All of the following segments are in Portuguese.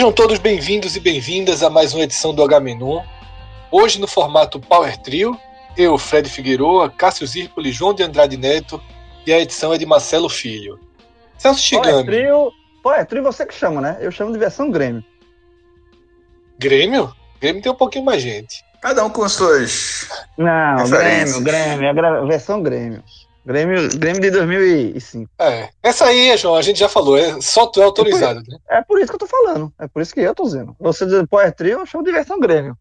Sejam todos bem-vindos e bem-vindas a mais uma edição do H-Menu. Hoje no formato Power Trio, eu, Fred Figueroa, Cássio Zirpoli, João de Andrade Neto e a edição é de Marcelo Filho. Celso Power Chigami. Trio, Power Trio você que chama, né? Eu chamo de versão Grêmio. Grêmio? Grêmio tem um pouquinho mais gente. Cada um com suas. Não, Referências. Grêmio, Grêmio, é a versão Grêmio. Grêmio, Grêmio de 2005. É. Essa aí, João, a gente já falou, é só tu é autorizado, né? É por isso que eu tô falando. É por isso que eu tô dizendo. Você dizendo Power Trio, eu chamo de versão Grêmio.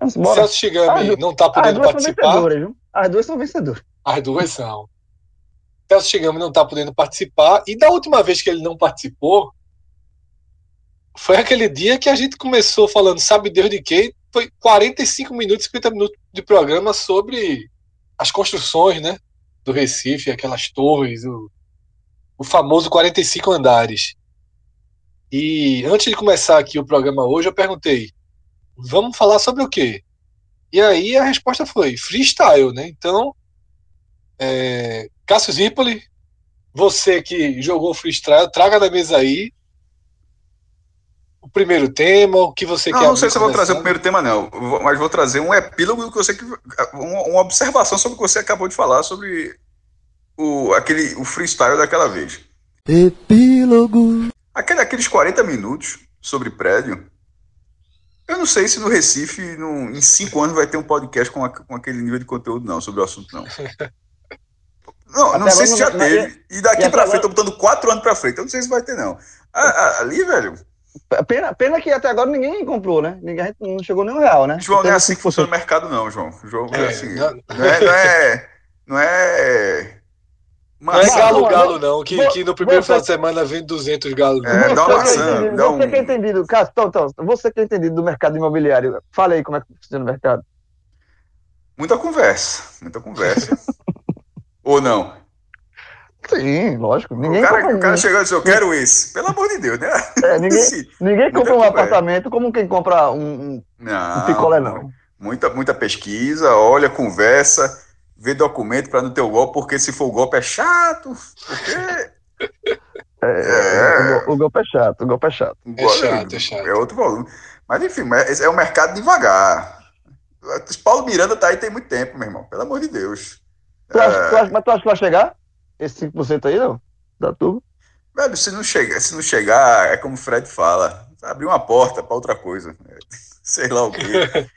Embora. Celso Chigami não tá As podendo são participar. As duas são vencedoras. As duas são. Celso Chigami não tá podendo participar. E da última vez que ele não participou, foi aquele dia que a gente começou falando, sabe Deus de quê? Foi 45 minutos, 50 minutos de programa sobre as construções, né? Do Recife, aquelas torres, o, o famoso 45 andares. E antes de começar aqui o programa hoje, eu perguntei: vamos falar sobre o quê? E aí a resposta foi freestyle, né? Então, é, Cássio Zirpoli, você que jogou freestyle, traga da mesa aí o primeiro tema, o que você Não, quer. não sei se eu vou trazer o primeiro tema, não. Mas vou trazer um epílogo do que você. Uma, uma observação sobre o que você acabou de falar sobre o, aquele, o freestyle daquela vez. Epílogo. Aquele, aqueles 40 minutos sobre prédio. Eu não sei se no Recife, num- em cinco anos, vai ter um podcast com, a- com aquele nível de conteúdo, não, sobre o assunto, não. Não, não sei se já não teve. E daqui e pra frente, agora- eu tô botando quatro anos pra frente. Eu não sei se vai ter, não. A- a- ali, velho, Pena, pena que até agora ninguém comprou, né? Ninguém não chegou nenhum real, né? João, não é assim que funciona o mercado, não, João. João é, É, assim. não- Não é. Não é. Não é, Não é galo, Não, galo, não. que, que no primeiro você- final de semana vem 200 galos. É, você dá uma que maçã, você um- que é entendido, Cássio, então, então, você que é entendido do mercado imobiliário, fala aí como é que funciona o mercado. Muita conversa. Muita conversa. Ou não? Sim, lógico. Ninguém o cara, compra, o cara chegou e disse: Eu quero esse. Pelo amor de Deus, né? é, ninguém, ninguém compra um apartamento como quem compra um, um, Não. um picolé, não. Muita, muita pesquisa, olha, conversa, vê documento para não ter o golpe, porque se for o golpe é chato. Porque. É, o, gol- o golpe é chato, o golpe é chato. É chato, é chato. É outro volume. Mas enfim, mas é o mercado devagar. Paulo Miranda tá aí tem muito tempo, meu irmão. Pelo amor de Deus. Tu acha, É, tu acha- mas tu acha que vai chegar? Esse 5% aí, não? Da turma? Velho, se não, chegar, se não chegar, é como o Fred fala, abrir uma porta para outra coisa. Sei lá o quê.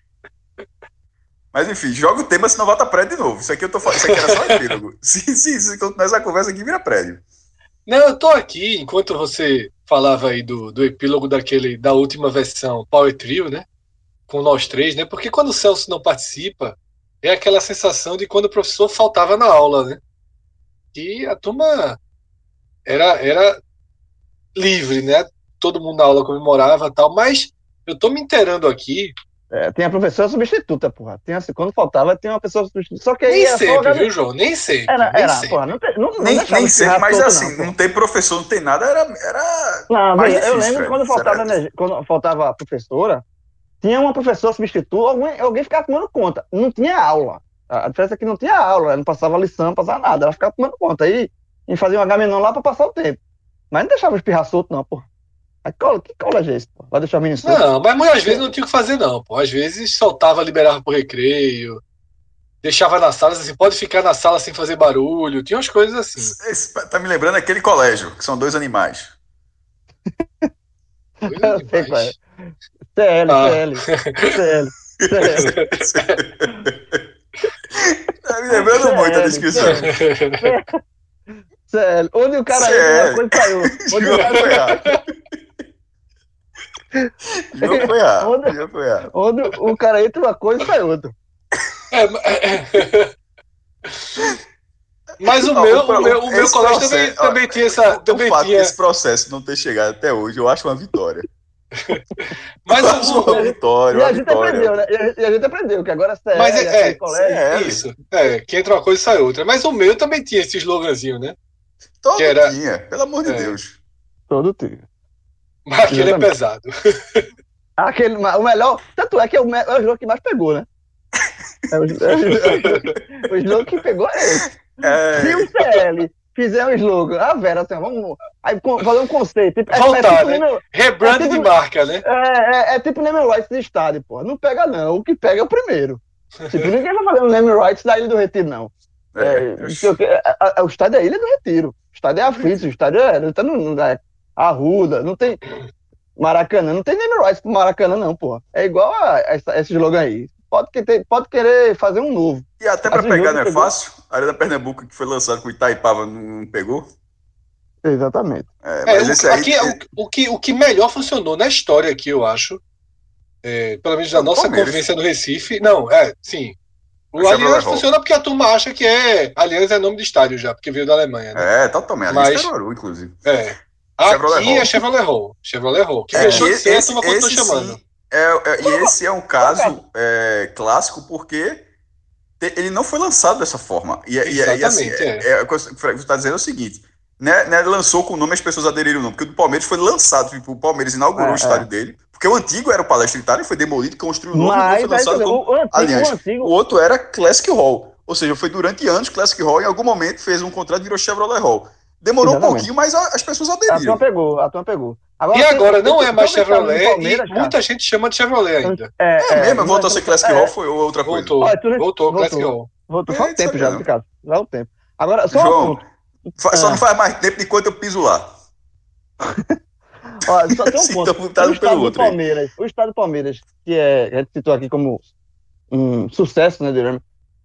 Mas enfim, joga o tema, senão volta prédio de novo. Isso aqui eu tô falando, isso aqui era só um epílogo. Se, se, se começar a conversa aqui, vira prédio. Não, eu tô aqui, enquanto você falava aí do, do epílogo daquele, da última versão Power Trio, né? Com nós três, né? Porque quando o Celso não participa, é aquela sensação de quando o professor faltava na aula, né? E a turma era, era livre, né? Todo mundo na aula comemorava e tal, mas eu tô me inteirando aqui, É, tem a professora substituta, porra. Tem assim, quando faltava, tem uma pessoa substituta. Só que aí nem é sempre, viu, João? Nem sempre. Era, nem era, sempre. porra, não, não, não Nem, nem sempre, mas solto, assim, não, não tem professor, não tem nada, era. era Não, mais velho, eu difícil, lembro Fred. quando faltava, energia, quando faltava a professora, tinha uma professora substituta, alguém, alguém ficava tomando conta. Não tinha aula. A a diferença é que não tinha aula, ela não passava lição, não passava nada, ela ficava tomando conta. Aí, e fazia um H-menor lá pra passar o tempo. Mas não deixava espirrar solto, não, pô. Aí, cola, que colégio é esse, pô? Vai deixar o menino solto? Não, mas muitas vezes não tinha o que fazer, não. Pô. Às vezes soltava, liberava pro recreio, deixava na sala, assim, pode ficar na sala sem fazer barulho. Tinha umas coisas assim. Esse, tá me lembrando aquele colégio, que são dois animais. Coisa Eu sei é. CL, Ah. CL, CL. tá me lembrando muito a descrição. Sério, onde o cara entra, uma coisa saiu. Onde o cara... Jogo foi errado. Onde- foi errado. onde o cara entra uma coisa e sai outra. É, ma- Mas o Ó, meu, o meu, o meu colégio processo- também, ó, também tinha essa. O Também fato tinha. desse processo não ter chegado até hoje, eu acho uma vitória. Mas o, vitória, E a gente vitória. aprendeu, né? E a, gente aprendeu que agora é Mas é- é, aquele colégio. é. Isso. É, que entra uma coisa e sai outra. Mas o meu também tinha esse sloganzinho, né? Todo que era- dia, pelo amor de É. Deus. Todo tio. Mas aquele é pesado. Aquele, o melhor. Tanto é que é o, me- é o jogo que mais pegou, né? É o, é o, o slogan que pegou é esse. É, Se o CL fizer um slogan, a Vera, assim, vamos aí, fazer um conceito. Tipo, é, Voltar, é tipo, né? Rebrand É tipo- de marca, né? é, é, é tipo name rights de estádio, pô. Não pega, não. O que pega é o primeiro. Tipo, ninguém vai fazer um name rights da Ilha do Retiro, não. É, é, o. A- a- o estádio é a Ilha do Retiro. O estádio é Aflitos, o estádio é. Não tá no, no, é Arruda, não tem. Maracanã, não tem name rights pro Maracanã, não, pô. É igual a, a essa- esse slogan aí. Pode, ter- pode querer fazer um novo. E até pra Mas o pegar não é pegou. fácil. A Arena Pernambuco, que foi lançado com o Itaipava, não pegou. Exatamente. É, É, o, aí. aqui, é o, o que, o que melhor funcionou na história aqui, eu acho. é, pelo menos na nossa Palmeiras. convivência no Recife. Não, é, sim. O Chevrolet Allianz Hall. funciona porque a turma acha que é. Allianz é nome de estádio já, porque veio da Alemanha, né? É, totalmente. Mas- Mas... Caruaru, inclusive. É. Chevrolet Aqui Hall. é Chevrolet Hall. Chevrolet Hall. Que É, deixou de e ser, a turma continua chamando. sim é- é- e esse é um caso é, clássico porque ele não foi lançado dessa forma. E, e- e assim, Exatamente, é, é, o que você está dizendo é o seguinte: né, né, lançou com o nome as pessoas aderiram, não, porque o do Palmeiras foi lançado, tipo, o Palmeiras inaugurou É, o estádio dele, porque o antigo era o Palestra Itália, foi demolido, construiu o novo e Mas foi lançado como o, o antigo, Aliás, o antigo, o outro era Classic Hall. Ou seja, foi durante anos Classic Hall, em algum momento fez um contrato e virou Chevrolet Hall. Demorou um Exatamente. pouquinho, mas as pessoas a turma aderiram. pegou, a turma pegou. E tem- agora tem- não tem- é mais um do Chevrolet e cara. muita gente chama de Chevrolet ainda. É, É, mesmo, não voltou a é- ser Classic é, Hall, foi outra coisa. Voltou. Olha, tu- Voltou, voltou. Classic Hall. Voltou É, faz tempo isso já, Ricardo. Já um tempo. Agora, só um João, ponto. fa- só Ah. não faz mais tempo de quanto eu piso lá. Ó, só tem um ponto. lutando o estado do outro aí. Palmeiras, o estado do Palmeiras, que é, a gente citou aqui como um sucesso, né, Durame?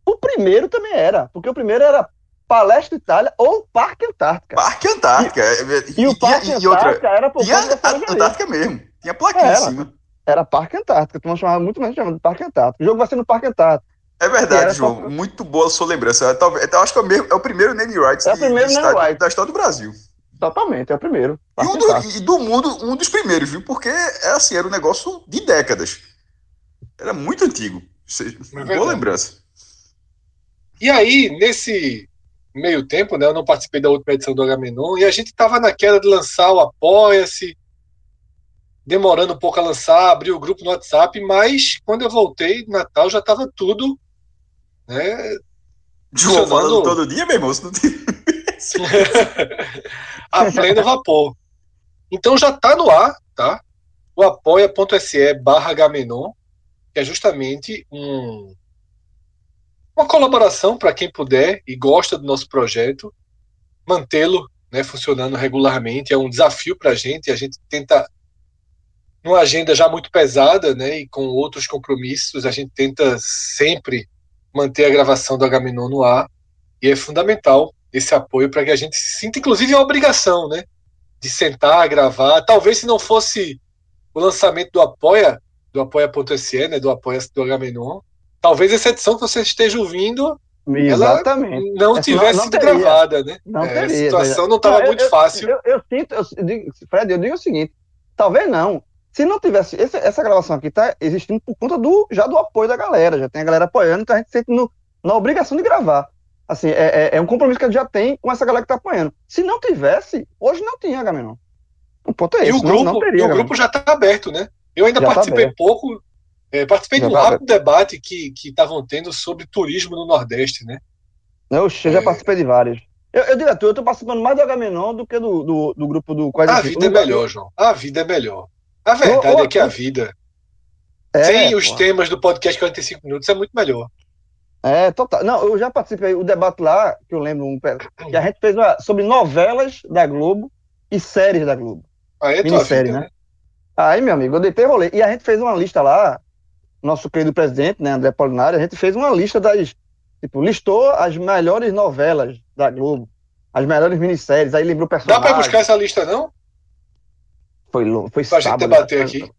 O primeiro também era, porque o primeiro era Palestra Itália ou Parque Antártica. Parque Antártica. é, é, E o Parque e outra, Antártica era por conta da. Antártica mesmo. Tinha plaquinha Era. em cima. Era Parque Antártica, tu chamava muito mais chamado de Parque Antártica. O jogo vai ser no Parque Antártica. É verdade, João. só- Muito boa a sua lembrança. Talvez, eu acho que é o, mesmo- é o primeiro name rights É o primeiro de name rights. da história do Brasil. Totalmente, é o primeiro. E, um do, e do mundo, um dos primeiros, viu? Porque é assim, era um negócio de décadas. Era muito antigo. Boa lembrança. E aí, nesse meio tempo, né, eu não participei da última edição do Agamenon, e a gente tava naquela de lançar o Apoia-se, demorando um pouco a lançar, abrir o grupo no WhatsApp, mas quando eu voltei, Natal já tava tudo, né, João falando todo dia, meu irmão. Não tem... a pleno vapor. Então já tá no ar, tá? O apoia.se barra Gamenon, que é justamente um, uma colaboração para quem puder e gosta do nosso projeto, mantê-lo né, funcionando regularmente. É um desafio para a gente, a gente tenta, numa agenda já muito pesada né, e com outros compromissos, a gente tenta sempre manter a gravação do Agamenon no ar, e é fundamental esse apoio para que a gente sinta, inclusive, a obrigação, né? De sentar, gravar. Talvez se não fosse o lançamento do Apoia, do Apoia.se, né? Do Apoia do Agamenon, talvez essa edição que você esteja ouvindo Exatamente. não tivesse não sido teria. gravada, né? Não É, teria. a situação não estava muito eu- fácil. Eu, eu sinto, eu digo, Fred, eu digo o seguinte: talvez não. Se não tivesse. esse- essa gravação aqui tá existindo por conta do, já do apoio da galera. Já tem a galera apoiando, então a gente se sente no- na obrigação de gravar. Assim, é, é- é um compromisso que a gente já tem com essa galera que tá apoiando. Se não tivesse, hoje não tinha Agamenon. O ponto é E esse. o não- grupo, não, e teria o grupo já está aberto, né? Eu ainda Já tá participei aberto. pouco, é, participei de um rápido debate que que estavam tendo sobre turismo no Nordeste, né? Eu, eu já É. participei de vários. Eu, eu eu tô participando mais do Agamenon do que do, do, do grupo do Quase A vida é melhor, João. A vida é melhor. A verdade ô, é que a vida, É, sem os pô. temas do podcast 45 minutos, é muito melhor. É, total. Não, eu já participei o debate lá, que eu lembro, um, que a gente fez uma, sobre novelas da Globo e séries da Globo. Aí é Minissérie, vida, né? né? Aí, meu amigo, eu deitei rolê. E a gente fez uma lista lá, nosso querido presidente, né, André Polinário, a gente fez uma lista das. Tipo, listou as melhores novelas da Globo, as melhores minisséries, aí lembrou Dá personagens. pra buscar essa lista, não? Foi, foi Pra gente sábado. debater né? aqui.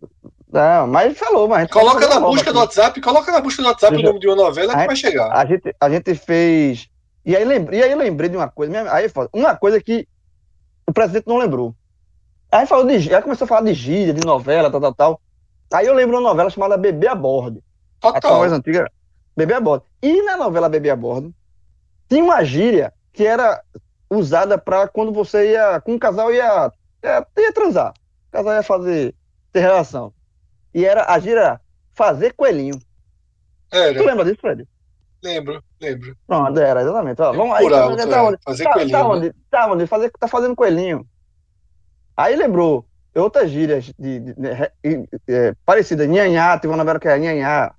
Não, mas falou, mas a gente Coloca na busca do aqui. WhatsApp, coloca na busca do WhatsApp o nome de uma novela que vai chegar. A gente, a gente fez. E aí, lembrei, e aí lembrei de uma coisa. minha- Aí, é uma coisa que o presidente não lembrou. Aí falou de. Aí começou a falar de gíria, de novela, tal, tal, tal. Aí eu lembro uma novela chamada Bebê a Bordo. A Total. mais antiga, Bebê a Bordo. E na novela Bebê a Bordo, tinha uma gíria que era usada pra quando você ia. Com um casal ia, ia, ia transar. O casal ia fazer. ter relação. E era a gíria era fazer coelhinho. Tu Era, lembra disso, Fred? lembro, lembro. Pronto, era, exatamente. Ó, vamos aí. Alto, tá é. onde? Fazer Tá, coelhinho. tá né? onde? Tá onde? Fazer, tá fazendo coelhinho. Aí lembrou outras gírias de, de- de- re- e- é, parecidas. Nhanhá, teve uma novela que é Nhanhá.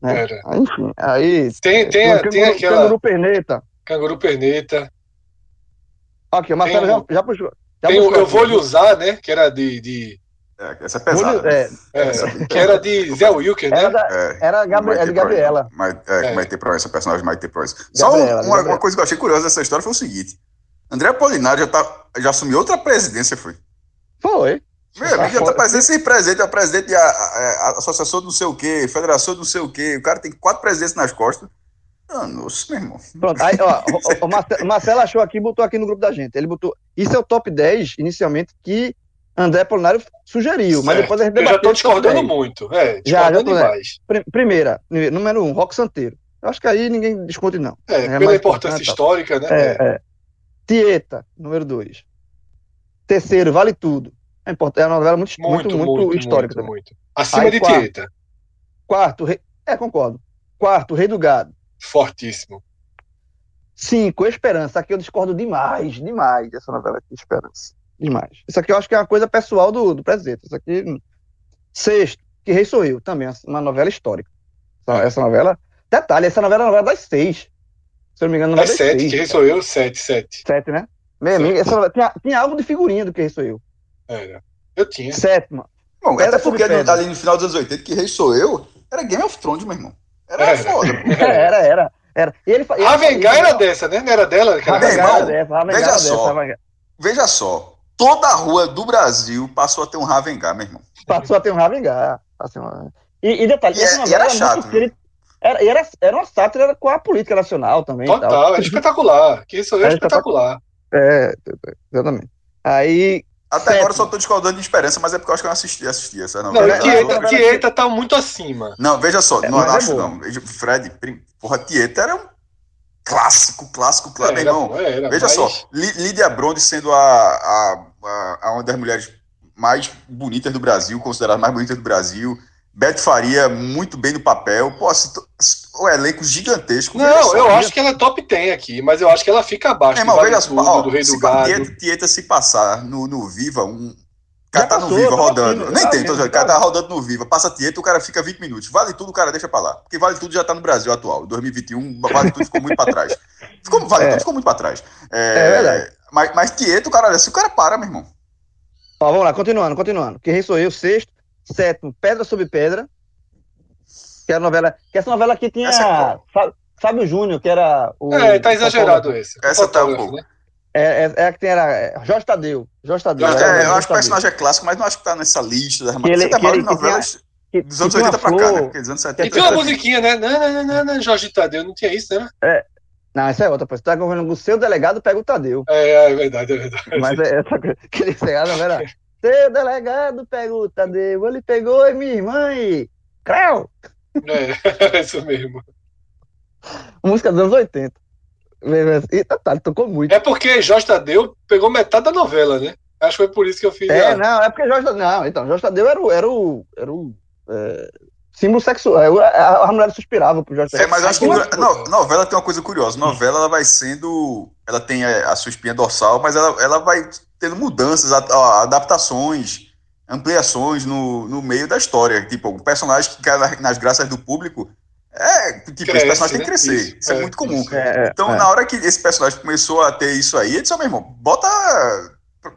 Né? Era. Aí, Enfim, aí. Tem, tem, canguru, tem aquela Canguru perneta. canguru perneta. Aqui, o Marcelo Tem já, já puxou. Já Tem puxou Eu. Vou Lhe Usar, né? Que era de. de É, essa é lhe- pesada. é, é, Essa é que era de Zé Wilker, né? Era, da, É, era Gabri- é de Gabriela. Mas, é, É. Maite Proença, personagem Maite Proença. Só Gabriela, uma, Gabriela. uma coisa que eu achei curiosa dessa história foi o seguinte. André Apolinário já, tá, já assumiu outra presidência, foi. Foi. Meu amigo, já tá parecendo ser presidente, é presidente da a- a associação do não sei o quê, federação do não sei o quê. O cara tem quatro presidentes nas costas. Ah, nossa, meu irmão. Pronto, aí, ó, o, o Marcelo, o Marcelo achou aqui e botou aqui no grupo da gente. Ele botou. Isso é o top 10, inicialmente, que André Polinário sugeriu, mas Certo. depois a gente Eu já tô o discordando 10. muito. É, Já, já discordando tô, né? demais. Pri- Primeira, número um, Rock Santeiro. Eu acho que aí ninguém discute, não. É, É pela importância importante, histórica, né? É, é. Tieta, número dois. Terceiro, Vale Tudo. É, import- é uma novela muito, muito, muito, histórica muito, também. muito. Acima Aí, de quarto. Tieta. Quarto, Rei- é, concordo. Quarto, Rei do Gado. Fortíssimo. Cinco, Esperança. Aqui eu discordo demais, demais dessa novela aqui, Esperança. Demais. Isso aqui eu acho que é uma coisa pessoal do, do presidente. Isso aqui. hum. Sexto, Que Rei Sou Eu, também, uma novela histórica. Essa, essa novela. Detalhe, essa novela é a novela das seis. Se eu não me engano, a É das sete, seis. quem sou eu? Sete, sete. Sete, né? Meu amigo, essa tinha, tinha álbum de figurinha do Que Rei Sou Eu. Era. Eu tinha. Sétima. Bom, Pedra até porque sobre pedra. ali no final dos anos 80, que rei sou eu, era Game of Thrones, meu irmão. Era Era. foda. Era, era, era. E ele, Ravengar ele- era dessa, né? Não era dela? aquela Meu irmão, era dessa, veja era dessa, só. Veja só, toda a rua do Brasil passou a ter um Ravengar, meu irmão. Passou a ter um Ravengar. Uma- E, e detalhe, E é- era era chato, muito. Era, e era, era uma sátira com a política nacional também. e tal. Total, é espetacular. Eu? É É espetacular. É, exatamente. Aí, Até Sétimo. agora eu só tô discordando de esperança, mas é porque eu acho que eu não assisti, assisti essa Não, novela. e Ela- Tieta, ela- Tieta tá muito acima. Não, veja só, É, não é acho boa. não. Fred, porra, Tieta era um clássico, clássico, clássico, Era, irmão. era, Veja mas- só, Lí- Lídia Bronde sendo a, a, a, a uma das mulheres mais bonitas do Brasil, considerada mais bonita do Brasil. Beto Faria, muito bem no papel. Pô, o elenco gigantesco. Não, eu acho que ela é top 10 aqui, mas eu acho que ela fica abaixo irmão, do Vale Tudo, ó, do Rei se do Gado. Tieta, se passar no, no Viva, um. O cara tá no Viva tá rodando. Nem tá tem, o tá cara tá rodando no Viva. Passa Tieta, o cara fica 20 minutos. Vale tudo, o cara deixa pra lá. Porque Vale tudo já tá no Brasil atual. 2021, Vale tudo ficou muito pra trás. Ficou, vale É. tudo ficou muito pra trás. É verdade. Mas, mas Tieta, o cara, olha, se o cara para, meu irmão. ó, vamos lá, continuando, continuando. Que Rei Sou Eu, sexto. Sétimo, Pedra sobre Pedra. Que é a novela. Que essa novela aqui tinha. Essa é? Fá- Fábio Júnior, que era o. É, tá exagerado fotógrafo. esse. Essa tá um pouco. né? É, é, é a que tem era. é, Jorge Tadeu. Jorge Tadeu. Jorge era. É, eu acho que o personagem é clássico, mas não acho que tá nessa lista das Que ele- que ele- que novelas Que- dos anos que tinha 80 pra uma cá, né? Porque dos anos E 70. tinha uma musiquinha, né? Não, não, não, não, não, Jorge Tadeu, não tinha isso, né? Não, essa é outra, pô. Você tá confundindo o seu delegado, pega o Tadeu. É, é verdade, é verdade. Mas é essa coisa. Que ele sei, a novela. Seu delegado pega o Tadeu. Ele pegou e minha irmã e. Creu! É, é isso mesmo. Música dos anos 80. E tá, tocou muito. É porque Jorge Tadeu pegou metade da novela, né? Acho que foi por isso que eu fiz. É, a- não, é porque Jorge Tadeu. Não, então, Jorge Tadeu era o. Era o, era o é, símbolo sexual. é, A, a mulher suspirava pro Jorge É, mas eu acho que no- novela tem uma coisa curiosa. Novela ela vai sendo. Ela tem é, a sua espinha dorsal, mas ela, ela vai tendo mudanças, a- a- adaptações, ampliações no, no meio da história. Tipo, um personagem que cai na- nas graças do público. É, tipo, esse Cresce, personagem tem que né? crescer. Isso, Isso, é, é, muito comum. É, é, Então, é. na hora que esse personagem começou a ter isso aí, ele disse, meu irmão, bota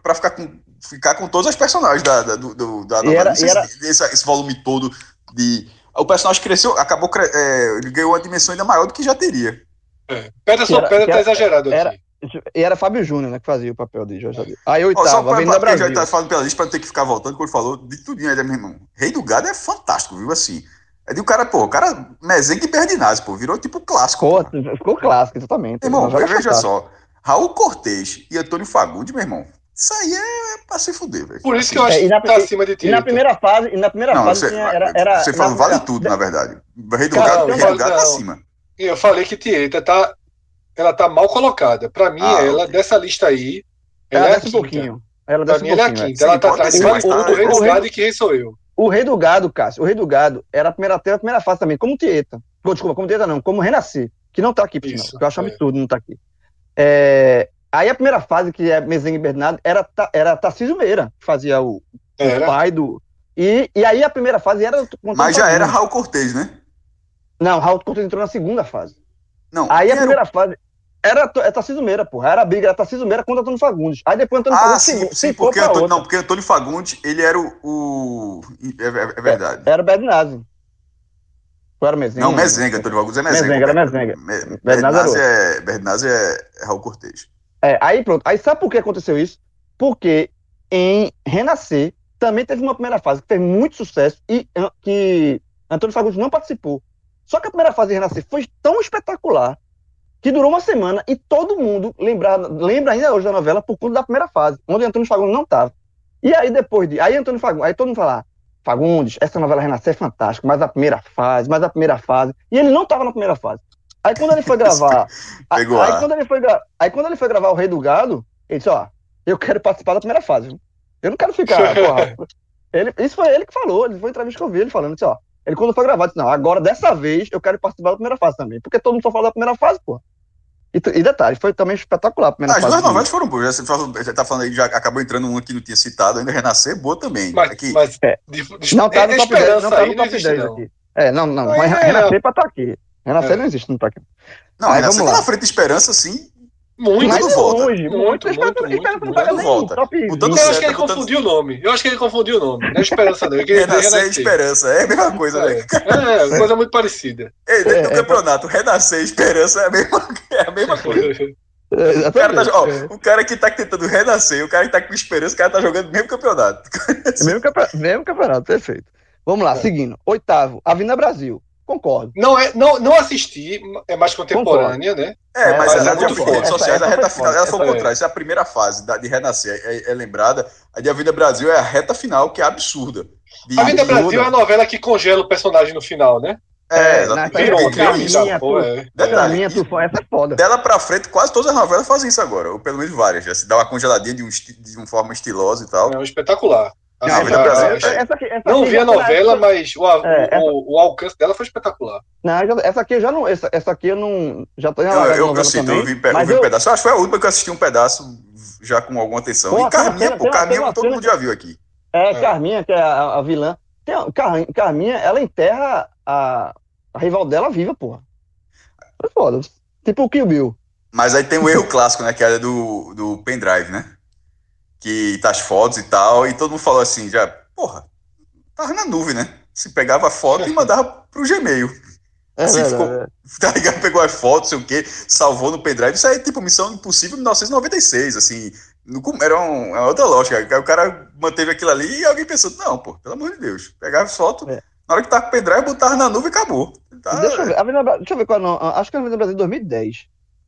pra- ficar com, ficar com todos os personagens da, da, do, da novela. era- era- se esse, esse volume todo de o personagem cresceu, acabou, cre- é, ele ganhou uma dimensão ainda maior do que já teria. É. Pedra só pedra tá era- exagerado era- aqui. E era Fábio Júnior, né, que fazia o papel de Jorge Tadeu. Aí Ó, só oitava, pra, Avenida quem já Brasil. tá falando pela lista, pra não ter que ficar voltando, quando falou de tudinho aí, né, meu irmão? Rei do Gado é fantástico, viu? Assim. É de um cara, pô, o cara Mezengue e Berdinazzi, pô, virou tipo clássico. Ficou, pô. ficou clássico, exatamente. Irmão, veja só. Raul Cortez e Antônio Fagundes, meu irmão. Isso aí é pra se fuder, velho. Por isso que eu acho É, e na- que tá acima de ti. E na primeira fase, e na primeira Não, fase você, tinha, era, era, você na- vale tudo, na verdade. O Rei do Gado, Rei do Gado tá acima. Eu falei que Tieta tá. Ela tá mal colocada. Pra mim, Ah, ela, ok. dessa lista aí, Ela ela é a um pouquinho. Ela Pra mim, um ela é a pouquinho. quinta. Ela Sim, tá atrás de tá- Tudo, Rei do Gado e Quem Sou Eu. O Rei do Gado, Cássio, o Rei do Gado era a primeira, a primeira fase também, como Tieta. Desculpa, como Tieta não, como Renascer, que não tá aqui, por sinal, Isso, eu acho é. absurdo não tá aqui. É, aí a primeira fase, que é Mezengue e Bernardo, era, era Tarcísio Meira, que fazia o, o pai do... E, e aí a primeira fase era... Mas já era. Raul Cortez, né? Não, Raul Cortez entrou na segunda fase. Não. Aí a era primeira fase era, é Tarcísio Meira, porra. Era a briga, era Tarcísio Meira contra Antônio Fagundes. Aí depois Antônio Ah, Fagundes sim, ficou- sim, ficou porque Antônio, não, porque Antônio Fagundes, ele era o. o- é, é- é verdade. Era o Bernazzi. Ou era Mezenga? Não, Mezenga, Antônio Fagundes é Mezenga. Mezenga, era Mezenga. Me- Bernardo é, é, é Raul Cortez. É, aí pronto. Aí sabe por que aconteceu isso? Porque em Renascer também teve uma primeira fase que fez muito sucesso e ah, que Antônio Fagundes não participou. Só que a primeira fase de Renascer foi tão espetacular que durou uma semana e todo mundo lembra, lembra ainda hoje da novela por conta da primeira fase, onde Antônio Fagundes não estava. E aí depois de. Aí Antônio Fagundes, aí todo mundo fala, "Ah, Fagundes, essa novela Renascer é fantástica, mas a primeira fase, mas a primeira fase. E ele não estava na primeira fase. Aí quando ele foi gravar. a- aí, quando ele foi gra- aí quando ele foi gravar o Rei do Gado, ele disse, ó, eu quero participar da primeira fase. Eu não quero ficar, porra. Ele, isso foi ele que falou, ele foi entrevista que eu vi ele falando, disse, ó. Ele quando foi gravar, disse, não, agora dessa vez eu quero participar da primeira fase também. Porque todo mundo só fala da primeira fase, pô. E, e detalhe, foi também espetacular a primeira Ah, as fase. duas do- novelas foram boas. Você, tá falando aí, já acabou entrando uma que não tinha citado, ainda Renascer, boa também. Mas, É que- mas É. de, de, Não tá no é- top 10, esperança não tá no top existe, 10 não. aqui. É, não, não. Mas é- Renascer pra estar aqui. Renascer É. não existe, não tá aqui. não, Aí, Renascer vamos tá na frente de Esperança, sim. Muito. Mas é volta. longe, Muito, muito. muito, muito, muito. volta. Eu 20. acho que ele confundiu o nome. Eu acho que ele confundiu o nome. Não é esperança, não. Renascer e Renascer. Esperança. É a mesma coisa, né? É, é, coisa muito parecida. Ei, dentro do É, é, campeonato, Renascer e Esperança é a mesma, é a mesma coisa. É, O cara, tá, ó, É. o cara que tá tentando renascer, o cara que tá com esperança, o cara tá jogando o mesmo campeonato. Mesmo, campe- mesmo campeonato, perfeito. Vamos lá, seguindo. Oitavo, Avenida Brasil. Concordo. Não, é, não, não assisti, é mais contemporânea, né? É, É, mas, mas ela é muito de forte. redes sociais, Essa- a essa reta final, forte. ela foi o Essa é. é a primeira fase da- de renascer, é, é lembrada. A de A Vida Brasil é a reta final, que é absurda. De- A Vida Brasil é a novela que congela o personagem no final, né? É, É, exatamente. na- Virou. Carminha, pô, é. Detalhe, Caminha, essa é foda. Dela pra frente, quase todas as novelas fazem isso agora, ou pelo menos várias. Já se dá uma congeladinha de, um, de uma forma estilosa e tal. É um espetacular. Não, Assim, a Vida a- Brasil a- é- Essa aqui- essa não vi a na novela, mas o, É, essa- o, o alcance dela foi espetacular. Não, essa aqui eu já não. Essa, essa aqui eu não. Já tô em Eu, eu, cito, também, eu vi, eu vi um eu- pedaço. Eu acho que foi a última que eu assisti um pedaço já com alguma atenção. Pô, e Carminha, tem- pô, Carminha todo cena- mundo já viu aqui. É, É. Carminha, que é a, a vilã. Tem, Car- Carminha, ela enterra a, a rival dela viva, porra. Foi foda. Tipo o Kill Bill. Mas aí tem o erro clássico, né? Que era do, do pendrive, né? Que tá as fotos e tal, e todo mundo falou assim, já, porra, tava na nuvem, né? Se pegava a foto e mandava pro Gmail. É Assim, verdade, ficou- é. Tá ligado? Pegou as fotos, sei o quê, salvou no pendrive. Isso aí é tipo Missão Impossível 1996, assim. No era um- uma outra lógica. Aí O cara manteve aquilo ali e alguém pensou, não, pô, pelo amor de Deus. Pegava as fotos, É. na hora que tava com o pendrive, botava na nuvem e acabou. Tá, Deixa eu ver. Avenida Bra- deixa eu ver qual é. Não, acho que é a Avenida Brasil 2010.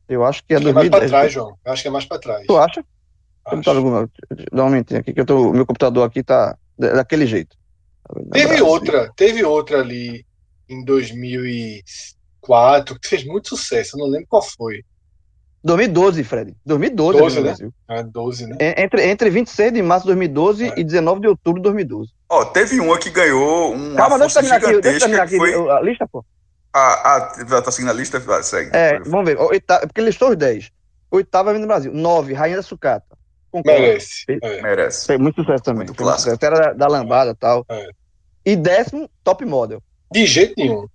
Eu acho que é Acho que é mais 2010. pra trás, João. Eu acho que é mais pra trás. Tu acha? Acho. No- Dá um momentinho aqui, que eu tô, meu computador aqui tá da- daquele jeito. Teve Brasil. outra, teve outra ali em 2004 que fez muito sucesso, eu não lembro qual foi. 2012, Fred. 2012, 12, Avenida né? Brasil. Ah, 12, né? En- Entre, entre 26 de março de 2012 É. e 19 de outubro de 2012. Ó, teve uma que ganhou uma Calma, deixa eu terminar aqui, deixa eu terminar aqui foi... a lista, pô. Ah, ah, tá seguindo a lista? Vai, segue. É, vamos ver. Oitava, porque listou os 10. Oitava Avenida Brasil. 9, Rainha da Sucata. Concordo. Merece. É. Merece. Foi muito sucesso também. Muito clássico. Era da, da lambada e tal. É. E décimo, Top Model. De jeito nenhum.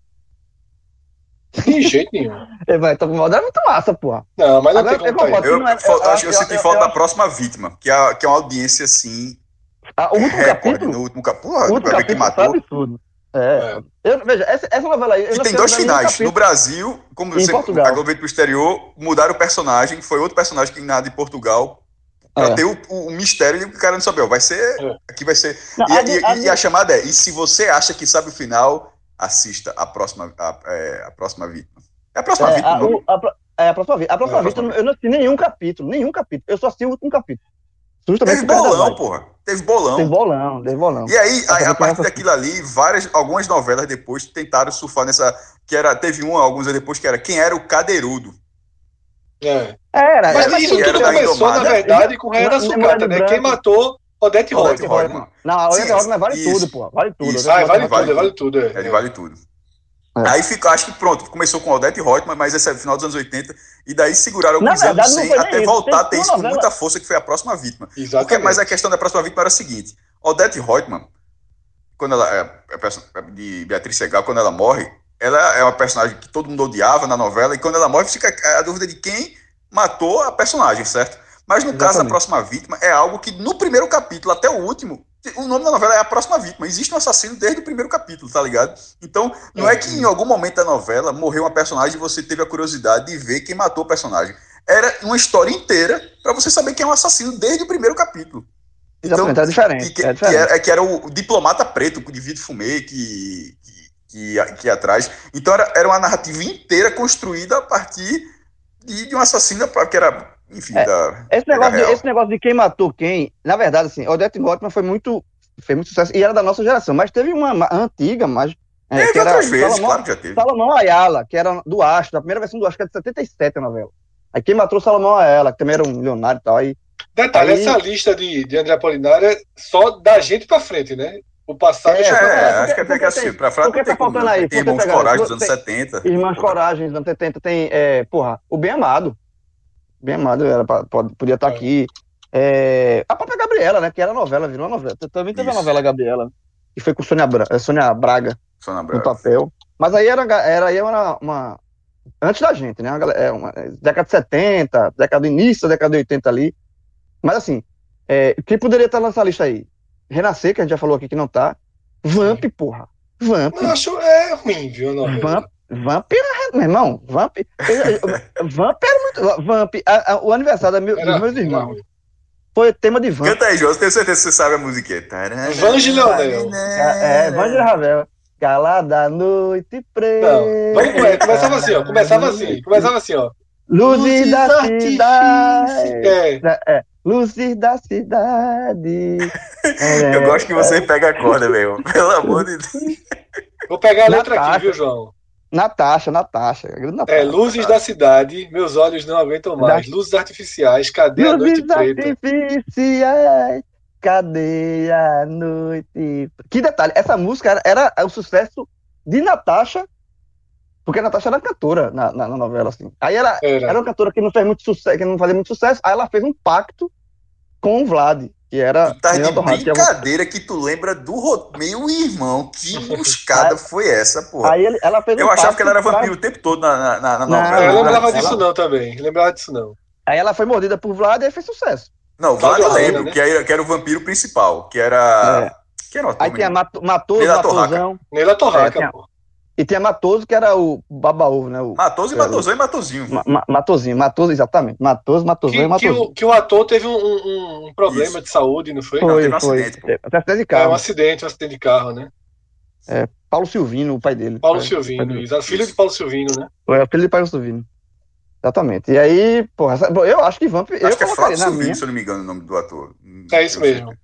De jeito nenhum. É, vai, Top Model é muito massa, porra. Não, mas não Agora, tem eu como concordo. aí. Eu, é- eu acho que eu senti falta da próxima vítima, que é, que é uma audiência assim. Ah, o último recorde, capítulo. No último capítulo. O último Vai ver que capítulo foi matou. absurdo. É. Eu, veja, essa, essa novela aí. eu E não tem sei dois finais. capítulo. No Brasil, como Em você, Portugal. a Globo veio pro exterior, mudaram o personagem, foi outro personagem que nada de Portugal. Pra É. ter o, o mistério e o cara não sabia. ó, Vai ser. É. Aqui vai ser. Não, e, a e- a e a chamada é: e se você acha que sabe o final, assista a próxima, a, é, a próxima vítima. É a próxima É, vítima. a, o é, a próxima. A próxima É, a vista, próxima eu não assisti nenhum capítulo, nenhum capítulo. Eu só assisti o último capítulo. Justamente Teve bolão, porra. Teve bolão. Teve bolão, teve bolão. E aí, a, a partir daquilo ali, várias, algumas novelas depois tentaram surfar nessa. Que era, teve uma, alguns anos depois, que era Quem Era o Cadeirudo. É. Era, Mas é, isso era tudo começou, na Indomada. verdade, com o Rei da Sucata, né? Quem matou Odete Odete Reutemann. Reutemann. Não, a Sim, Rosa vale isso. tudo, pô. Vale tudo. Isso. Ah, vale Vale tudo, vale tudo. É. Ele vale tudo. É. Aí fica, acho que pronto, começou com Odete Reutemann, mas esse é final dos anos 80, e daí seguraram alguns verdade, anos sem até isso. voltar a Tem ter isso com muita força, que foi a próxima vítima. Porque, Exatamente. mas a questão da próxima vítima era a seguinte: Odete Reutemann, quando ela é, é de Beatriz Segal, quando ela morre, ela é uma personagem que todo mundo odiava na novela, e quando ela morre, fica a dúvida de quem matou a personagem, certo? Mas no caso da Exatamente. próxima vítima, é algo que no primeiro capítulo até o último, o nome da novela é a próxima vítima. Existe um assassino desde o primeiro capítulo, tá ligado? Então, não é que em algum momento da novela morreu uma personagem e você teve a curiosidade de ver quem matou o personagem. Era uma história inteira pra você saber quem é o assassino desde o primeiro capítulo. Então, Exatamente, é diferente. que, que- é que diferente. era, que era o diplomata preto de Vitor Fumê que, que, que, atrás. Então era, era uma narrativa inteira construída a partir de, de um assassino que era, enfim, É, da. Esse negócio, de, esse negócio de quem matou quem, na verdade, assim, Odete Reutemann foi muito, fez muito sucesso e era da nossa geração, mas teve uma ma- antiga, mas é, Teve que era outras vezes, Salomão, claro que já teve. Salomão Ayala, que era do Astro, a primeira versão do Astro, que é de 77 a novela. Aí quem matou Salomão Ayala, que também era um milionário e tal, aí Detalhe, Aí- essa lista de, de André Apolinário é só da gente pra frente, né? O passado É, É, trás. acho que é porque porque assim, pra porque não tem tá faltando aí, Tem Irmãos pegar- Corais dos anos tem- 70. Irmãs Coragem, dos anos 70, tem, é, porra, o Bem Amado. Bem Amado era, pra- podia estar É. aqui. É, a própria Gabriela, né, que era novela, virou uma novela. Também teve a Isso. novela Gabriela, que foi com Sônia, Bra- Sônia Braga Só na no papel. Mas aí era, era, aí era uma, Antes da gente, né? Uma, é uma, é, década de 70, década do início da década de 80 ali. Mas assim, é, quem poderia estar nessa lista aí? Renascer, que a gente já falou aqui que não tá. Vamp, porra. Vamp. Eu acho é ruim, viu? novela. Vamp, Vamp era, meu irmão, Vamp, Vamp era muito, Vamp, a- a- o aniversário meu- Era- dos meus irmãos foi tema de Vamp, Canta aí, João, tenho certeza que você sabe a musiquinha. Vange Leonel. é, Vângela Ravel, Calada noite preta, Não, vamos com ela. Começava assim, ó. Começava assim. Começava assim, ó. Luzes da artifícios. cidade, É, é, luzes da cidade, É, Eu gosto que você pega a corda, meu. Pelo amor de Deus. vou pegar a letra Natasha. aqui, viu, João? Natasha, Natasha, a grande É, Natasha. luzes da cidade, meus olhos não aguentam mais. Luzes artificiais, cadê a noite Luzes preta? artificiais, cadê a noite? Que detalhe, essa música era, era o sucesso de Natasha, porque a Natasha era cantora na, na, na novela, assim. Aí era, Era. era uma cantora que não fez muito sucesso, que não fazia muito sucesso, aí ela fez um pacto com o Vlad, que era Tu tá de Torrado, que é um- brincadeira que tu lembra do meu irmão. Que buscada foi essa, porra? Aí ele- ela fez um Eu achava pacto que ela era pra- vampiro o tempo todo na, na, na- na Não, novela. Eu lembrava ela- disso não também. Lembrava disso não. Aí ela foi mordida por Vlad e aí fez sucesso. Não, o Vlad eu lembro, né? que, era, que era o vampiro principal, que era. Que era o ator Aí tinha mesmo? Mato- Matoso, Neila Torraca. Matosão, Neila É, Torraca, pô. E tinha Matoso, que era o baba-ovo, né? O, Matoso e. Matosão e Matozinho. Ma- Ma- Matozinho, Matoso, exatamente. Matoso, Matosão e Que, que, Matosinho. o, que o ator teve um, um- um problema Isso. de saúde, não foi? Não, Foi, teve um foi. acidente, pô. É, Acidente de É carro. um acidente, um acidente de carro, né? Paulo Silvino, o pai dele. Paulo Foi- Silvino, foi- exato. Filho de Paulo Silvino, né? Foi o filho de Paulo Silvino. Exatamente. E aí, porra, essa- bom, eu acho que Vamp. eu Acho que é Flávio Silvino, minha. se eu não me engano, o nome do ator. É isso Eu sei. mesmo.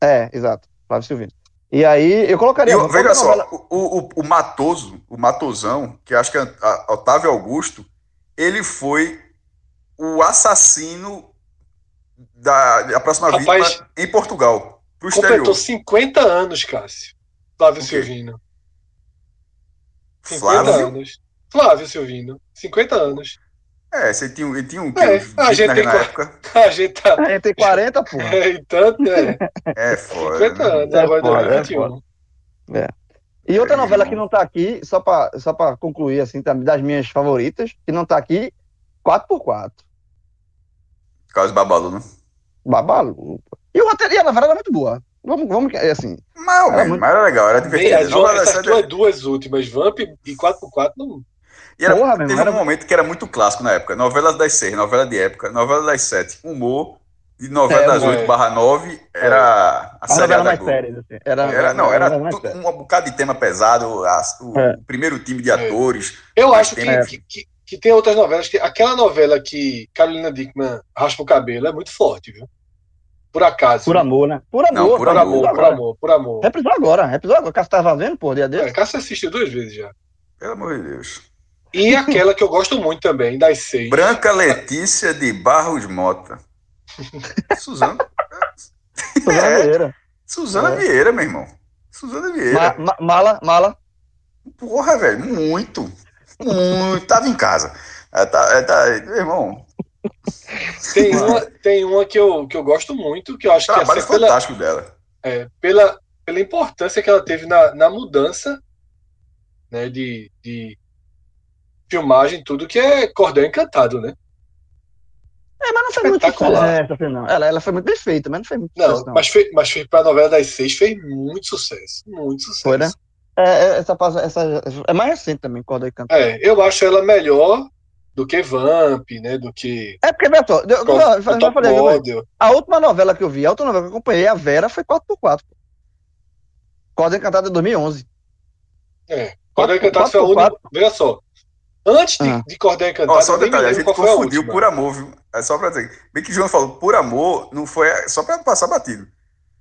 É, exato. Flávio Silvino. E aí, eu colocaria. E, Vamp, veja só, novela- o, o, o Matoso, o Matosão, que acho que é a- Otávio Augusto, ele foi o assassino da, da próxima Rapaz, vítima em Portugal, pro Completou exterior. 50 anos, Cássio. Flávio O quê? Silvino. 50 Flávio? anos. Flávio Silvino. 50 anos. É, você tinha, ele tinha um É, uns a 20 gente na, tem na qua- época. A gente tá. A gente tem 40, porra. É, então, é, É foda. 50 né? anos, É agora foda, é 2021. E outra É, novela irmão. que não tá aqui, só pra, só pra concluir, assim, das minhas favoritas, que não tá aqui, 4x4. Carlos Babalu, né? Babalu. E, o roteiro, e a novela era muito boa. Vamos, vamos, é assim. Não, Era muito- mas era legal, era Bem, divertido. as, Novela das essas duas, duas últimas, Vamp e 4x4, não. E era, Porra, teve era- um momento que era muito clássico na época. Novela das seis, novela de época, novela das sete, humor. E novela É, das é. oito barra nove era a A série novela da mais. Assim. Era, Era, não, era mais tu- um bocado de tema pesado, a- o, É. primeiro time de É. atores. Eu acho que, tem- é. que, que, que tem outras novelas. Que, aquela novela que Carolina Dickman raspa o cabelo é muito forte, viu? Por acaso. Por amor, né? Por amor. Não, por Por tá? amor, Reprisou por amor, por amor. Reprisou agora. Reprisou agora. O Cássio tava vendo, pô, dia É, desse. Cássio assistiu duas vezes já. Pelo amor de Deus. E aquela que eu gosto muito também, das seis. Branca Letícia de Barros Mota. Suzana. Suzana É. Vieira. Suzana É. Vieira, meu irmão. Suzana Vieira. Ma- ma- mala, mala. Porra, velho, muito. Muito. Tava em casa. É, tá, é, tá, meu irmão, Tem uma, tem uma que, eu, que eu gosto muito, que eu acho que trabalho essa é pela, fantástico dela. é, pela, pela importância que ela teve na, na mudança né, de, de filmagem, tudo, que é Cordel Encantado, né? É, mas não foi muito sucesso, assim, não. Ela, ela foi muito bem feita, mas não foi muito Não, sucesso, não. mas, fez, mas fez pra novela das seis, fez muito sucesso. Muito sucesso. Foi, né? É, é, essa, essa, é mais recente também, Corda e Canto. É, eu acho ela melhor do que Vamp, né? Do que É porque, só, eu, eu, eu, falei, eu- Model. a última novela que eu vi, a última novela que eu acompanhei, a Vera, foi 4x4. pô. Corda Encantada de 2011. É, Cordel Encantado foi a única. Veja só. Antes de, Ah. de Cordel Encantado, Ó, só um detalhe, a gente a confundiu última. por amor, viu? É só pra dizer. Bem que o João falou, por amor, não foi. Só pra passar batido.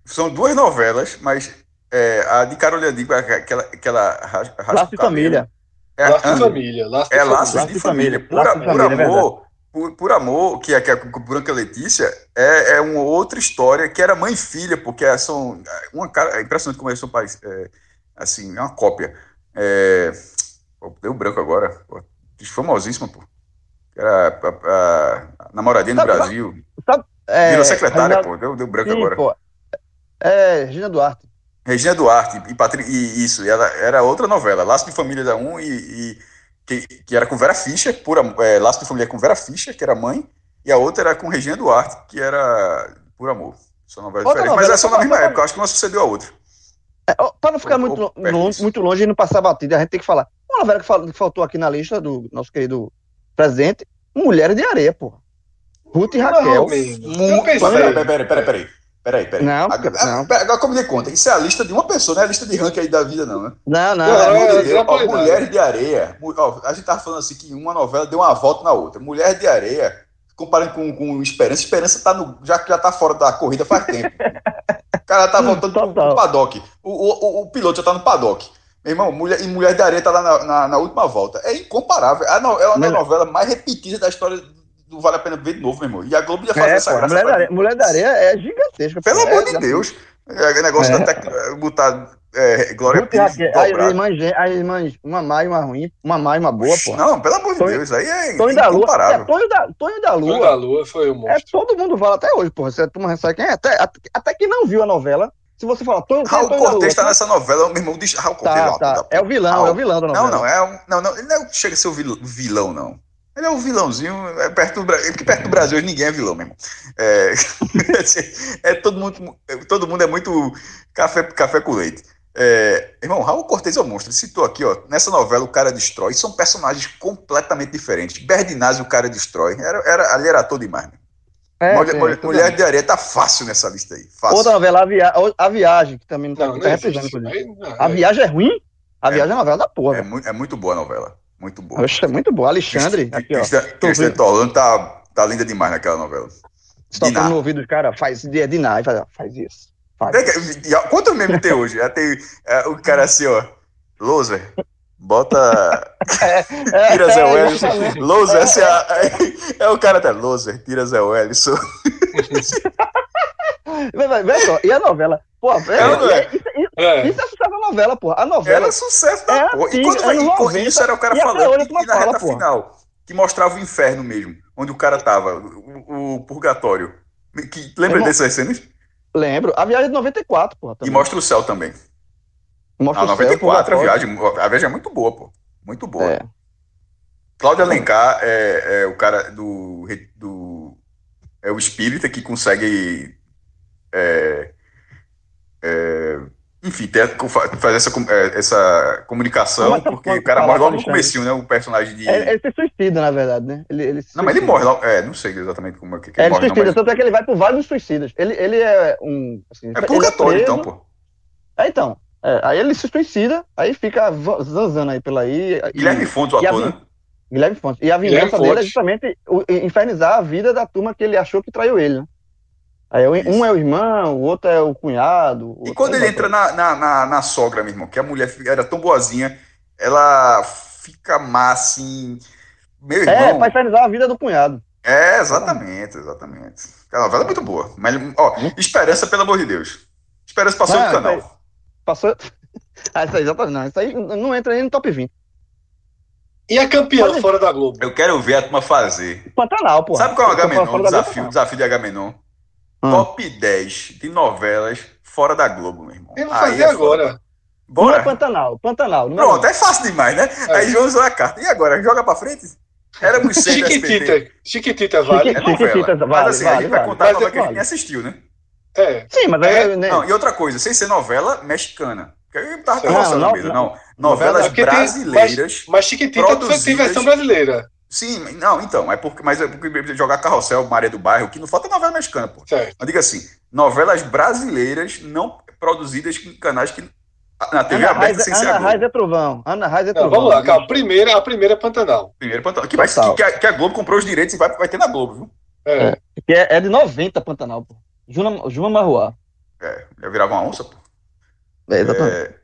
São duas novelas, mas é, a de Carolina Digo, aquela, aquela ras- raspa Laço de. Família. É, Laço de Família. Laço de É. Laços Laço de de Família. Família. Por, Laço de por Família, é amor, por, por amor, que é, que é com Branca Letícia, é, é uma outra história que era mãe e filha, porque são. Uma cara, é impressionante como eles são pais. é, assim, é uma cópia. É, deu branco agora. Pô, famosíssima, pô. Era a, a- a namoradinha do Brasil. É, Virou secretária, Regina- pô. Deu, deu branco Sim, agora. pô. É, Regina Duarte. Regina Duarte e, e isso, e ela era outra novela, Laço de Família da um e, e- que, que era com Vera Fischer, pura, é, Laço de Família com Vera Fischer, que era mãe, e a outra era com Regina Duarte, que era Por Amor. São novelas Outra diferentes, novela, mas é só na mesma época, acho que uma sucedeu a outra. É, ó, pra não ficar Ou- muito, ou muito longe e não passar batida, a gente tem que falar. Uma novela que, fal- que faltou aqui na lista do nosso querido presidente, Mulheres de Areia, porra. Ruth e Raquel. Não. Peraí, peraí, peraí, peraí, peraí. Peraí, peraí. Não, agora, não. pera- agora como me dei conta, isso é a lista de uma pessoa, não é a lista de ranking aí da vida, não, né? Não, não. É- amor de é, ó, exatamente. Mulheres de Areia. ó, a gente tava falando assim que uma novela deu uma volta na outra. Mulher de Areia, comparando com, com Esperança, Esperança tá no, já, já tá fora da corrida faz tempo. O cara tá voltando pro, pro paddock. O, o, o, o piloto já tá no paddock. Meu irmão, mulher, e Mulher de Areia tá lá na, na, na última volta. É incomparável. A no- é uma Mulher- novela mais repetida da história do Vale a Pena Ver de novo, meu irmão. E a Globo ia fazer É, essa pô, graça. Mulher, pra- da Areia, Mulher da Areia é gigantesca. Pelo pô. amor É, de Deus. É, negócio É. da tec... botar é, Glória Pires as irmãs, as irmãs, uma má e uma ruim, uma má e uma boa, pô. Não, pelo amor de Tonho- Deus, aí é Tonho da Lua. É. Tonho da, Tonho da Tonho Lua. da Lua foi o É, monstro. todo mundo fala até hoje, porra. Você a turma sabe quem é. Até, até, até que não viu a novela. Se você falar Tonho, é Raul Tonho Cortez Lua, tá nessa novela, meu irmão diz Raul Cortez. Tá, tá. É o vilão, Raul. é o vilão da novela. Não, não, é um, não, não, ele não chega a ser o vil- vilão, não. Ele é um vilãozinho, é perto do Brasil, porque perto do Brasil ninguém é vilão, meu irmão. É, é todo mundo, todo mundo é muito café, café com leite. É, irmão, Raul Cortez é o monstro. Ele citou aqui, ó, nessa novela o cara destrói. São personagens completamente diferentes. Berdinazzi o cara destrói. Era, era, ali era todo demais. Né? É, Mulher, é, Mulher- tudo Mulher de Areia tá fácil nessa lista aí. Fácil. Outra novela, a, Via... a Viagem, que também não tá, Não, tá não inclusive. Aí, não, A é. Viagem é ruim? A É. Viagem é novela da porra. É, muito, é muito boa a novela. Muito boa. Oxe, é muito boa. Alexandre. Cristian, Torlando tá, tá linda demais naquela novela. Só no ouvido do cara, faz de Diná, faz, faz isso. Faz. Quanto meme tem hoje? Já tem é, o cara assim, ó. Loser, bota. É, Tira Zé é, Wellison. Loser, essa é, a- é o cara da Loser, tira Zé Wellison. Vai só, E a novela? Pô, é, não é. isso, isso- É. isso é sucesso da novela, pô. A novela. Era sucesso da É porra. assim, E quando vai, 90, isso era o cara falando, e, e na fala, reta porra. final, que mostrava o inferno mesmo, onde o cara tava, o, o purgatório. Que, lembra Irmão, dessas cenas? Lembro. A viagem de 94, porra. E mostra o céu também. Mostra A o céu, 94, a viagem, a viagem é muito boa, pô. Muito boa. É. Cláudio Alencar é, é o cara do, do. É o espírita que consegue é, enfim, ter, fazer essa, é, essa comunicação, Mas tá porque o cara falar morre logo no comecinho, né? O personagem de. Ele, ele se suicida, na verdade, né? Ele, ele Não, mas ele morre logo. É, não sei exatamente como é que, que É, ele ele morre, suicida, não, mas. tanto é que ele vai pro Vale dos Suicidas. Ele, ele é um. Assim, É purgatório, preso. então, pô. É, então. É, aí ele se suicida, aí fica zanzando aí pela aí. e- Guilherme Fontes, o ator, né? Guilherme Fontes. E a Guilherme vingança dele é justamente o- infernizar a vida da turma que ele achou que traiu ele, né? Aí um Isso. é o irmão, o outro é o cunhado. o E quando é ele entra na, na, na, na sogra, meu irmão, que a mulher era tão boazinha, ela fica má assim. Meu É, irmão. pra infernizar a vida do cunhado. É, exatamente, exatamente. A novela é muito boa. Mas, ó, Esperança, pelo amor de Deus. Esperança passou? Ah, no canal. Passou. Ah, isso aí, exatamente. Não, isso aí não entra nem no top 20. E a campeã Mas- fora da Globo? Eu quero ver a turma fazer. Pantanal, pô. Sabe qual é o Agamenon? Desafio, Globo, desafio de Agamenon? Ah. Top 10 de novelas fora da Globo, meu irmão. Eu vou Aí fazer é agora. foda. Não é Bora. Pantanal, Pantanal. Não é Pronto, é fácil demais, né? É. Aí João usou a carta. E agora? Joga pra frente? Éramos SBT. Chiquitita. Chiquitita vale. É novela. Chiquitita, Mas vale, assim, a vale, gente vai vale. contar a Mas novela é- que a gente vale. nem assistiu, né? É. Sim, mas É, é, né? Não, e outra coisa, sem ser novela mexicana. Porque eu tava Não, conversando não, não. Não, novelas Porque tem- brasileiras. Mas Chiquitita tem versão brasileira. Sim, não, então, é porque, mas é porque jogar Carrossel, Maria do Bairro, que não falta é novela mexicana, pô. Certo. Mas diga assim, novelas brasileiras não produzidas em canais que na TV Ana aberta Raiz, sem ser a Ana Globo. Raiz é trovão. Ana Raiz é Não, trovão. vamos lá, calma. Primeira, a primeira é Pantanal. Primeiro Pantanal. Que, vai, que, a, que a Globo comprou os direitos e vai, vai ter na Globo, viu? É. Que é, é de 90 Pantanal, pô. Juma, Juma Marruá. É, já virava uma onça, pô. É, exatamente. É,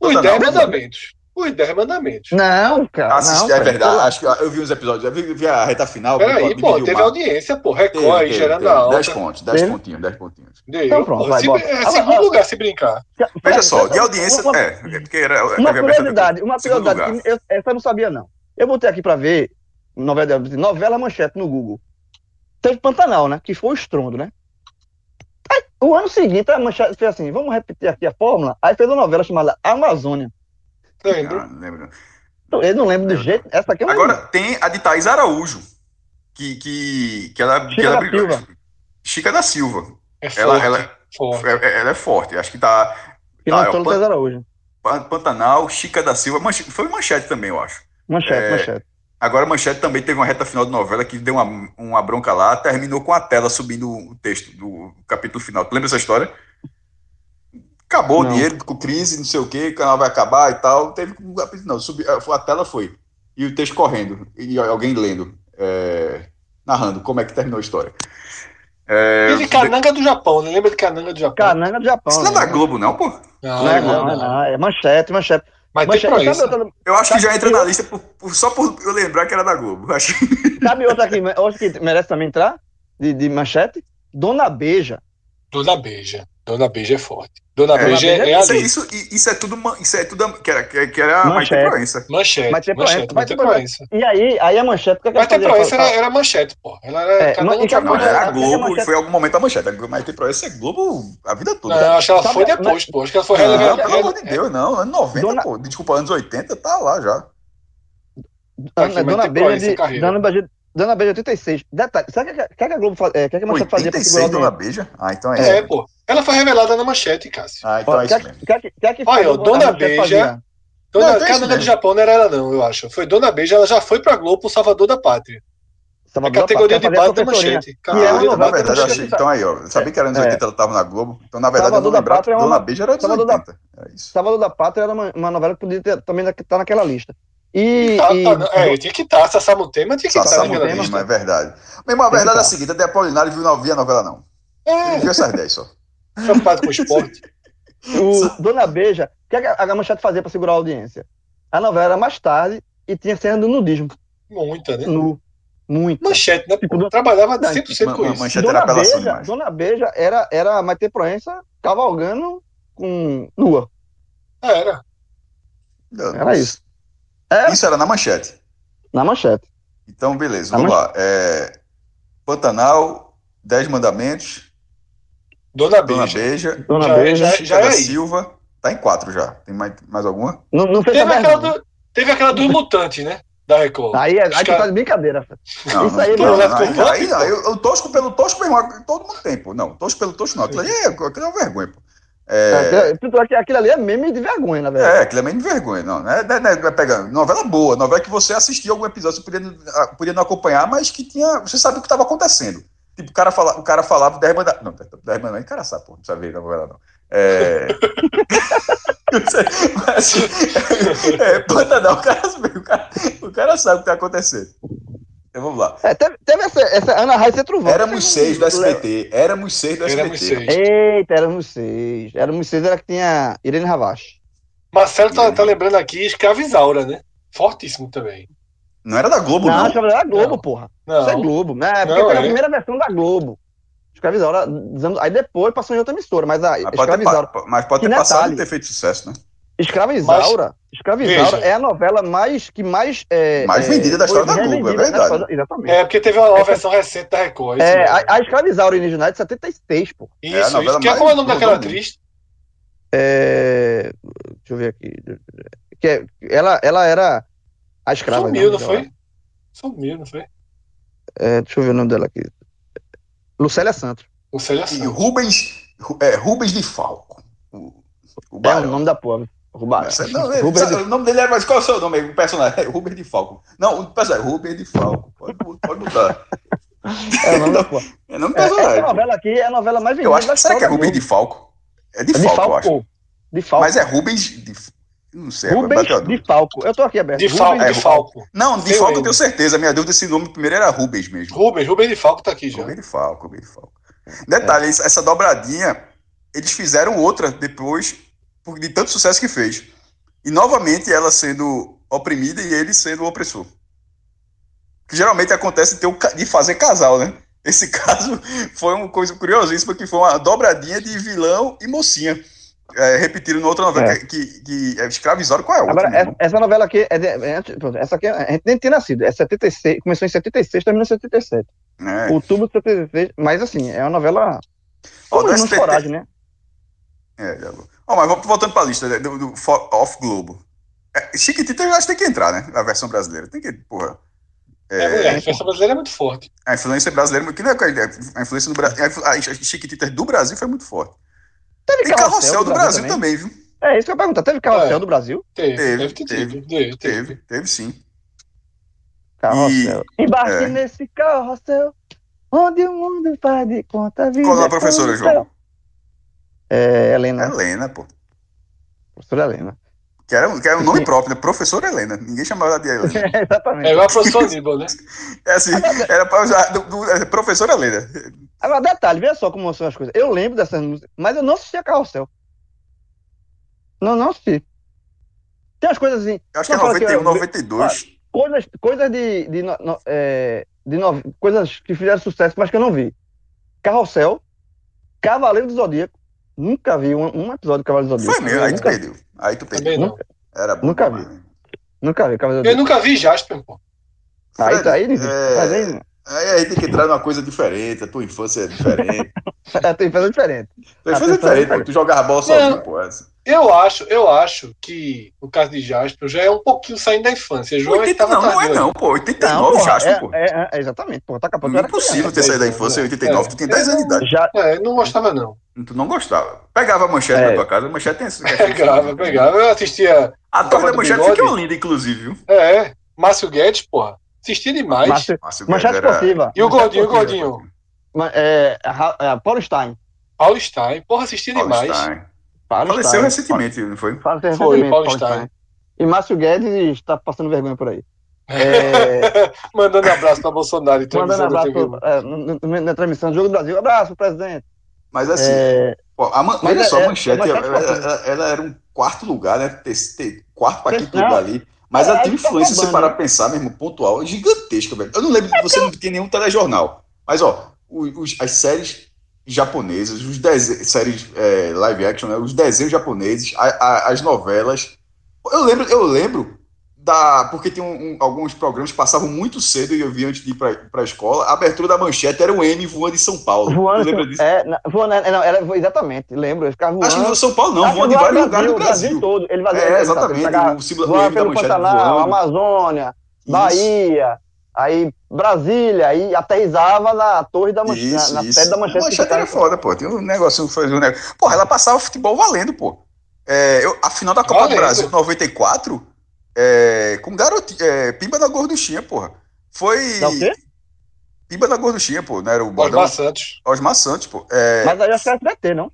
Os Pantanal, 10 né? mandamentos. Os 10 mandamentos. Não, cara. assisti, não, é cara. verdade, acho que eu vi uns episódios, eu vi, vi a reta final. Peraí, dividiu pô, teve audiência, pô. Teve, Record aí teve, gerando teve. a alta. 10 pontos, 10 Teve? pontinhos, 10 pontinhos. Deu, Então pronto, pô. vai, Se- bota. é segundo ó. lugar se brincar. Veja só, de audiência. Uma, é, é porque era. uma curiosidade, uma curiosidade. que eu, essa eu não sabia, não. Eu botei aqui pra ver novela, novela manchete no Google. Teve Pantanal, né? Que foi o estrondo, né? O ano seguinte, a manchete fez assim: vamos repetir aqui a fórmula. Aí fez uma novela chamada Amazônia. Ah, não lembro. Eu não lembro do jeito. Essa aqui Agora tem a de Thaís Araújo, que, que, que ela, que Chica ela da brilhou. Silva. Chica da Silva. É forte. Ela, ela, forte. é- ela é forte. Acho que tá. que tá, é Araújo. Pan- Pantanal, Chica da Silva. Manche- foi manchete também, eu acho. Manchete, É, manchete. Agora, Manchete também teve uma reta final de novela que deu uma, uma bronca lá, terminou com a tela subindo o texto do capítulo final. Tu lembra essa história? Acabou Não. o dinheiro com crise, não sei o que, o canal vai acabar e tal. Teve um capítulo, não, subi, a tela foi. E o texto correndo, e alguém lendo, é, narrando como é que terminou a história. É, E de Cananga do Japão, né? Lembra de Cananga do Japão? Cananga do Japão. isso não é da né? Globo, não, pô? Não, Não, é não, não, não. É manchete, manchete. Mas tem manchete. Sabe outra, Eu acho que já entra que na lista por- por- só por eu lembrar que era da Globo. Acho sabe outra aqui, acho que merece também entrar? De, de manchete? Dona Beija. Dona Beija. Dona Beija é forte. Dona É, Beija é, é Isso, é- ali. isso, isso é tudo, isso é tudo que era, que, era a Maite Manchete. Proença. Manchete. Vai ter manchete, Proença. E aí, aí a manchete, que é ela Proença, era, era manchete, pô. Ela era É, mas- do Japão. Não, Manchete- era Globo manchete- e foi em algum momento a manchete. Maite Proença é Globo a vida toda. Não, eu acho que ela Sabe- foi depois, pô. Acho que ela foi Não, relevante. pelo amor de Deus, não. Anos 90, Dona- pô. Desculpa, anos 80, tá lá já. Dona, Beija de. Dona Beija, Dona Beija 86. Detalhe, sabe o que, que, que a Globo faz, é, que, que a manchete fazia pra 86, segurar Dona? Beija? Ah, então é, É, pô. Ela foi revelada na manchete, Cássio. Ah, então Ó, é que, isso mesmo. que, que, que, Olha, a Dona Beija-? Dona Não, Cananga do. Japão não era ela, não, eu acho. Foi Dona Beija, ela já foi pra Globo, pro Salvador da Pátria. É Salvador da categoria de Pátria, base da a manchete. É Ah, Categoria então, de na da verdade, eu achei. Então aí, ó. Eu sabia que era anos É. 80 ela tava na Globo. Então, na verdade, eu Salvador não da lembrava é uma- Dona Beija era dos Salvador da- 80. É isso. Salvador da Pátria era uma, uma novela que podia ter, também estar naquela lista. E. Tá, e- tá, é, tinha que estar. Sassamutema tinha que estar Sassamo naquela Tema. lista. Mas é verdade. Mesmo a verdade é a tá. seguinte: até Apolinário viu, não via a novela, não. Ele É, viu essas 10 só. preocupado com o esporte. O Dona Beija, o que a, a manchete fazia para segurar a audiência? A novela era mais tarde e tinha cena do nudismo. Muita, né? Nu. Muito. Manchete, né? Tipo, Pô, trabalhava Não, 100% com man- isso. manchete era Dona apelação Beija, demais. Dona Beija era, era Maite Proença cavalgando com nua. Era. Era isso. Era Isso era na manchete. na manchete. Então, beleza, Na vamos lá. É, Pantanal, Dez Mandamentos, Dona Dona Beija. Beija, Dona Já- Beija. já- Chica da aí. Silva. Tá em quatro já. Tem mais, mais alguma? Não, não fez Teve aquela, do, teve aquela dos mutantes, né? Da Record. Aí, aí Os tu cara- tá de brincadeira. Não, Isso não, aí não, não leva não, com aí, aí, aí eu, eu tosco pelo tosco mesmo, todo mundo tem, pô. Não, tosco pelo tosco não. Aquilo é, aquilo é uma vergonha, pô. É, Aquilo- é aquilo ali é meme de vergonha, na verdade. é, aquilo é meio de vergonha, não. Não é, não é, não é pegando. Novela boa, novela que você assistia algum episódio, você podia, ah, podia não acompanhar, mas que tinha. Você sabia o que estava acontecendo. Tipo, o cara, fala, o cara falava 10 mandados. Não, 10 mandados, cara sabe, pô, não precisa ver novela, não. É. mas, é, Pantanal, o cara, o, cara, o cara sabe o que está acontecendo. Então vamos lá. É, teve, teve essa, essa Ana Raiz e Trovão. Éramos seis do SBT. Éramos seis do Éramos SBT. seis. Eita, éramos seis. Éramos seis, era que tinha Irene Ravache. Marcelo tá, tá lembrando aqui Escravizaura, né? Fortíssimo também. Não era da Globo, Não, não. que era Globo, Não. porra. Não, Isso é Globo, né? Porque Não, foi a é. primeira versão da Globo. Escravizaura, aí depois passou em outra emissora, mas a Mas pode ter, Escravizaura, mas pode ter passado e ter feito sucesso, né? Escravizaura, Escravizaura veja. é a novela mais que mais é, Mais é, vendida da história da Globo, é da verdade. Exatamente. É, porque teve uma versão recente da Record. É, mesmo. a, a Escravizaura original é de 76, pô. Isso, é a novela isso. Que é como é o nome daquela atriz? É, deixa eu ver aqui. Que é- ela, ela era a escrava. Sumiu, não né? foi? Sumiu, não foi? É, deixa eu ver o nome dela aqui. Lucélia Santos. O Célia E Santos. Rubens, Ru- é, Rubens de Falco. O, o É o nome da porra. Essa- não, é- Rubens sabe, o nome dele é, mas qual é o seu nome? O personagem é Rubens de Falco. Não, o personagem é Rubens de Falco. Pode, pode mudar. É o nome da porra. É nome do É, essa personagem. novela aqui é a novela mais vendida eu acho que será que é Rubens de Falco? É de Globo. Falco, eu acho. Falco. De Falco. Mas é Rubens de. Não sei, agora Rubens de Falco. Eu tô aqui aberto. De Rubens Falco, é, de Falco. Não, de Sei Falco eu ainda. tenho certeza. Minha dúvida se o nome primeiro era Rubens mesmo. Rubens, Rubens de Falco tá aqui já. Rubens de Falco, Rubens de Falco. Detalhe, essa essa dobradinha, eles fizeram outra depois, de tanto sucesso que fez. E novamente ela sendo oprimida e ele sendo o opressor. Que geralmente acontece de, de fazer casal, né? Esse caso foi uma coisa curiosíssima, que foi uma dobradinha de vilão e mocinha. É, repetiram na outra novela, É. que, que, é escravizório. Qual é a outra? Agora, meu essa, novela aqui, é de- é essa aqui, a gente nem tinha nascido, é 76, começou em 76, terminou em 77. É. Outubro de 76, mas assim, é uma novela Ó, do muita SBT. coragem, né? É, já vou. Ó, mas voltando para a lista né, do, do Off Globo. É, Chiquitita eu acho que tem que entrar, né? A versão brasileira. Tem que, porra. É, É, a influência brasileira é muito forte. a influência brasileira, que não é a influência do Brasil. A Chiquititas do Brasil foi muito forte. Teve Tem carrossel do Brasil também, viu? É isso que eu ia perguntar, teve carrossel É. do Brasil? Teve, Teve, teve. Teve, teve. Teve, teve sim. Carrossel. Embarque é. nesse carrossel, onde o mundo faz de conta vida. Qual é a professora. João? É, Helena, Helena, pô. professora Helena. Que era, que era um nome próprio, né? Professora Helena. Ninguém chamava ela de Helena. Exatamente. É igual a professor Aníbal, né? É assim, era pra usar. Do, do, é, professora Helena. Agora, detalhe, veja só como são as coisas. Eu lembro dessas músicas, mas eu não assistia Carrossel. Não, não assisti. Tem as coisas assim, Eu acho que é Não, fala que 91, eu- 92. coisas, coisas de, de, no- no- é, de nove- coisas que fizeram sucesso, mas que eu não vi. Carrossel, Cavaleiro do Zodíaco. Nunca vi um, um episódio do Cavaleiro do Zodíaco. Foi mesmo, aí tu nunca, perdeu. Aí tu perdeu. Não. Era bom Nunca demais. nunca vi Cavaleiro do Eu Zodíaco. nunca vi Jasper, pô. Aí, tá aí, É, mas aí, Aí a tem que entrar numa coisa diferente, a tua infância é diferente. é, tem coisa diferente. Tua A infância é tua diferente, pô. Tu jogava bola sozinho, pô. Essa. Eu acho, eu acho que o caso de Jasper já é um pouquinho saindo da infância. João é que 80, tava não, não é não, pô. 89 Não, porra, Jasper, é, pô. é, é, exatamente, pô, tá capaz. Não é possível ter saído da infância em 89, tu tem 10 anos de idade. Já, É, não gostava, não. Tu não gostava. Pegava a manchete É. na tua casa, a manchete tem essa. Pegava, pegava. Eu assistia. A torre da manchete bigode. ficou linda, inclusive, viu? É, Márcio Guedes, porra. Assistia demais. Márcio- Márcio Manchete Guedes era- esportiva. E o gordinho, o gordinho. É, é, Paulo Stein. Paulo Stein. Porra, assistia Paulo demais. Stein. Paulo Faleceu Stein. recentemente, não foi? Faleceu recentemente, Paulo Paulo Stein. Stein. E Márcio Guedes está passando vergonha por aí. É, Mandando abraço pra Bolsonaro. e mandando abraço TV. pro- é, na transmissão do Jogo do Brasil. Abraço, presidente. Mas assim, É, pô, a man... Mas olha é- só, é- a manchete, manchete ela, ela- ela era um quarto lugar, né? Ter, ter quarto para quinto lugar ali. Mas É, ela tem aí tá influência, se parar pra pensar, mesmo, pontual, é gigantesca, velho. Eu não lembro, você não tem nenhum telejornal. Mas, ó, os- as séries japonesas, os dese... séries é, live action, né? os desenhos japoneses, a- a- as novelas. Eu lembro, eu lembro da. Porque tem um- um- alguns programas que passavam muito cedo e eu vi antes de ir pra, pra escola. A abertura da manchete era o M voando em São Paulo. voando. Lembra disso? É, voando é, não, era, exatamente, lembro. Ele ficava voando. Acho que não São Paulo, não, Acho que voando em vários lugares do o Brasil. todo. Ele fazia, É, ele exatamente. pegava- O o M da manchete Pantanal, voando. Amazônia, Isso. Bahia. Aí Brasília, aí aterrizava na torre da manchete, Isso, na, na isso. sede da A manchete. manchete era foda, pô. Tem um negócio, fazia um negócio. Porra, ela passava futebol valendo, pô. É, eu, a final da Copa Valendo. do Brasil 94, é, com garotinho, é, Pimba na gorduchinha, porra. Foi. Dá o quê? Pimba na gorduchinha, pô. Não era o bordão? Osmar Santos. Osmar Santos, pô. É, Mas aí acho que era SBT, não?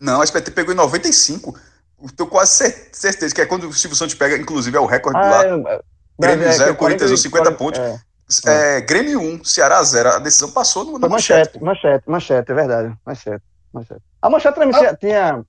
Não, a SBT pegou em 95. Eu tenho quase cer- certeza que é quando o Silvio Santos pega, inclusive é o recorde Ah, lá. é, Grêmio é, zero, que Corinthians um, 50 pontos. É, É, Grêmio 1, Ceará 0. A decisão passou no, manchete, manchete. manchete, manchete, é verdade. Manchete, manchete. A manchete transmitia, tinha.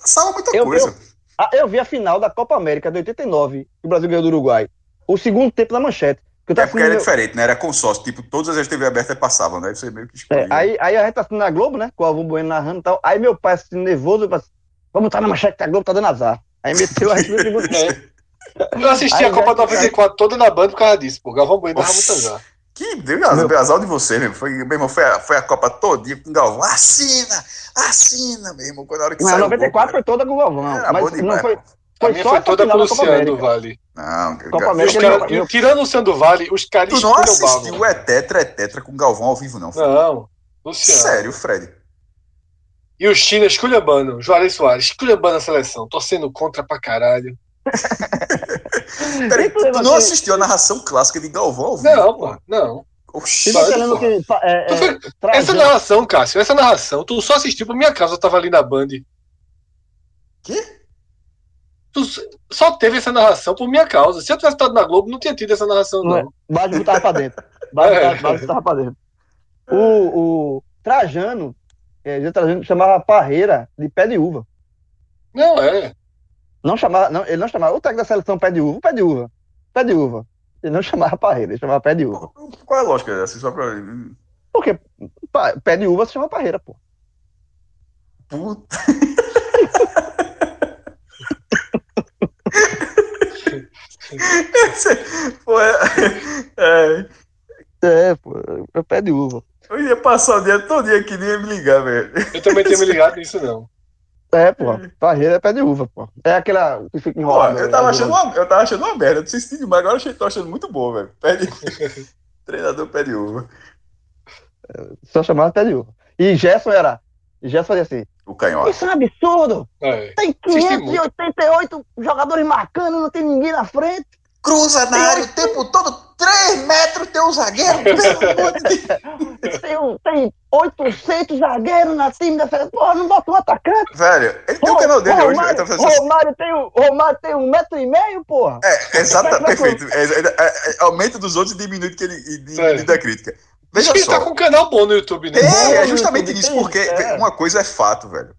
Passava muita Eu- coisa. Ah, eu vi a final da Copa América de 89, que o Brasil ganhou do Uruguai. O segundo tempo da manchete. Que eu É porque era assistindo- diferente, né? Era consórcio. Tipo, todas as TV abertas passavam, né? Você meio que É, aí, aí a gente tá assistindo na Globo, né? Com o Avô Bueno narrando e tal. Aí meu pai assistindo nervoso, eu falei, assim, vamos estar na manchete que a Globo tá dando azar. Aí meteu a gente no segundo tempo. É. Eu assisti Aí a Copa já- 94 toda na banda por causa disso, pô. Galvão Bueno dava muito azar. Que deu azar, de você, meu. Foi, meu irmão, foi a, foi a Copa todinha com o Galvão. Assina! Assina, meu irmão. Quando a hora que Mas saiu o 94 gol, foi toda com o Galvão. Era bom Mas não demais, foi. A foi minha só foi toda com o Luciano do. Vale. Não, Copa América ele cara- não- tirando o Luciano do Vale, os caras Tu não assistiu É Tetra, é Tetra com Galvão ao vivo, não. Não, Luciano. Sério, Fred. E o China esculhambando. Juarez Soares esculhambando a seleção. Torcendo contra pra caralho. Peraí, tu não que- assistiu a narração clássica de Galvão ao vivo? Não, pô. Não. Oxi. Porra. que. É, é, Essa narração, Cássio, essa narração, tu só assistiu por minha causa, eu tava ali na Band. Quê? Tu só teve essa narração por minha causa. Se eu tivesse estado na Globo, não tinha tido essa narração, Não não. Baixo botava pra dentro. Baixo É. pra dentro. O, o Trajano, é, Trajano chamava Parreira de pé de uva. Não, é. Não chamava, não, ele não chamava o técnico da seleção pé de uva, pé de uva, pé de uva. Ele não chamava Parreira, ele chamava pé de uva. Qual é a lógica dessa? Só pra... Porque pé de uva se chama Parreira, pô. Puta. Pô, é, é, É, pô, é pé de uva. eu ia passar o dia todo dia aqui, nem ia me ligar, velho. Eu também tinha me ligado nisso, não. É, pô, Parreira é pé de uva, pô. É aquela que fica Pô, enrolada. eu, tava né, achando uma, eu tava achando uma merda, não sei se demais, agora eu achei- tô achando muito bom, velho. Pé de... Treinador pé de uva. Só chamava pé de uva. E Gerson era. Gerson fazia assim. O canhota. Isso é um absurdo! É. Tem Assisti 588 jogadores marcando, não tem ninguém na frente. Cruza na área o tempo todo, 3 metros, tem um zagueiro, pelo amor de Deus. Tem, um- tem 800 zagueiros na time da seleção. Porra, não bota um atacante. Velho, ele tem o canal dele hoje, Romário, tá. Romário, tem, um- Romário tem um metro e meio, porra. É, exato, perfeito. É, é, é, é, aumenta dos outros e diminui que ele e diminui É. da crítica. Veja que ele só. tá com um canal bom no YouTube, né? É, é justamente YouTube isso, porque é. uma coisa é fato, velho.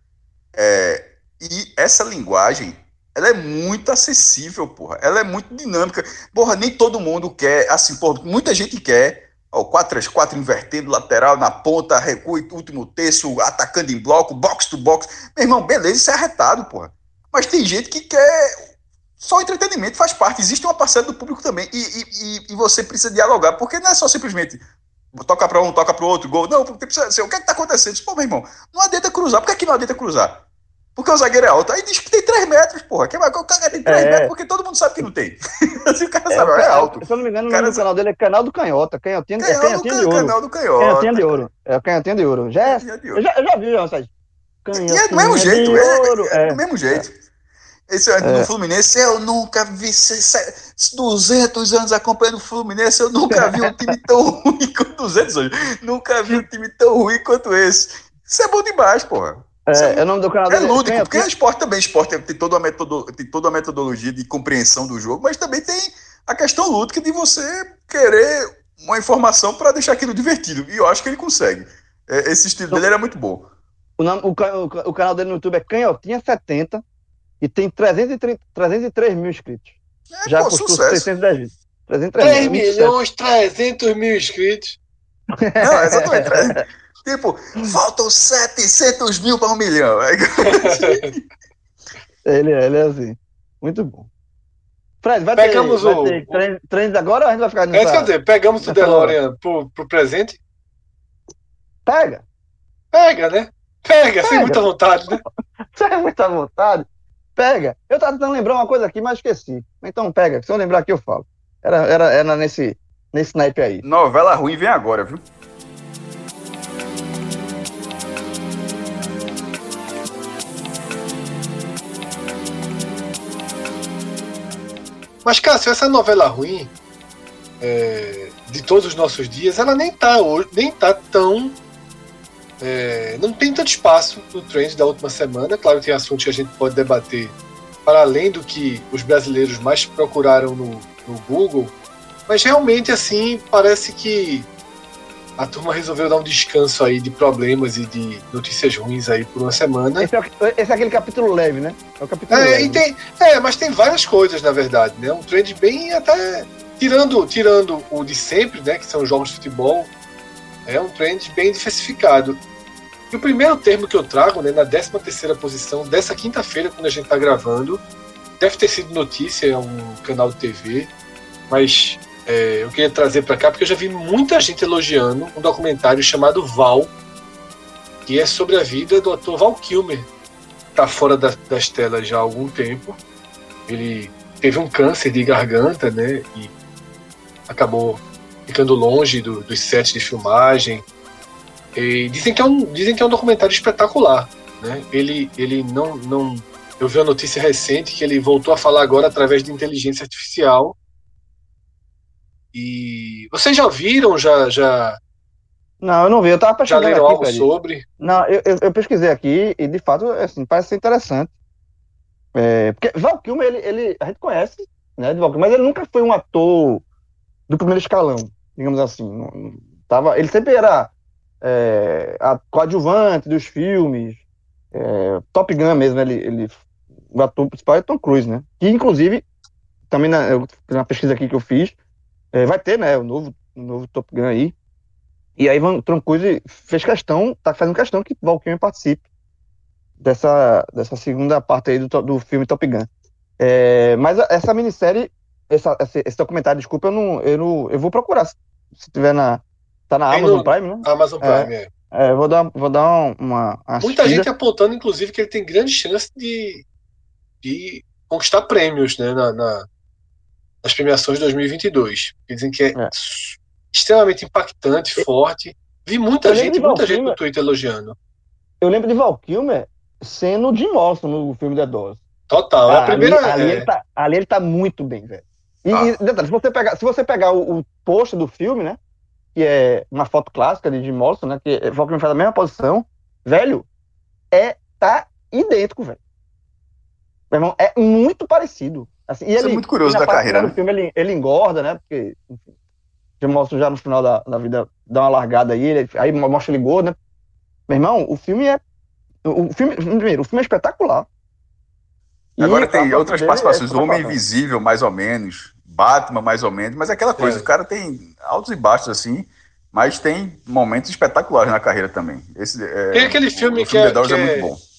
É, e essa linguagem, ela é muito acessível, porra. Ela é muito dinâmica. Porra, nem todo mundo quer, assim, porra, muita gente quer. Ó, 4-3-4 invertendo, lateral na ponta, recua, último terço, atacando em bloco, box to box. Meu irmão, beleza, isso é arretado, porra. Mas tem gente que quer. Só entretenimento faz parte. Existe uma parcela do público também. E, e, e- você precisa dialogar, porque não é só simplesmente toca para um, toca para o outro, gol. Não, porque precisa assim, o que é que tá acontecendo? Pô, meu irmão, não adianta cruzar. Por que, que não adianta cruzar? Porque o zagueiro é alto. Aí diz que tem 3 metros, porra. Que vai, o cara tem 3 É. metros porque todo mundo sabe que não tem. assim, o cara É, sabe, o é ca- alto. Se eu não me engano, o Cara, do canal dele é Canal do Canhota. Canhotinha, é do canhotinha de ouro. canal do canhota. Canhotinha de ouro. É o canhotinha de ouro. Já, Canhotinha de eu ouro. já, eu já vi, já, Sérgio. E é do mesmo jeito, é, é é. do mesmo jeito. Esse é. no Fluminense, eu nunca vi se- se- 200 anos acompanhando o Fluminense, eu nunca vi um time tão ruim quanto 200 anos. Nunca vi um time tão ruim quanto esse. Isso é bom demais, porra. É, é o nome do canal É dele. lúdico, porque Canhotinha- o esporte também, esporte tem toda, uma metodo, tem toda uma metodologia de compreensão do jogo, mas também tem a questão lúdica de você querer uma informação para deixar aquilo divertido. E eu acho que ele consegue. É, Esse estilo dele era muito bom. O, nome- o o o canal dele no YouTube é Canhotinha70 e tem 330, 303 mil inscritos. É, Já pô, sucesso. 610 vídeos. 303 3 mil. é milhões 300 mil inscritos. Não, exatamente. É, tipo, faltam 700 mil para um milhão. Ele, é- ele é assim. Muito bom. Fred, vai Pegamos ter, vai o- ter treino, treinos agora ou a gente vai ficar É isso que eu nessa... ia dizer, pegamos o DeLorean pro, pro presente? Pega. Pega, né? Pega, sem Pega. muita vontade, né? É muita vontade. Pega. Eu tava tentando lembrar uma coisa aqui, mas esqueci. Então pega. Se eu lembrar aqui, eu falo. Era, era, era nesse, nesse naipe aí. Novela ruim vem agora, viu? Mas, Cássio, essa novela ruim é, de todos os nossos dias, ela nem tá, nem tá tão. É, não tem tanto espaço no trend da última semana. Claro que tem assuntos que a gente pode debater para além do que os brasileiros mais procuraram no, no Google. Mas realmente, assim, parece que a turma resolveu dar um descanso aí de problemas e de notícias ruins aí por uma semana. Esse é, esse é aquele capítulo leve, né? É o capítulo é, leve. Tem, é, mas tem várias coisas, na verdade, né? Um trend bem até. Tirando, tirando o de sempre, né? Que são jogos de futebol, é um trend bem diversificado. E o primeiro termo que eu trago, né, na 13 terceira posição dessa quinta-feira, quando a gente está gravando, deve ter sido notícia em um canal de TV, mas é, eu queria trazer para cá porque eu já vi muita gente elogiando um documentário chamado Val, que é sobre a vida do ator Val Kilmer. Está fora da, das telas já há algum tempo. Ele teve um câncer de garganta, né? E acabou ficando longe do, dos sets de filmagem. E dizem que é um, dizem que é um documentário espetacular, né? Ele, ele não, não. Eu vi uma notícia recente que ele voltou a falar agora através de inteligência artificial e vocês já viram, já, já. Não, eu não vi. Eu tava pesquisando. Já leram aqui, algo sobre? Não, eu, eu, eu, pesquisei aqui e de fato, assim, parece ser interessante. É, porque Val Kilmer, ele, ele, a gente conhece, né, de Val Kilmer, mas ele nunca foi um ator do primeiro escalão, digamos assim. Não, tava, ele sempre era é, a coadjuvante dos filmes, é, Top Gun mesmo, ele, ele, o ator principal é Tom Cruise, né? Que inclusive, também na, eu, na pesquisa aqui que eu fiz, é, vai ter, né, o novo, o novo Top Gun aí. E aí Van Tom Cruise fez questão, tá fazendo questão que Valkyrie participe dessa, dessa segunda parte aí do, do filme Top Gun. É, mas essa minissérie, essa, esse, documentário, desculpa, eu não, eu não, eu vou procurar se, se tiver na, tá na Amazon no, Prime, né? Amazon Prime, é. é. é vou dar, vou dar uma, uma Muita gente apontando, inclusive, que ele tem grande chance de, de conquistar prêmios, né, na, na nas premiações de 2022. Dizem que é, é. extremamente impactante, forte. Vi muita gente, muita gente no Twitter elogiando. Eu lembro de Val Kilmer sendo o Jim Morrison no filme The Doors. Total. Ah, a primeira, ali, ali, é... ele tá, ali ele tá muito bem, velho. E, ah. e detalhe, se você pegar, se você pegar o, o post do filme, né? Que é uma foto clássica de Jim Morrison, né? Que Val Kilmer faz a mesma posição, velho, é tá idêntico, velho. Meu irmão, é muito parecido. Assim, e Isso é ele, é muito curioso da carreira. No né? filme ele, ele engorda, né? Porque já mostra já no final da, da vida, dá uma largada aí, ele, aí mostra ele gordo, né? Meu irmão, o filme é. O filme, primeiro, o filme é espetacular. Agora tem outras participações, é o Homem Invisível, mais ou menos, Batman, mais ou menos, mas é aquela coisa, é. o cara tem altos e baixos assim, mas tem momentos espetaculares na carreira também. Esse, é, tem aquele filme, o, o filme que, é, que é, muito bom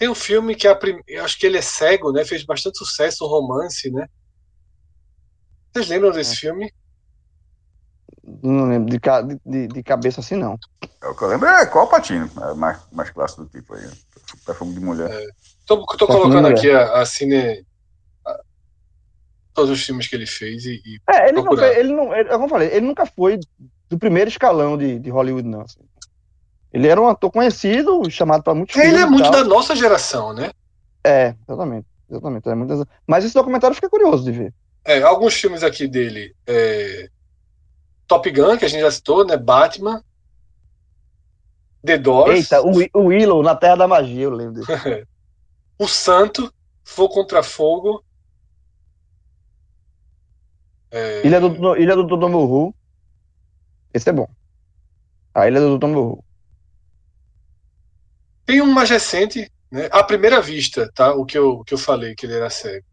tem um filme que é a prim... acho que ele é cego, né? Fez bastante sucesso, um romance, né? Vocês lembram desse é. filme? Não lembro de, de, de, cabeça assim, não. É o que eu lembro é qual patinho, é mais, mais clássico do tipo aí. Perfume de mulher. É. Tô, tô colocando aqui a, a cine. A, todos os filmes que ele fez e. e é, ele não, foi, ele não. Ele, como eu falei, ele nunca foi do primeiro escalão de, de Hollywood, não. Assim. Ele era um ator conhecido, chamado para muitos Ele é muito da nossa geração, né? É, exatamente. exatamente é muito... Mas esse documentário fica curioso de ver. É, alguns filmes aqui dele. É... Top Gun, que a gente já citou, né? Batman. The Doors. Eita, o, o Willow na Terra da Magia, eu lembro desse. o Santo, Fogo contra Fogo. É... Ilha do, Ilha do. Esse é bom. A Ilha do Totomurru. Tem um mais recente, né? À primeira vista, tá? O que eu, que eu falei, que ele era cego.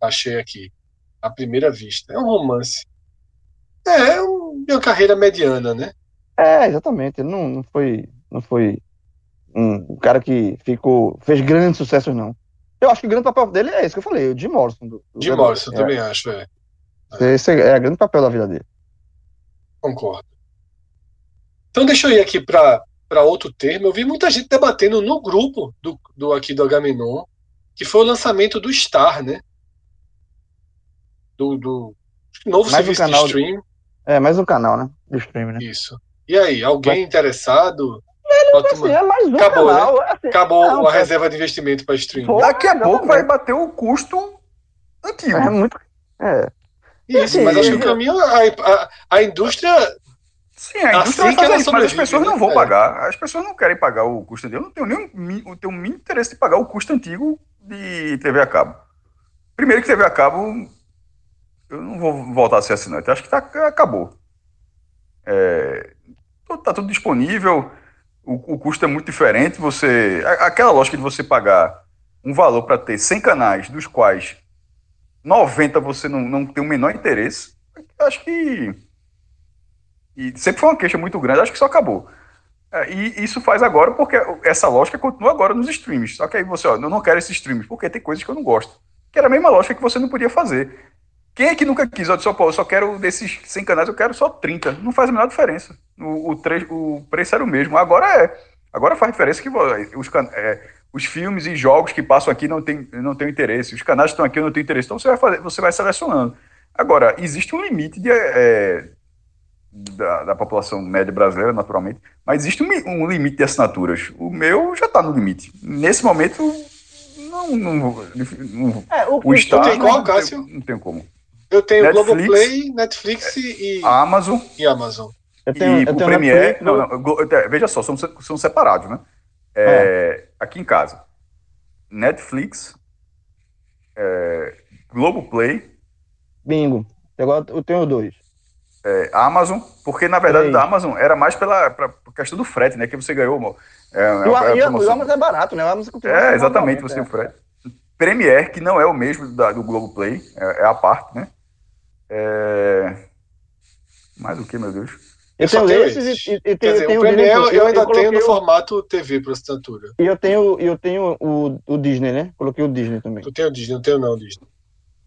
Achei aqui. À primeira vista. É um romance. É, é uma carreira mediana, né? É, exatamente. Ele não, não foi. Não foi um, cara que ficou. fez grandes sucessos, não. Eu acho que o grande papel dele é esse que eu falei, o Jim Morrison. Do, do Jim Morrison, é. também acho, é. Esse é o grande papel da vida dele. Concordo. Então deixa eu ir aqui para para outro termo, eu vi muita gente debatendo no grupo do, do aqui do Agamenon, que foi o lançamento do Star, né? Do, do novo mais serviço um canal, de stream. É, mais um canal, né? De streaming, né? Isso. E aí, alguém interessado? Bota assim, é mais um Acabou, canal. assim, Acabou não, a cara. reserva de investimento para streaming. Pô, Daqui a pouco vai bater o custo antigo. É muito. É. Isso, mas acho que o caminho, a, a, a indústria. Sim, a Assim indústria vai que ela fazer isso, mas as pessoas né? não vão É. pagar. As pessoas não querem pagar o custo dele. Eu não tenho nem o tenho mínimo interesse de pagar o custo antigo de TV a cabo. Primeiro que TV a cabo, eu não vou voltar a ser assinante. Acho que tá, acabou. É, tudo- tá tudo disponível. O, o custo é muito diferente. Você, aquela lógica de você pagar um valor para ter 100 canais, dos quais 90 você não, não tem o menor interesse. Acho que e sempre foi uma queixa muito grande, acho que só acabou. É, e isso faz agora porque essa lógica continua agora nos streams. Só que aí você, ó, eu não quero esses streams, porque tem coisas que eu não gosto. Que era a mesma lógica que você não podia fazer. Quem é que nunca quis? Ó, eu só quero desses 100 canais, eu quero só 30. Não faz a menor diferença. O, o, tre- o preço era o mesmo. Agora é. Agora faz diferença que ó, os, can- é, os filmes e jogos que passam aqui não tem, não tem interesse. Os canais que estão aqui não tem interesse. Então você vai, fazer, você vai selecionando. Agora, existe um limite de, é, da, da população média brasileira, naturalmente, mas existe um, um limite de assinaturas. O meu já está no limite. Nesse momento, não, não, não- É, o, o Estado. tem qual, não, Cássio? Não tem como. Eu tenho Netflix. Globoplay, Netflix e, Amazon e Amazon. eu tenho, e eu o tenho Premiere. Netflix, Não, não, é, veja só, são, são separados, né? É, Aqui em casa. Netflix, é, Globoplay, Bingo. Agora eu tenho dois. É, Amazon, porque na verdade da Amazon era mais pela, pra, questão do frete, né? Que você ganhou, mo- é, é, E o, é e o- e o Amazon é barato, né? O Amazon É, exatamente, barato, você tem é. o frete. Premiere, que não é o mesmo da, do Globoplay, é, é a parte, né? É... Mais o que, meu Deus? Eu só tenho tenho esses esses. e, e, tenho, dizer, tenho o Premiere eu, Disney, eu ainda tenho coloquei no o- formato TV por assinatura. E eu tenho, e eu tenho o, o Disney, né? Coloquei o Disney também. Tu tem o Disney, não tenho não, Disney.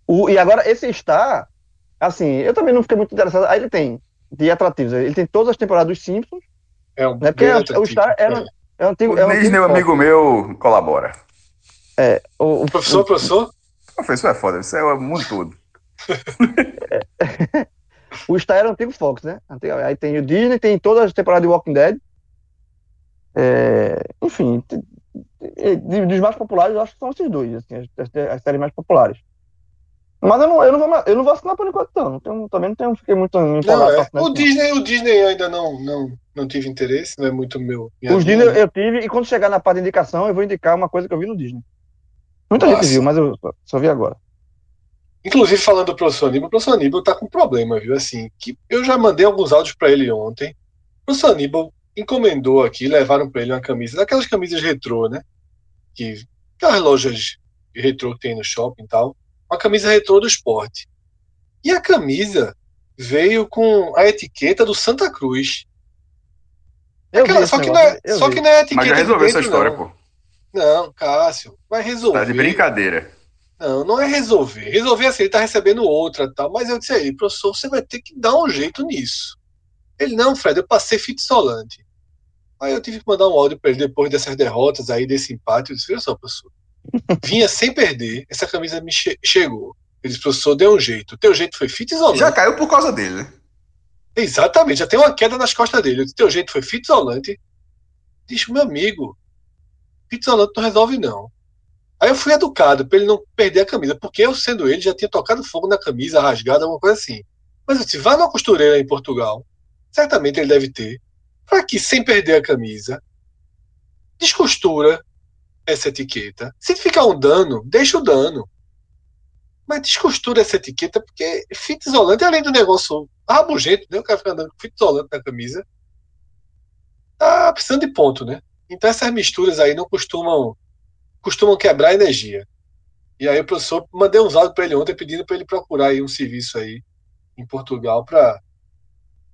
O, e agora, esse Star, assim, eu também não fiquei muito interessado. Aí ele tem, de atrativos, ele tem todas as temporadas dos Simpsons, É um né? Porque bem o, atrativo. o Star era, é um antigo. O É um Disney, amigo meu, colabora. É, o, o- Professor, professor? Professor é foda, isso é o mundo todo. O Star era o antigo Fox, né? Antigo- Aí tem o Disney, tem todas as temporadas de Walking Dead. É, enfim, dos mais populares, eu acho que são esses dois, assim, as, as- as séries mais populares. Mas eu não, eu não, vou, eu não vou assinar por enquanto, não. tenho- também não tenho, fiquei muito Não, empolgado é. O. Disney, o Disney eu ainda não, não, não tive interesse, não é muito meu. Os linha, Disney né? eu tive, e quando chegar na parte de indicação, eu vou indicar uma coisa que eu vi no Disney. Muita gente Massa. viu, mas eu só, só vi agora. Inclusive, falando do professor Aníbal, o professor Aníbal tá com problema, viu? Assim, que eu já mandei alguns áudios para ele ontem. O professor Aníbal encomendou aqui, levaram para ele uma camisa, daquelas camisas retrô, né? Que, aquelas lojas retrô que tem no shopping e tal. Uma camisa retrô do esporte. E a camisa veio com a etiqueta do Santa Cruz. Eu Aquela- só que, não é, só vi. que não é a etiqueta. Mas já resolveu essa história, não. pô. Não, Cássio, vai resolver. Tá de brincadeira. Não, não é resolver. Resolver assim, ele tá recebendo outra e tal. Mas eu disse a ele, professor, você vai ter que dar um jeito nisso. Ele, não, Fred, eu passei fita isolante. Aí eu tive que mandar um áudio para ele depois dessas derrotas aí, desse empate. Eu disse, olha só, professor. Vinha sem perder, essa camisa me che- chegou. Ele disse, professor, deu um jeito. O teu jeito foi fita isolante. Já caiu por causa dele, né? Exatamente, já tem uma queda nas costas dele. Disse, teu jeito foi fita isolante. Diz, meu amigo, fita isolante não resolve não. Aí eu fui educado para ele não perder a camisa, porque eu, sendo ele, já tinha tocado fogo na camisa, rasgada, alguma coisa assim. Mas eu disse, vá numa costureira em Portugal, certamente ele deve ter, para que, sem perder a camisa, descostura essa etiqueta. Se ficar um dano, deixa o dano. Mas descostura essa etiqueta, porque fita isolante, além do negócio rabugento, né? O cara fica andando com fita isolante na camisa, tá precisando de ponto, né? Então essas misturas aí não costumam costumam quebrar a energia. E aí o professor mandei uns áudios para ele ontem pedindo para ele procurar aí um serviço aí em Portugal para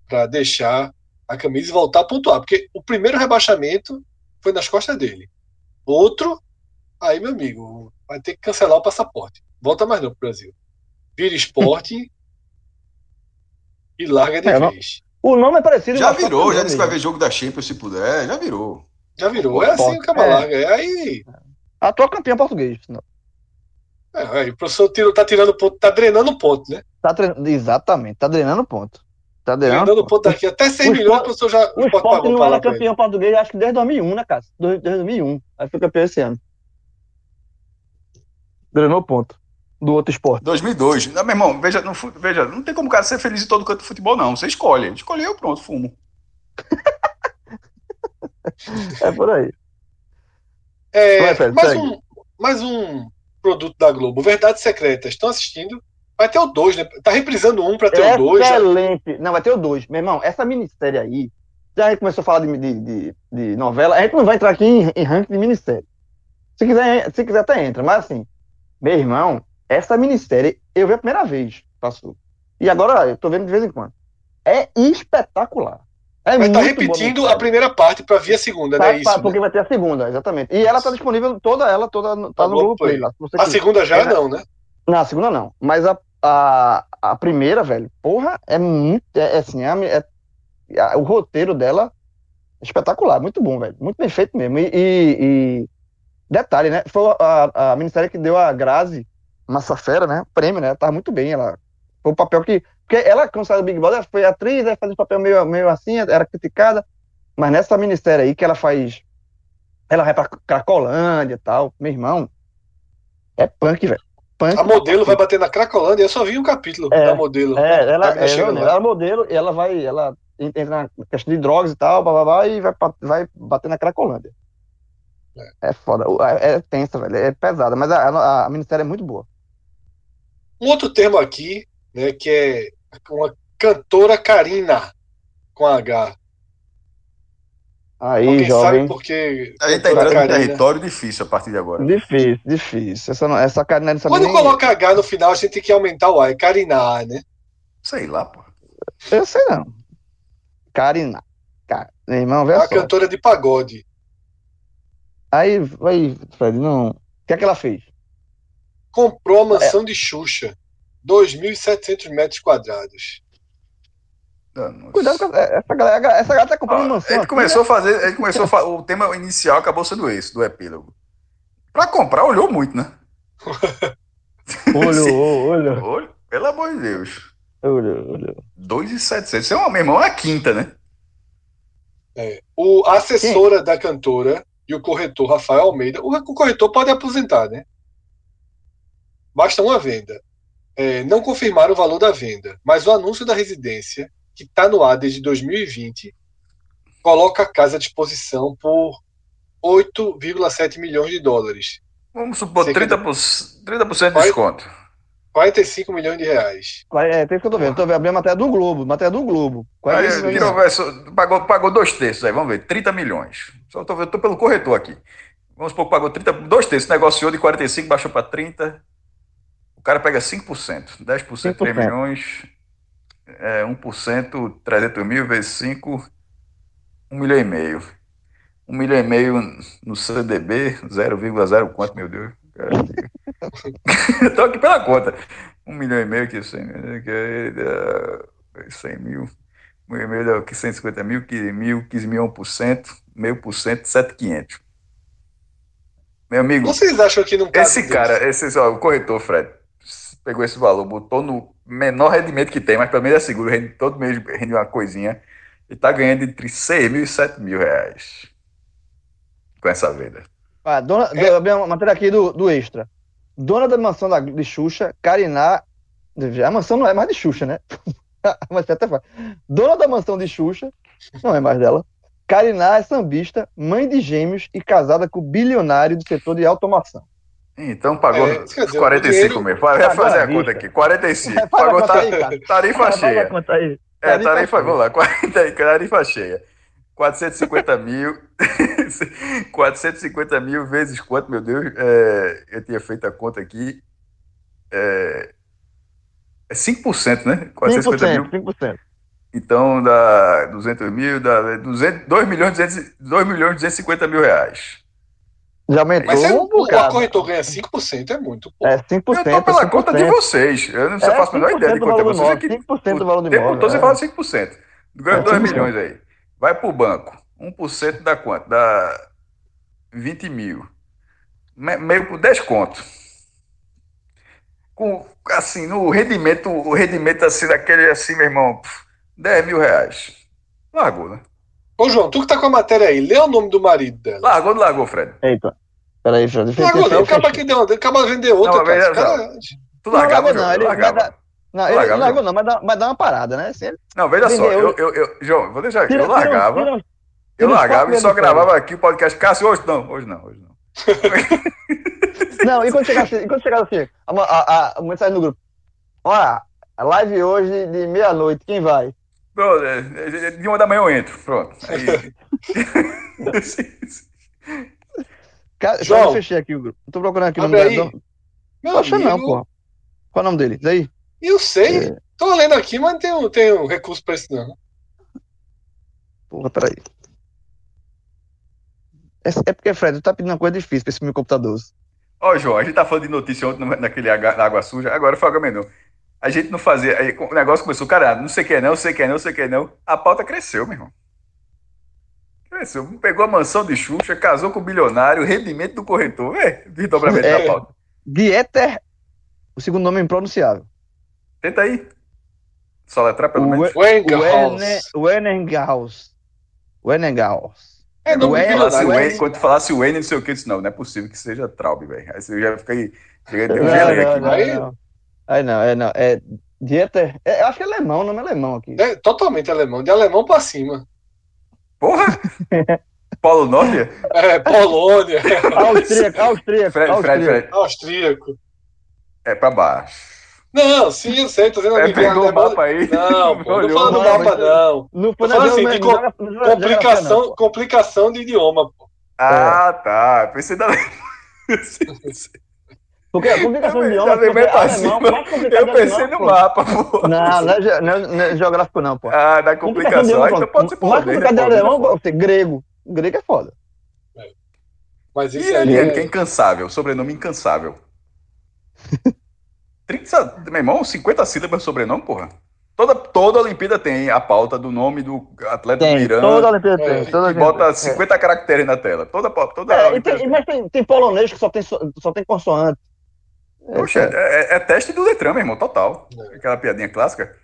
para deixar a camisa voltar a pontuar, porque o primeiro rebaixamento foi nas costas dele. Outro, aí meu amigo, vai ter que cancelar o passaporte. Volta mais não pro Brasil. Vira esporte e larga de É, vez. O nome é parecido. Já virou, já disse que vai ver jogo da Champions se puder, já virou. Já virou. É assim o caba É. larga. É aí Atual campeão português. Não. É, aí o professor tá tirando ponto, tá drenando ponto, né? Tá tre- Exatamente, tá drenando ponto. Tá Dando dando. ponto aqui. Até 100 O milhões, a pessoa já. O esporte não era campeão português, acho que desde 2001, né, Cássio? Desde 2001. Aí foi campeão esse ano. Drenou ponto. Do outro esporte. 2002. Não, meu irmão, veja não, veja, não tem como o cara ser feliz em todo canto do futebol, não. Você escolhe. Escolheu, pronto, fumo. É por aí. É, Vai, Fred, mais, segue. um, mais um produto da Globo. Verdades Secretas. Estão assistindo? Vai ter o 2, né? Tá reprisando um pra ter o 2. Excelente. Não, vai ter o dois. Meu irmão, essa minissérie aí, já a gente começou a falar de, de, de, de novela, a gente não vai entrar aqui em, em ranking de minissérie. Se quiser, se quiser até entra, mas assim, meu irmão, essa minissérie eu vi a primeira vez, passou. E agora eu tô vendo de vez em quando. É espetacular. É Vai estar boa repetindo a primeira parte pra vir a segunda, Tá, né? Isso. tá, né? porque vai ter a segunda, exatamente. E ela tá disponível toda ela, toda tá Tá no Google Play Play. lá. A quiser. segunda já É. não, né? Não, a segunda não. Mas a, a, a primeira, velho, porra, é muito. É, é assim, é, é- o roteiro dela é espetacular, muito bom, velho. Muito bem feito mesmo. E, e- e detalhe, né? Foi a, a ministério que deu a Grazi Massafera, né? Prêmio, né? Tava muito bem. Ela foi o papel que. Porque ela, quando saiu do Big Brother, foi atriz, aí fazia um papel meio, meio assim, era criticada. Mas nessa ministério aí que ela faz. Ela vai pra Cracolândia e tal, meu irmão. É punk, velho. Punk. A modelo vai bater na Cracolândia. Eu só vi um capítulo É, da modelo. É, ela, Tá me é, ela lá. é modelo e ela vai, ela entra na questão de drogas e tal, blá, blá, blá, e vai, vai bater na Cracolândia. É. foda, é, é tensa, velho, é pesada, mas a, a, a minissérie é muito boa. Um outro termo aqui, né? Que é uma cantora Karina com H. Aí, Alguém jovem, sabe por que A gente tá entrando em Karina? território difícil a partir de agora. difícil, difícil. Essa, não, essa cara não sabe Quando nem... coloca H no final, a gente tem que aumentar o A. É Karina, né? Sei lá, pô. Eu sei não. Karina. Cara, meu irmão, vê É só. cantora de pagode. Aí, aí, Fred, não... O que é que ela fez? Comprou a mansão de Xuxa. 2.700 metros quadrados. Danos. Cuidado com essa, essa galera, essa galera tá comprando Ó, mansão. ele começou a fazer, ele começou a o tema inicial acabou sendo esse, do epílogo. Pra comprar, olhou muito, né? Olhou, olhou, Olha, pelo amor de Deus. olhou, olhou. 2,700. Isso é uma, meu irmão, é a quinta, né? É. O, a assessora da cantora e o corretor Rafael Almeida. O, o corretor pode aposentar, né? Basta uma venda. É, não confirmaram o valor da venda, mas o anúncio da residência, que está no ar desde 2020, coloca a casa à disposição por 8,7 milhões de dólares. Vamos supor Sei que- 30%, 30 de desconto. 45 milhões de reais. É, tem isso que eu tô vendo. Tô vendo a matéria do Globo, matéria do Globo. Aí, só- pagou, pagou dois terços aí, vamos ver, 30 milhões. Só tô, eu tô pelo corretor aqui. Vamos supor que pagou 30, dois terços, negociou de 45, baixou para 30. O cara pega 5%, 10%, 3 5%. milhões, é, 1%, 300 mil vezes 5, 1 milhão e meio. 1 milhão e meio no CDB, 0,0 quanto, meu Deus. Tô aqui pela conta. 1 milhão e meio aqui, 100 mil, que é, é, 100 mil. Um e meio aqui, 150 mil, que mil, 15 mil, 1%, meio por cento, 7,500. Meu amigo, Vocês acham que não esse cara, esse, ó, o corretor, Fred, pegou esse valor, botou no menor rendimento que tem, mas pelo menos é seguro, rende, todo mês rende uma coisinha, e tá ganhando entre 6 mil e 7 mil reais com essa venda. Ah, dona, É. do- uma matéria aqui do, do Extra. Dona da mansão da, de Xuxa, Cariná. A mansão não é mais de Xuxa, né? Mas até fala. Dona da mansão de Xuxa, não é mais dela. Cariná é sambista, mãe de gêmeos e casada com o bilionário do setor de automação. Então pagou É, dizer, 45 o dinheiro- mil. Vai fazer a conta aqui. 45. Faz a Pagou conta ta- aí, tarifa cheia. conta aí. É, Tarifa tarifa, cheia. vamos lá, 40, tarifa cheia. 450 mil, 450 mil vezes quanto, meu Deus? É, eu tinha feito a conta aqui. É, é 5%, né? 450 mil. 5%, 5%. Então dá 200 mil, dá 200, 2 milhões, 200, 2 milhões 250 mil reais. Já aumentou Mas se um o bocado. corretor ganha 5%, é muito pouco. É 5%. Eu tô pela 5%. conta de vocês. Eu não sei, É, faço a menor 5% ideia de quanto é vocês imóvel, aqui. 5% do valor do O tempo imóvel, todo você é. fala 5%. Ganha É, 2 5%. milhões aí. Vai pro banco. 1% dá quanto? Dá 20 mil. Me- Meio por 10 conto. Com, assim, no rendimento, o rendimento assim, daquele assim, meu irmão, pff, 10 mil reais. Largou, né? Ô, João, tu que tá com a matéria aí, lê o nome do marido dela. Largou ou não largou, Fred? Eita. Peraí, Fred. deixa Largou não, acaba que deu, acaba de vender outra, Não, cara. veja Cara, Tu Não largava, largou, João? não. Ele largava. Não, ele Largava, não largou, não, mas dá, mas dá uma parada, né? Assim, ele Não, veja só, eu, eu, eu, João, vou deixar aqui. Eu largava, tira- tira- eu largava e só gravava aqui o podcast. Cássio, hoje não, hoje não, hoje não. Não, e quando chegasse, e quando chegasse assim, a, a, a, a mensagem no grupo. Olha, live hoje de meia-noite, quem vai? Pronto, é, é, de uma da manhã eu entro, pronto. Aí... Cara, João. Eu fechei aqui o grupo. Tô procurando aqui o nome aí. dela. meu Não acha não, porra. Qual é o nome dele? Diz aí. Eu sei, É. tô lendo aqui, mas não tem, um- tem um recurso pra isso não. Porra, peraí. É, é porque, Fred, tu tá pedindo uma coisa difícil pra esse meu computador. Ó, João, a gente tá falando de notícia ontem naquele água, na água suja, agora foi água menor. A gente não fazia. Aí, o negócio começou, cara, não sei o que é não, sei o que é não, sei o que é não. A pauta cresceu, meu irmão. Cresceu. Pegou a mansão de Xuxa, casou com o bilionário, rendimento do corretor. É, desdobramento É. da pauta. Dieter, o segundo nome é impronunciável. Tenta aí. Só letrar pelo menos. Wenengaus. Wenengaus. É nome de Ué, Falasse o bilionário. N, quando tu falasse o N, não sei o que, eu disse, não, não é possível que seja Traub, velho. Aí eu já fiquei. Cheguei, deu um Não, não, aqui. não, Aí- não. Aí não, é não. É Dieter. É, eu acho que é alemão, o nome é alemão aqui. É totalmente alemão, de alemão pra cima. Porra! Paulo Norte? É, Polônia, Austríaco, austríaco, Fred, Fred, austríaco. Fred. austríaco. É pra baixo. Não, sim, eu sei, tô dizendo É, pegou o alemão- mapa aí. Não, pô, não falando do Não, mapa, não. Não foi assim, de co- Complicação, não. complicação de idioma, pô. Ah, tá. Pensei da. Porque a complicação de Eu idioma. já levei porque pra alemão, cima. mais complicado Eu de pensei no pô. mapa, pô. Não, não é, ge- não, é, não é geográfico, não, pô. Ah, da complicação. De então pode ser o mais polonês, complicado de né? alemão, é você, grego. Grego é foda. Mas foda. isso E ele, é... que é incansável, sobrenome incansável. 30, meu irmão, 50 sílabas de sobrenome, porra. Toda, toda Olimpíada tem a pauta do nome do atleta do Tem, Irã. toda a Olimpíada É, tem. Toda a que Olimpíada bota tem. 50 caracteres na tela. Toda, toda É, Olimpíada tem, mas tem, tem polonês que só tem, só tem consoante. É, Poxa, é. é, é teste do Detran, meu irmão, total. Aquela piadinha clássica.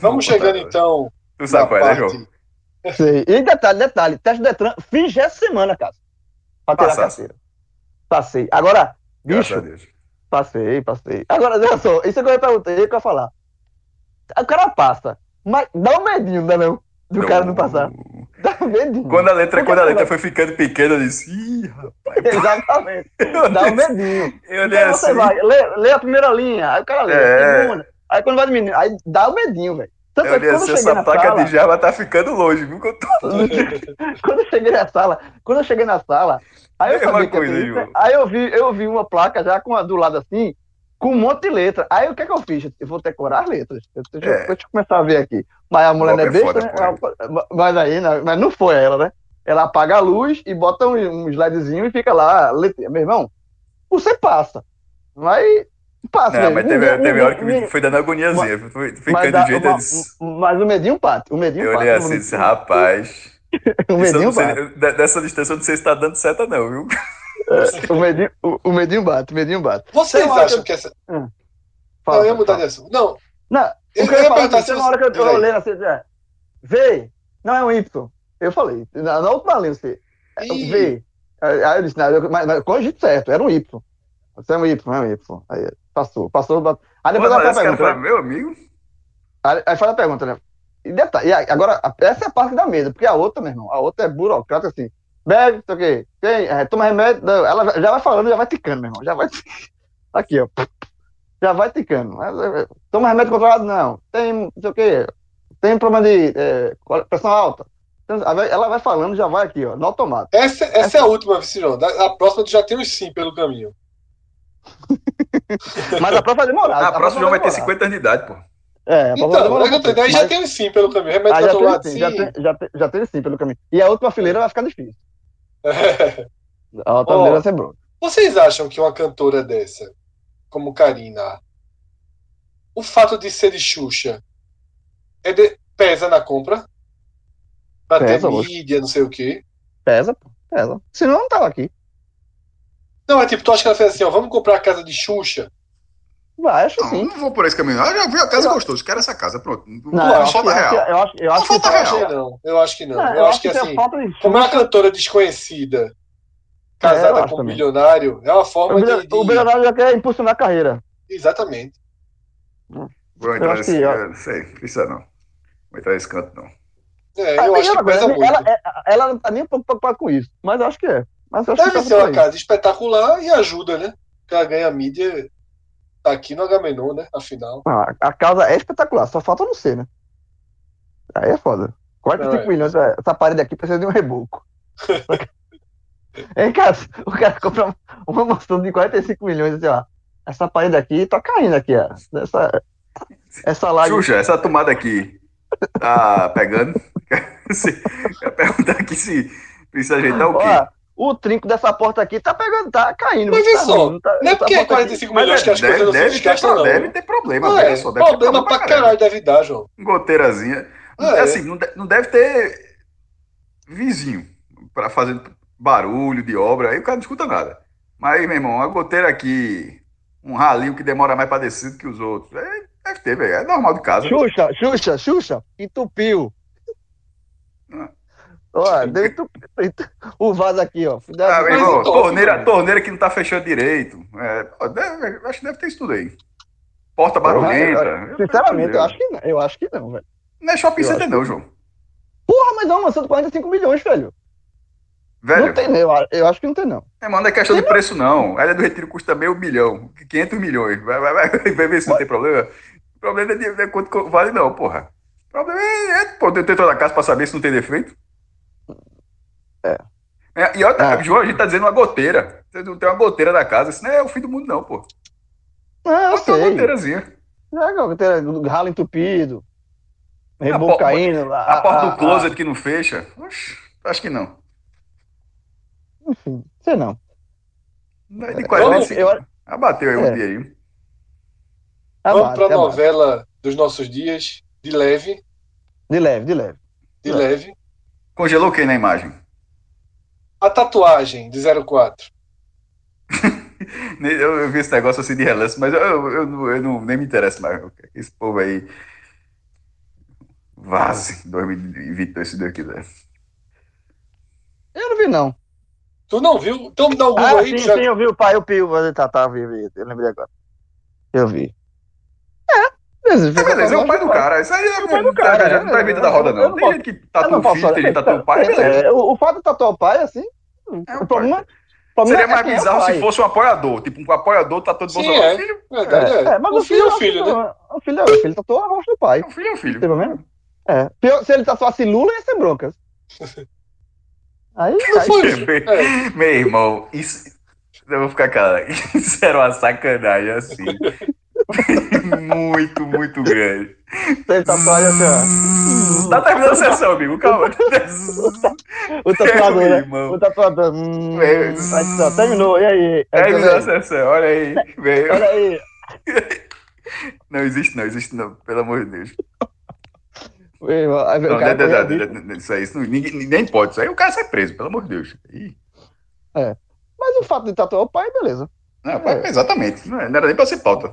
Vamos chegando então Tu sabe qual é, né. João? Sei. E detalhe, detalhe, teste do Detran, fiz essa semana, cara. Pra tirar a carteira. Passei. Agora, bicho, passei, passei. Agora, olha só, isso é que eu ia perguntar, isso que eu ia falar. O cara passa, mas dá um medinho, não é não? Do cara não passar. Dá um medinho. Quando a letra, Porque quando a letra foi ficando pequena, eu disse, ih, rapaz. Exatamente. Dá um medinho. Eu olhei você assim. vai, lê, lê a primeira linha, aí o cara lê É. a segunda. Aí quando vai diminuindo, aí dá o medinho, velho. Tanto Eu é que olhei assim, essa placa sala, de Java tá ficando longe, viu? que eu tô- quando eu cheguei na sala, quando eu cheguei na sala, aí eu sabia que ia coisa, João. aí eu vi, eu vi uma placa já com a, do lado assim, com um monte de letra. Aí o que é que eu fiz? Eu vou decorar as letras. Eu- Deixa, eu- É. deixa eu começar a ver aqui. Mas a mulher não é é besta, né? Ela- mas aí, né? mas não foi ela, né? Ela apaga a luz e bota um, um slidezinho e fica lá, letrinha. Meu irmão, você passa. Mas passa. Não, mas teve, Ninguém- teve hora que me foi dando agoniazinha. Foi mas, ficando dá- de jeito. uma- disse- mas o medinho parte. O medinho Eu parte. olhei assim disse, rapaz. o medinho não de- dessa distância eu não sei se tá dando seta, não, viu? O medinho, o, o medinho bate, o medinho bate. Vocês hora acham que essa... Fala, não, eu ia mudar de fala. assunto. Não, Não, eu, o eu eu ia perguntar assim, se uma hora que eu aí. olhando assim, é, V, não é um Y. Eu falei, na, na última linha, você, é, Ih. V. Aí eu disse, não, eu, mas, mas cogito certo, era um Y. Você é um Y, é um Y. Aí passou, passou. Aí depois ela mas faz a pergunta, né? meu amigo. Aí, aí faz a pergunta, né? E detalhe, e agora, essa é a parte da mesa, porque a outra, meu irmão, a outra é burocrata assim. Bebe, não sei o quê. Tem, é, toma remédio. não, ela já vai falando, já vai ticando, meu irmão. Já vai. Aqui, ó. Já vai ticando. Mas, é, Toma remédio controlado, não. Tem, não sei o quê. Tem problema de é, pressão alta. Então, ela vai- falando, já vai aqui, ó, no automático. Essa, essa é a última, Vicirão. A próxima tu já tem os sim pelo caminho. Mas a prova vai demorar. Ah, a próxima já vai ter demorar. 50 anos de idade, pô. É, a prova vai Então, demorar é que eu tô um pouco, dizendo, aí já mas- tem os sim pelo caminho. Remédio aí já controlado, tem, sim. sim, já, tem, já, tem, já tem sim pelo caminho. E a última fileira vai ficar difícil. A outra Ó, fileira vai ser bronca. Vocês acham que uma cantora dessa, como Karina, o fato de ser de Xuxa é de- pesa na compra? Pra Pesa, ter mídia, não sei o quê. Pesa, pô, pesa. Senão não tava aqui. Não, é tipo, tu acha que ela fez assim, ó, vamos comprar a casa de Xuxa? Vai, acho Não, sim. não vou por esse caminho. Eu já vi a casa Eu- gostoso. Quero essa casa, pronto. Não, não, eu acho, falta que- eu real. que- eu acho, eu acho Não que falta Eu acho real. que não. Eu acho que não. Não, eu acho que a assim, falta de como é uma cantora desconhecida, É, eu casada acho com um também. bilionário, é uma O forma de. bilhon- de- o bilionário já quer impulsionar a carreira. Exatamente. Vou entrar que- nesse. eu- é, Não sei, precisa não. Vou entrar nesse canto, não. É, Ah, eu acho que pesa muito. ela, é- ela não tá nem um pouco preocupada com isso. Mas eu acho que é. Mas eu acho que Deve tá ser uma casa espetacular e ajuda, né? Porque ela ganha mídia. Tá aqui no Agamenon, né? Afinal. Ah, a casa é espetacular, só falta não ser, né? Aí é foda. 45 Não, é. milhões, é, essa parede aqui precisa de um reboco. Hein, cara? O cara compra uma mansão de 45 milhões, assim, ó. Essa parede aqui tá caindo aqui, ó. Essa, essa laje. Xuxa, essa tomada aqui tá pegando? Quer perguntar aqui se precisa ajeitar o quê? Ó, o trinco dessa porta aqui tá pegando, tá caindo. Mas vê tá só, ruim, tá- Não é porque é porta aqui- 45 mas milhões que as coisas Deve, não se deve, ter, desgastam, não. deve ter problema, veja é. só. Deve ter Problema pra caralho deve dar, João. Goteirazinha. Ah, é. assim, não, de- não deve ter vizinho pra fazer barulho de obra, aí o cara não escuta nada. Mas, meu irmão, uma goteira aqui, um ralinho que demora mais pra descer do que os outros. É, deve ter, velho. É normal de casa. Xuxa, Xuxa, Xuxa, entupiu. Ah. Ó, deu entup- o vaso aqui, ó. Ah, meu irmão, torneira, torneira que não tá fechando direito. É, deve- acho que deve ter isso tudo aí. Porta barulhenta. Sinceramente, eu acho que não. Eu acho que não, velho. Não é shopping eu center, não, João. Porra, mas é uma mansão de 45 milhões, velho. Velho, Não tem, eu, eu acho que não tem, não. É, mano, não é questão de preço, não. A Ilha do Retiro custa meio bilhão, 500 milhões. Vai, vai, vai, vai ver se não tem problema. O problema é de ver quanto vale, não, porra. O problema é, é pô, ter toda a casa pra saber se não tem defeito. É. É, e outra, É. João, a gente tá dizendo uma goteira. Você não tem uma goteira na casa, isso não é o fim do mundo, não, pô. Ah, eu Só tem uma sei. goteirazinha. É, ralo entupido. A Reboco caindo. A, porta do closet que não fecha. Oxe, acho que não. Enfim, sei não. Não é de Eu, 45. eu, Abateu aí um É. dia aí. Vamos pra abate. novela dos nossos dias, de leve, De leve, de leve. de É. leve. Congelou quem na imagem? A tatuagem de 04. Eu, eu vi esse negócio assim de relance, mas eu, eu, eu não- eu não, nem me interesso mais. Esse povo aí. Vaze 2022, se Deus quiser. Eu não vi, não. Tu não viu? Então me dá um Google Ah, aí. sim, já... sim, eu vi o pai, o Pio. Tá, tá, eu vi, vi, eu lembrei agora. Eu vi. É. É, beleza, é o pai do cara. Isso aí é, o pai do tá- cara, já não tá é, inventando a roda, eu não. não Tem posso- gente que não o filho, tem gente que falar. tatua o pai, É, beleza. é, o, o fato de tatuar o pai, assim. É, o problema, o problema Seria é mais é o bizarro se fosse um apoiador. Tipo, um apoiador tatuando Sim, Bolsonaro. é. Filho, é. É, mas o filho é o filho, né? né? O filho é o filho, tatuou a rosto do pai. é um filho, é um filho. Tem problema? É. Pior, se ele tatuasse Lula, ia ser broncas. Aí, aí foi. Meu, É. meu irmão, isso. Eu vou ficar calado. Isso era uma sacanagem assim. Muito, muito grande. tatuar, ia ser, Tá terminando a sessão, amigo. Calma. O tatuador, né? O tatuador. Hum, É. só, terminou, e aí? Aí, Terminou a sessão, olha aí. Veio. Olha aí. Não existe, não, existe não, pelo amor de Deus. Meu irmão, aí veio Não, cara não, não, correu, não, não, Isso aí, isso ninguém, nem pode. Isso aí o cara sai preso, pelo amor de Deus. Ih, Mas o fato de tatuar o pai, beleza. Não, É. Exatamente. Não era nem pra ser pauta.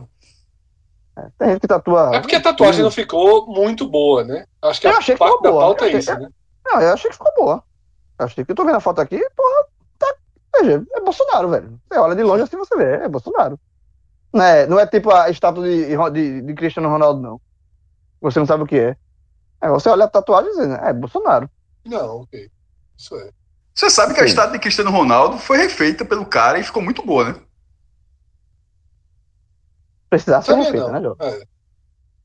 Tem gente que tatua. É porque a tatuagem não ficou muito boa, né? Acho que Eu a achei que parte ficou da boa. pauta é Eu isso, achei- né? Não, eu achei que ficou boa. Eu achei que eu tô vendo a foto aqui, porra, tá. Veja, é Bolsonaro, velho. Você olha de longe assim você vê, é Bolsonaro. Não é, não é tipo a estátua de, de, de Cristiano Ronaldo, não. Você não sabe o que é. É, você olha a tatuagem e diz, é Bolsonaro. Não, ok. Isso é. Você sabe que a Sim. estátua de Cristiano Ronaldo foi refeita pelo cara e ficou muito boa, né? Precisava ser refeita, não. né, Jô? É.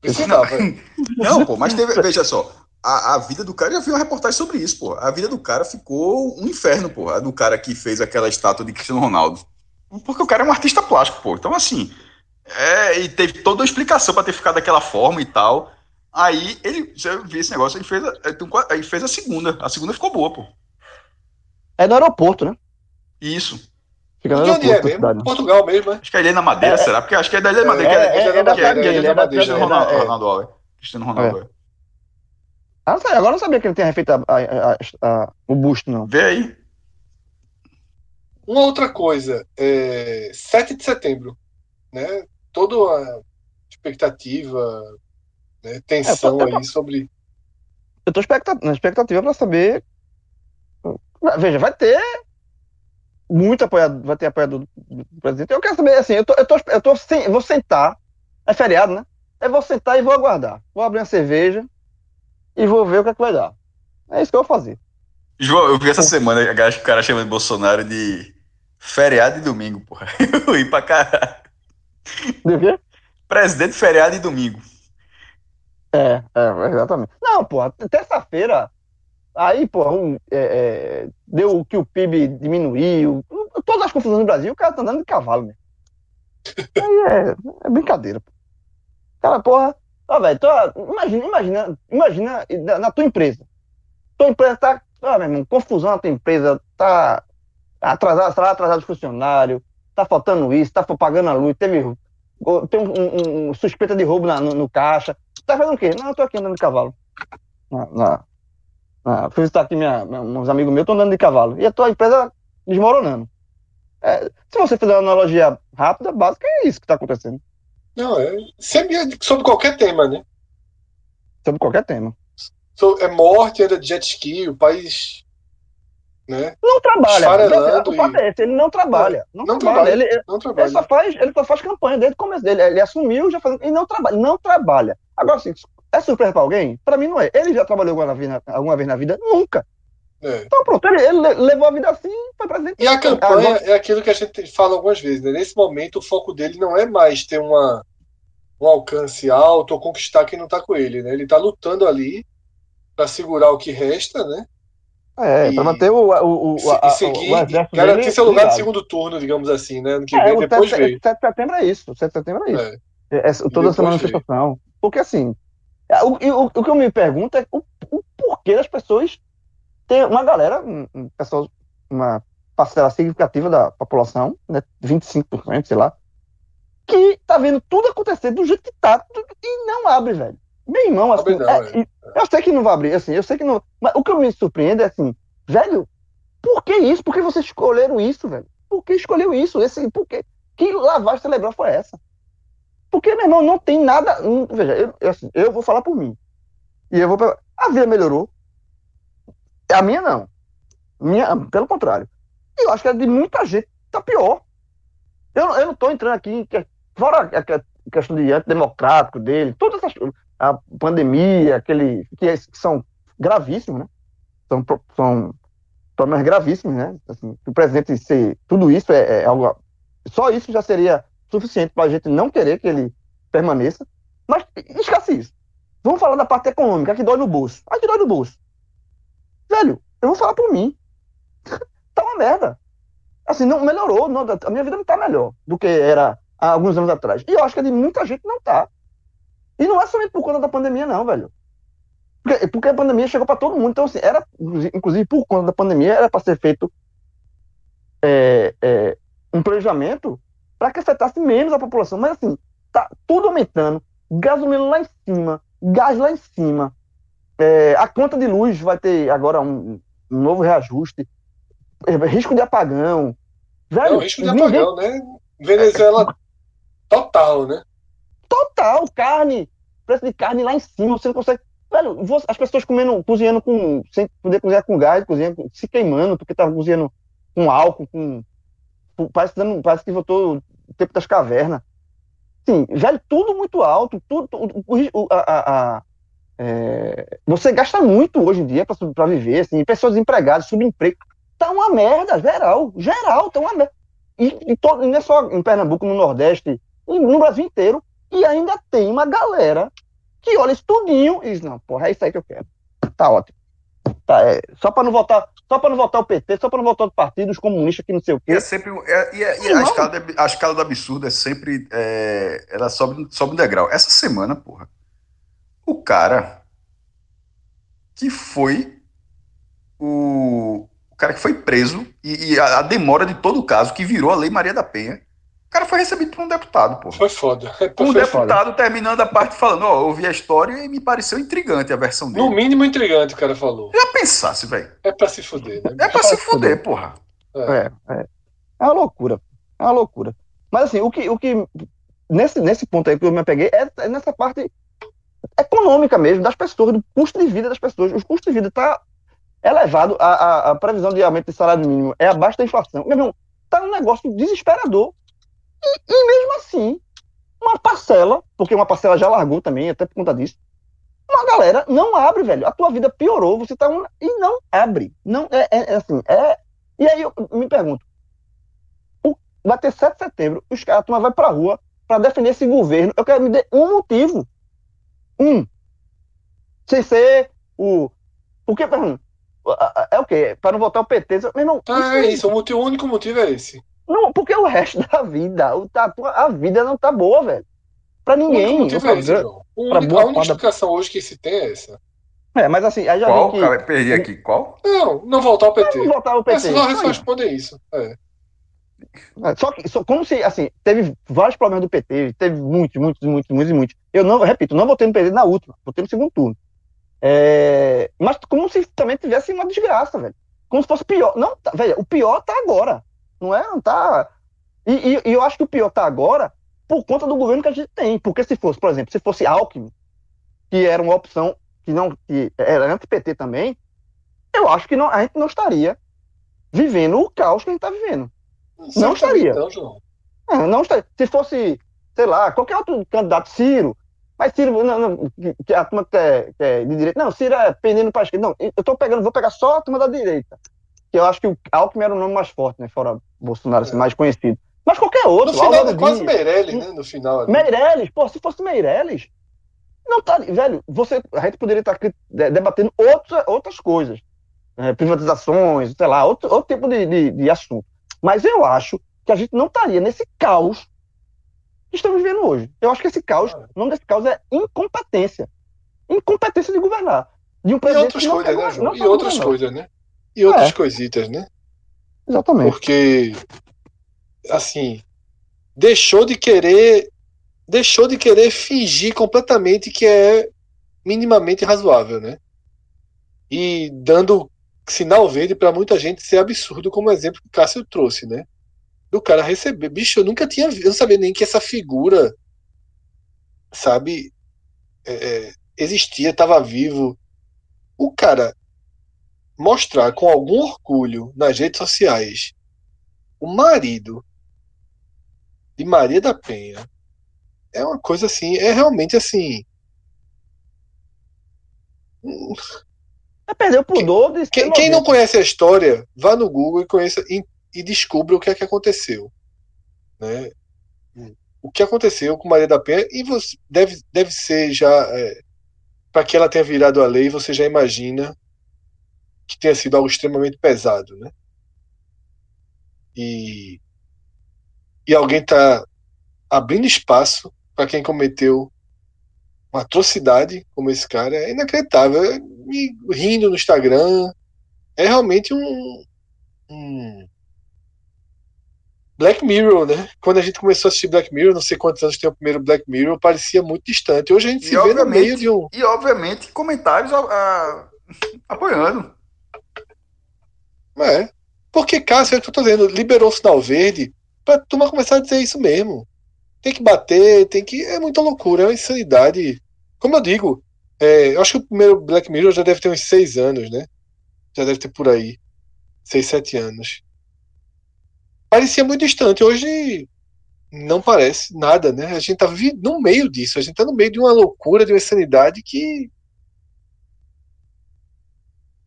Precisava. é. Não, pô, mas teve, veja só, a, a vida do cara, eu já vi uma reportagem sobre isso, pô. A vida do cara ficou um inferno, pô, a do cara que fez aquela estátua de Cristiano Ronaldo. Porque o cara é um artista plástico, pô. Então, assim, é, e teve toda uma explicação pra ter ficado daquela forma e tal. Aí ele, eu vi esse negócio, ele fez, a, qua- ele fez a segunda. A segunda ficou boa, pô. É no aeroporto, né? Isso. Fica no De onde é da mesmo? cidade. Portugal mesmo, né? Acho que é Ilha na Madeira, É, será? Porque acho que é da Ilha da Madeira. É, que é, é da que é, é, é da Cristiano cidade Ronaldo, dele, é. Ronaldo. Cristiano. Ah, agora eu não sabia que ele tinha refeito a- a- a- a- o busto, não. Vê aí. Uma outra coisa, é, 7 de setembro, né? toda uma expectativa, né, tensão É, eu tô- aí sobre. Eu tô expecta- na expectativa pra saber. Veja, vai ter muito apoiador, vai ter apoiador do presidente. Eu quero saber, assim, eu tô, eu tô, eu tô sem, eu vou sentar, é feriado, né? Eu vou sentar e vou aguardar. Vou abrir uma cerveja e vou ver o que é que vai dar. É isso que eu vou fazer. João, eu vi essa semana a galera- o cara chamando Bolsonaro de feriado e domingo, porra. Eu ri pra caralho. De quê? Presidente, feriado e domingo. É, é, exatamente. Não, porra, terça-feira, aí, porra, um, é, é, deu que o PIB diminuiu, todas as confusões no Brasil, o cara tá andando de cavalo, né? Aí é, é brincadeira. pô. Cara, porra, ó, velho, imagina, imagina, imagina na, na tua empresa. Tua empresa tá, ó, meu irmão, confusão na tua empresa, tá atrasado, tá atrasado os funcionários, tá faltando isso, tá pagando a luz, teve, tem um, um- um suspeita de roubo na- no, no caixa. Tá fazendo o quê? Não, eu tô aqui andando de cavalo. Na, na, na- fui visitar aqui minha, minha- uns amigos meus, tô andando de cavalo. E a tua empresa desmoronando. É, se você fizer uma analogia rápida, básica, é isso que tá acontecendo. Não, é sempre é sobre qualquer tema, né? Sobre qualquer tema. So- É morte, anda de jet ski, o país. Né? Não trabalha. Esfarelando O fato é esse, ele não trabalha. Não, Não trabalha. trabalha. Ele, ele- Não ele trabalha. só faz, ele só faz campanha desde o começo dele. Ele assumiu já fazendo. E não trabalha. Não trabalha. Agora, assim, é surpresa pra alguém? Pra mim não é. Ele já trabalhou alguma vez na, alguma vez na vida? Nunca. É. Então pronto, ele, ele le- levou a vida assim foi presidente. E a campanha Agora- é aquilo que a gente fala algumas vezes, né? Nesse momento, o foco dele não é mais ter uma, um alcance alto ou conquistar quem não tá com ele, né? Ele tá lutando ali para segurar o que resta, né? É, E- pra manter o, o, o, E, se- a- seguir, o exército garantir dele seu lugar de segundo turno, digamos assim, né? Ano que É, vem, depois 7, veio. 7 de setembro é isso. 7 de setembro é isso. É. É, é, toda depois manifestação. Porque assim, é, o, o, o que eu me pergunto é o, o porquê das pessoas. Tem uma galera, um, pessoal, uma parcela significativa da população, né, 25%, sei lá, que tá vendo tudo acontecer do jeito que tá e não abre, velho. Meu irmão, assim, não, é, e- eu sei que não vai abrir, assim, eu sei que não. Mas o que eu me surpreendo é assim, velho, por que isso? Por que vocês escolheram isso, velho? Por que escolheu isso? Esse, por que? Que lavagem cerebral foi essa? Porque, meu irmão, não tem nada. hum, Veja, eu, eu, assim, eu vou falar por mim. E eu vou. A vida melhorou. A minha não. Minha, pelo contrário. E eu acho que a de muita gente tá pior. Eu, não- eu não tô entrando aqui. em Fora a que- questão de antidemocrático dele, todas essas coisas. A pandemia, aquele. Que, é- que são gravíssimos, né? São, são problemas gravíssimos, né? Assim, o presidente ser. Tudo isso é, é algo. Só isso já seria suficiente para a gente não querer que ele permaneça. Mas esquece isso. Vamos falar da parte econômica, que dói no bolso. A que dói no bolso. Velho, eu vou falar por mim. tá uma merda. Assim, não melhorou. não- a minha vida não tá melhor do que era há alguns anos atrás. E eu acho que a de muita gente não tá. E não é somente por conta da pandemia, não, velho. Porque, porque a pandemia chegou para todo mundo. Então, assim, era, inclusive por conta da pandemia, era para ser feito é, é, um planejamento para que afetasse menos a população. Mas assim, tá tudo aumentando, gasolina lá em cima, gás lá em cima, é, a conta de luz vai ter agora um, um novo reajuste, é, risco de apagão. É Velho, o risco de ninguém- apagão, né? Venezuela total, né? total, carne, preço de carne lá em cima, você não consegue. Velho, as pessoas comendo, cozinhando com. sem poder cozinhar com gás, cozinhando, se queimando, porque tava cozinhando com álcool, com. com- parece, dando, parece que voltou o tempo das cavernas. Sim, velho, tudo muito alto, tudo. a, a- a- é, você gasta muito hoje em dia para viver, assim, pessoas desempregadas, subemprego. Tá uma merda, geral, geral, tá uma merda. E, e todo, não é só em Pernambuco, no Nordeste, no Brasil inteiro. E ainda tem uma galera que olha isso tudinho e diz, não, porra, é isso aí que eu quero. Tá ótimo. Tá, é, só para não votar, só para não votar o PT, só para não votar o partido, os comunistas que não sei o quê. é sempre. é- e é- e a, escala, do- a escala do absurdo é sempre. é, ela sobe, sobe um degrau. Essa semana, porra. O cara que foi o, o cara que foi preso e, e a, a demora de todo o caso, que virou a Lei Maria da Penha. O cara foi recebido por um deputado, porra. Foi foda. Um Foi deputado terminando a parte falando, ó, eu ouvi a história e me pareceu intrigante a versão dele. No mínimo intrigante, o cara falou. Já pensasse, velho. É pra se fuder, né? É pra se fuder, porra. É. É, é. É uma loucura. É uma loucura. Mas assim, o que, o que nesse, nesse ponto aí que eu me peguei, é, é nessa parte econômica mesmo, das pessoas, do custo de vida das pessoas. O custo de vida está elevado, a, a, a, previsão de aumento de salário mínimo é abaixo da inflação. Meu irmão, tá um negócio desesperador. E, e, mesmo assim, uma parcela, porque uma parcela já largou também, até por conta disso, uma galera não abre, velho. A tua vida piorou, você tá um, e não abre. Não, é, é, é assim, é. E aí eu me pergunto, o, vai ter 7 de setembro, os caras, a turma vai pra rua para defender esse governo. Eu quero me dar um motivo. Um. Sem ser o. Porque, é o quê? Para não votar o PT. Meu irmão, ah, é isso, o, motivo, o único motivo é esse. Não, porque o resto da vida, o, a, a vida não tá boa, velho. Pra ninguém. O motivo é esse, João. a única explicação hoje que se tem é essa. É, mas assim, aí já Qual? que... Cara, perdi aqui. Qual? Não, não voltar ao PT. Não voltar ao PT. Essa só responde isso. É. é. Só que, só, como se, assim, teve vários problemas do PT, teve muitos, muitos, muitos, muitos, muitos. Eu não, repito, não votei no PT na última, votei no segundo turno. É, mas como se também tivesse uma desgraça, velho. Como se fosse pior. Não, tá, velho, o pior tá agora. Não é? Não tá. E, e, e, eu acho que o pior tá agora por conta do governo que a gente tem. Porque se fosse, por exemplo, se fosse Alckmin, que era uma opção que não que era anti-PT também, eu acho que não, a gente não estaria vivendo o caos que a gente está vivendo. Você não estaria. Então, João. É, não estaria. Se fosse, sei lá, qualquer outro candidato, Ciro, mas Ciro, não, não, que a turma que é, que é de direita. Não, Ciro é pendendo para a esquerda. Não, eu tô pegando, vou pegar só a turma da direita. Que eu acho que o Alckmin era o nome mais forte, né? Fora Bolsonaro, assim, é. mais conhecido. Mas qualquer outro. No final é quase Meirelles, né? No final. Ali. Meirelles, pô, se fosse Meirelles, não tá. Velho, você, a gente poderia estar aqui debatendo outras, outras coisas. É, privatizações, sei lá, outro, outro tipo de, de, de assunto. Mas eu acho que a gente não estaria nesse caos que estamos vivendo hoje. Eu acho que esse caos, o nome desse caos é incompetência. Incompetência de governar. De um e outras coisas, né, João? E outras coisas, né? E outras é. coisitas, né? Exatamente. Porque, assim, deixou de querer deixou de querer fingir completamente que é minimamente razoável, né? E dando sinal verde para muita gente ser absurdo, como o exemplo que o Cássio trouxe, né? do cara receber. Bicho, eu nunca tinha eu não sabia nem que essa figura, sabe, é, é, existia, estava vivo. O cara mostrar com algum orgulho nas redes sociais o marido de Maria da Penha é uma coisa assim, é realmente assim. É perder o pudor de quem, quem não conhece a história, vá no Google e conheça, e descubra o que é que aconteceu. Né? O que aconteceu com Maria da Penha, e você deve, deve ser já. É, para que ela tenha virado a lei, você já imagina que tenha sido algo extremamente pesado. Né? E, e alguém está abrindo espaço para quem cometeu uma atrocidade como esse cara é inacreditável. É, me rindo no Instagram. É realmente um, um, Black Mirror, né? Quando a gente começou a assistir Black Mirror, não sei quantos anos tem o primeiro Black Mirror, parecia muito distante. Hoje a gente e se vê no meio de um. E obviamente comentários a, a, apoiando. É. Porque, Cássio, é o que eu tô dizendo, liberou o sinal verde pra turma começar a dizer isso mesmo. Tem que bater, tem que. É muita loucura, é uma insanidade. Como eu digo, é, eu acho que o primeiro Black Mirror já deve ter uns seis anos, né? Já deve ter por aí. Seis, sete anos parecia muito distante. Hoje não parece nada, né? A gente tá no meio disso, a gente tá no meio de uma loucura, de uma insanidade que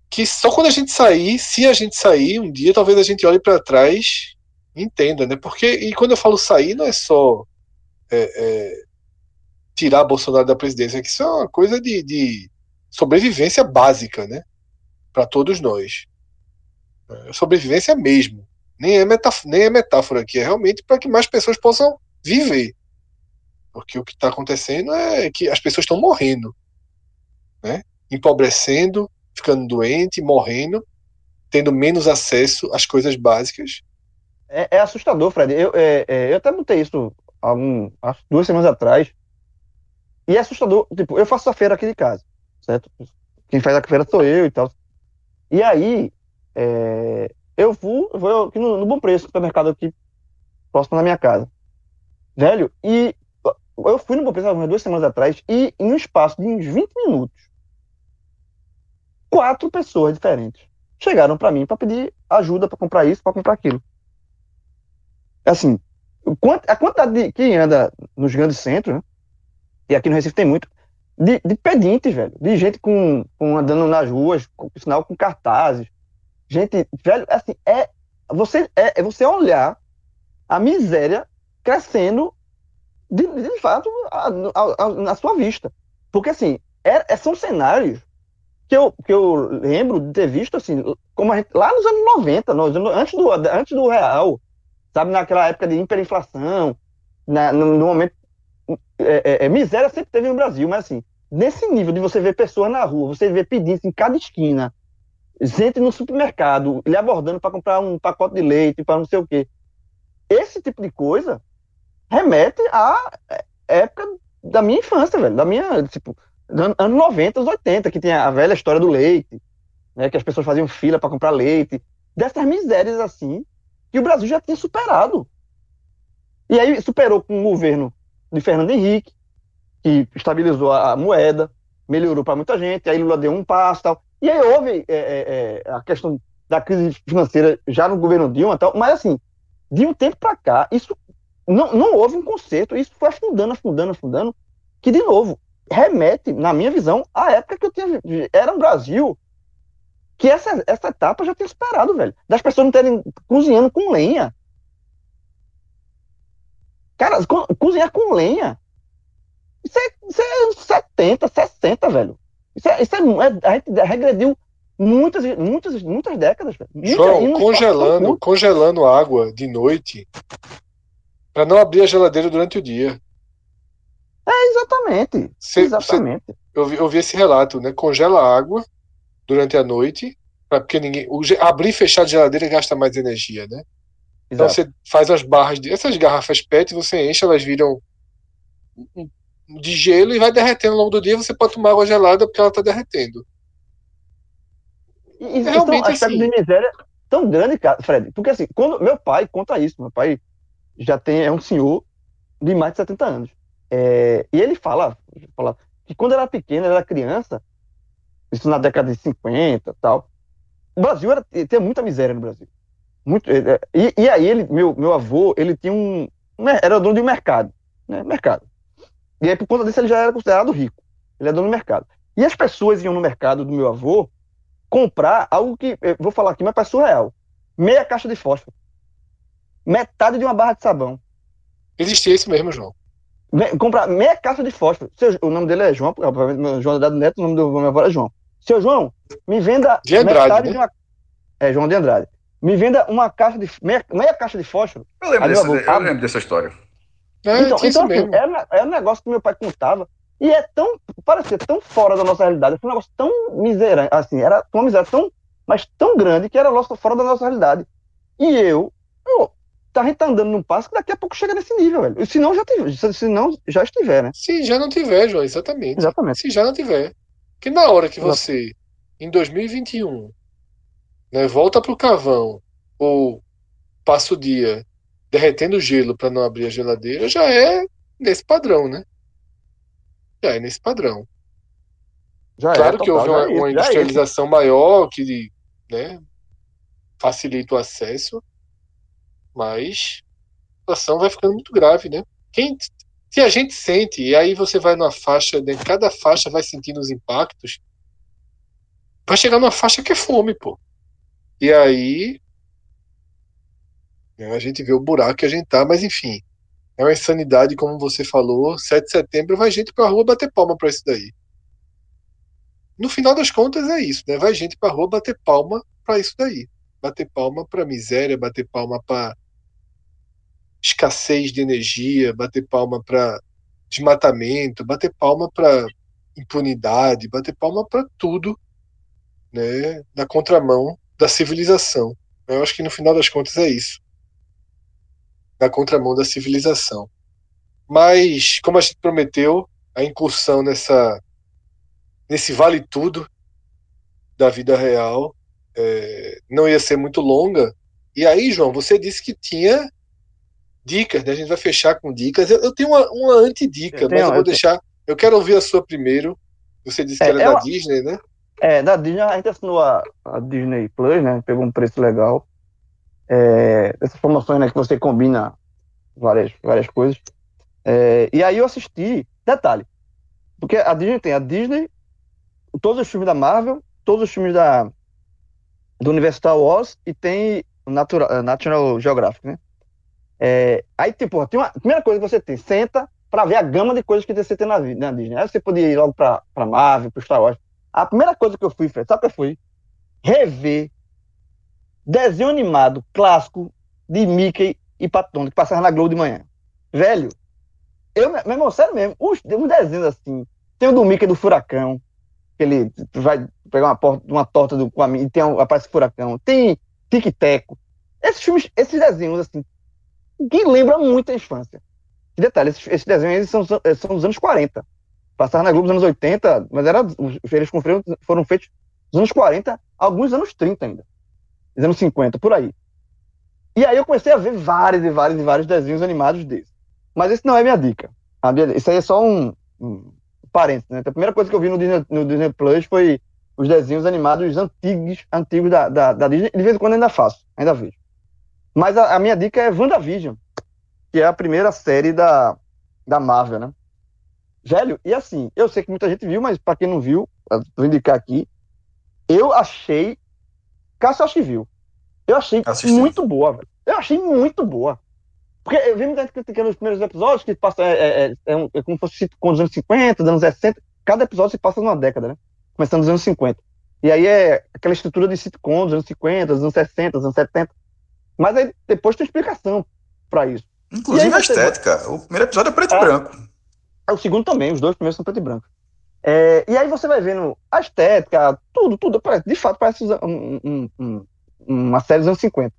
que só quando a gente sair, se a gente sair um dia, talvez a gente olhe para trás e entenda, né? Porque e quando eu falo sair, não é só é, é, tirar Bolsonaro da presidência, que isso é uma coisa de, de sobrevivência básica, né? Para todos nós, é, sobrevivência mesmo nem é metáfora, nem é metáfora aqui, é realmente para que mais pessoas possam viver. Porque o que está acontecendo é que as pessoas estão morrendo, né? empobrecendo, ficando doente, morrendo, tendo menos acesso às coisas básicas. É, é assustador, Fred. Eu, é, é, eu até botei isso algum, duas semanas atrás. E é assustador. Tipo, eu faço a feira aqui de casa, certo? Quem faz a feira sou eu e tal. E aí, é, eu vou, vou aqui no, no Bom Preço, supermercado aqui próximo da minha casa. Velho, e eu fui no Bom Preço umas duas semanas atrás e em um espaço de uns 20 minutos, quatro pessoas diferentes chegaram para mim para pedir ajuda para comprar isso, para comprar aquilo. Assim, a quantidade de quem anda nos grandes centros, né? e aqui no Recife tem muito, de, de pedintes, velho, de gente com, com andando nas ruas, com sinal com cartazes, gente, velho, assim, é você é, é você olhar a miséria crescendo de, de fato a, a, a, na sua vista, porque assim é, é, são cenários que eu, que eu lembro de ter visto assim, como gente, lá nos anos 90, nos, antes, do, antes do real, sabe, naquela época de hiperinflação, na, no, no momento é, é, é, miséria sempre teve no Brasil, mas assim, nesse nível de você ver pessoas na rua, você ver pedindo em cada esquina, gente no supermercado, ele abordando para comprar um pacote de leite, para não sei o quê. Esse tipo de coisa remete à época da minha infância, velho, da minha, tipo, anos 90, 80, que tinha a velha história do leite, né, que as pessoas faziam fila para comprar leite, dessas misérias assim, que o Brasil já tinha superado. E aí superou com o governo de Fernando Henrique, que estabilizou a, moeda, melhorou para muita gente, aí Lula deu um passo tal. E aí houve é, é, é, a questão da crise financeira já no governo Dilma tal, mas assim, de um tempo para cá, isso não, não houve um conserto, isso foi afundando, afundando, afundando, que de novo remete, na minha visão, à época que eu tinha. Era um Brasil que essa, essa etapa já tinha superado, velho. Das pessoas não terem cozinhando com lenha. Cara, co cozinhar com lenha. Isso é, isso é 70, 60, velho. Isso é, isso é, é a gente regrediu muitas, muitas, muitas décadas. Velho. João, congelando, congelando água de noite para não abrir a geladeira durante o dia. É, exatamente. Cê, exatamente. Cê, eu, vi, eu vi esse relato, né? Congela a água durante a noite, pra, porque ninguém. O, abrir e fechar a geladeira gasta mais energia, né? Então você faz as barras de. Essas garrafas PET, você enche, elas viram de gelo e vai derretendo ao longo do dia. Você pode tomar água gelada porque ela está derretendo. E, é realmente então, assim. de miséria tão grande, cara, Fred. Porque assim, quando meu pai conta isso, meu pai já tem é um senhor de mais de 70 anos. É, e ele fala, fala que quando era pequeno, era criança, isso na década de 50 tal, o Brasil era, tinha muita miséria no Brasil. Muito, é, é, e, e aí, ele, meu, meu avô, ele tinha um. Era dono de um mercado. Né, mercado. E aí, por conta disso, ele já era considerado rico. Ele é dono do mercado. E as pessoas iam no mercado do meu avô comprar algo que, vou falar aqui, mas é surreal. Meia caixa de fósforo. Metade de uma barra de sabão. Existia isso mesmo, João comprar meia caixa de fósforo. Seu, o nome dele é João, obviamente, João Andrade Neto, o nome do meu avô é João. Seu João, me venda de Andrade, metade né? de uma. É, João de Andrade. Me venda uma caixa de. meia, meia caixa de fósforo. Eu lembro, desse, avô, eu lembro dessa história. É, então, então assim, é, é um negócio que meu pai contava. E é tão. Parecia tão fora da nossa realidade. Foi um negócio tão miserável. Assim, era uma miséria tão. Mas tão grande que era fora da nossa realidade. E eu, eu a gente tá andando num passo que daqui a pouco chega nesse nível, velho. Se não, já, tiver, se não, já estiver, né? Se já não tiver, João, exatamente. Exatamente. Se já não tiver. Que na hora que você, em 2021, né, volta pro cavão ou passa o dia derretendo gelo para não abrir a geladeira, já é nesse padrão, né? Já é nesse padrão. Já é, claro é, que houve uma, é uma industrialização maior que né, facilita o acesso, mas a situação vai ficando muito grave, né? Quem, se a gente sente, e aí você vai numa faixa, de cada faixa vai sentindo os impactos, vai chegar numa faixa que é fome, pô. E aí né, a gente vê o buraco que a gente tá, mas enfim, é uma insanidade, como você falou. 7 de setembro vai gente pra rua bater palma pra isso daí. No final das contas é isso, né? Vai gente pra rua bater palma pra isso daí. Bater palma pra miséria, bater palma pra escassez de energia, bater palma para desmatamento, bater palma para impunidade, bater palma para tudo, né, na contramão da civilização. Eu acho que no final das contas é isso. Na contramão da civilização. Mas, como a gente prometeu, a incursão nessa nesse vale tudo da vida real é, não ia ser muito longa. E aí, João, você disse que tinha dicas, né? A gente vai fechar com dicas. Eu, eu tenho uma, uma antidica, Eu mas tenho- eu vou eu deixar. Eu quero ouvir a sua primeiro. Você disse É, que era é da uma- Disney, né? É, da Disney, a gente assinou a, a Disney Plus, né? Pegou um preço legal. É, essas promoções, né, que você combina várias, várias coisas. É, e aí eu assisti, detalhe, porque a Disney tem a Disney, todos os filmes da Marvel, todos os filmes da, do universo Star Wars e tem o Natural, National Geographic, né? É, aí, tipo, tem uma, a primeira coisa que você tem, senta pra ver a gama de coisas que você tem na, na Disney. Aí você podia ir logo pra, pra Marvel, pro Star Wars. A primeira coisa que eu fui, Fred, sabe o que eu fui? Rever desenho animado clássico de Mickey e Patton, que passava na Globo de manhã. Velho, eu, meu irmão, sério mesmo, os, os desenhos assim, tem o do Mickey do Furacão, que ele vai pegar uma, porta, uma torta do, com a, e tem um, aparece Furacão, tem Tic Teco. Esses filmes, esses desenhos assim, que lembram muito a infância. E detalhe, esses, esses desenhos são, são dos anos 40. Passaram na Globo nos anos 80, mas era, eles foram, feitos nos anos 40, alguns anos 30 ainda. Nos anos 50, por aí. E aí eu comecei a ver vários e vários e vários desenhos animados desses. Mas esse não é minha dica. Minha- Isso aí é só um, um parênteses, né? A primeira coisa que eu vi no Disney, no Disney Plus foi os desenhos animados antigos, antigos da, da, da Disney. De vez em quando ainda faço, ainda vejo. Mas a, a minha dica é WandaVision, que é a primeira série da, da Marvel, né? Velho, e assim, eu sei que muita gente viu, mas pra quem não viu, vou indicar aqui. Eu achei. Cássio acho que viu. Eu achei Assisti. muito boa, velho. Eu achei muito boa. Porque eu vi muita gente criticando os primeiros episódios, que passa, é, é, é, é um- é como se fosse sitcom dos anos 50, dos anos 60. Cada episódio se passa numa década, né? Começando nos anos 50. E aí é aquela estrutura de sitcom dos anos 50, dos anos 60, dos anos 70. Mas aí depois tem explicação pra isso. Inclusive E a estética. O primeiro episódio é preto e Ah. branco. É o segundo também, os dois primeiros são preto e branco. É, e aí você vai vendo a estética, tudo, tudo. parece- De fato, parece um- um- um- uma série dos anos 50.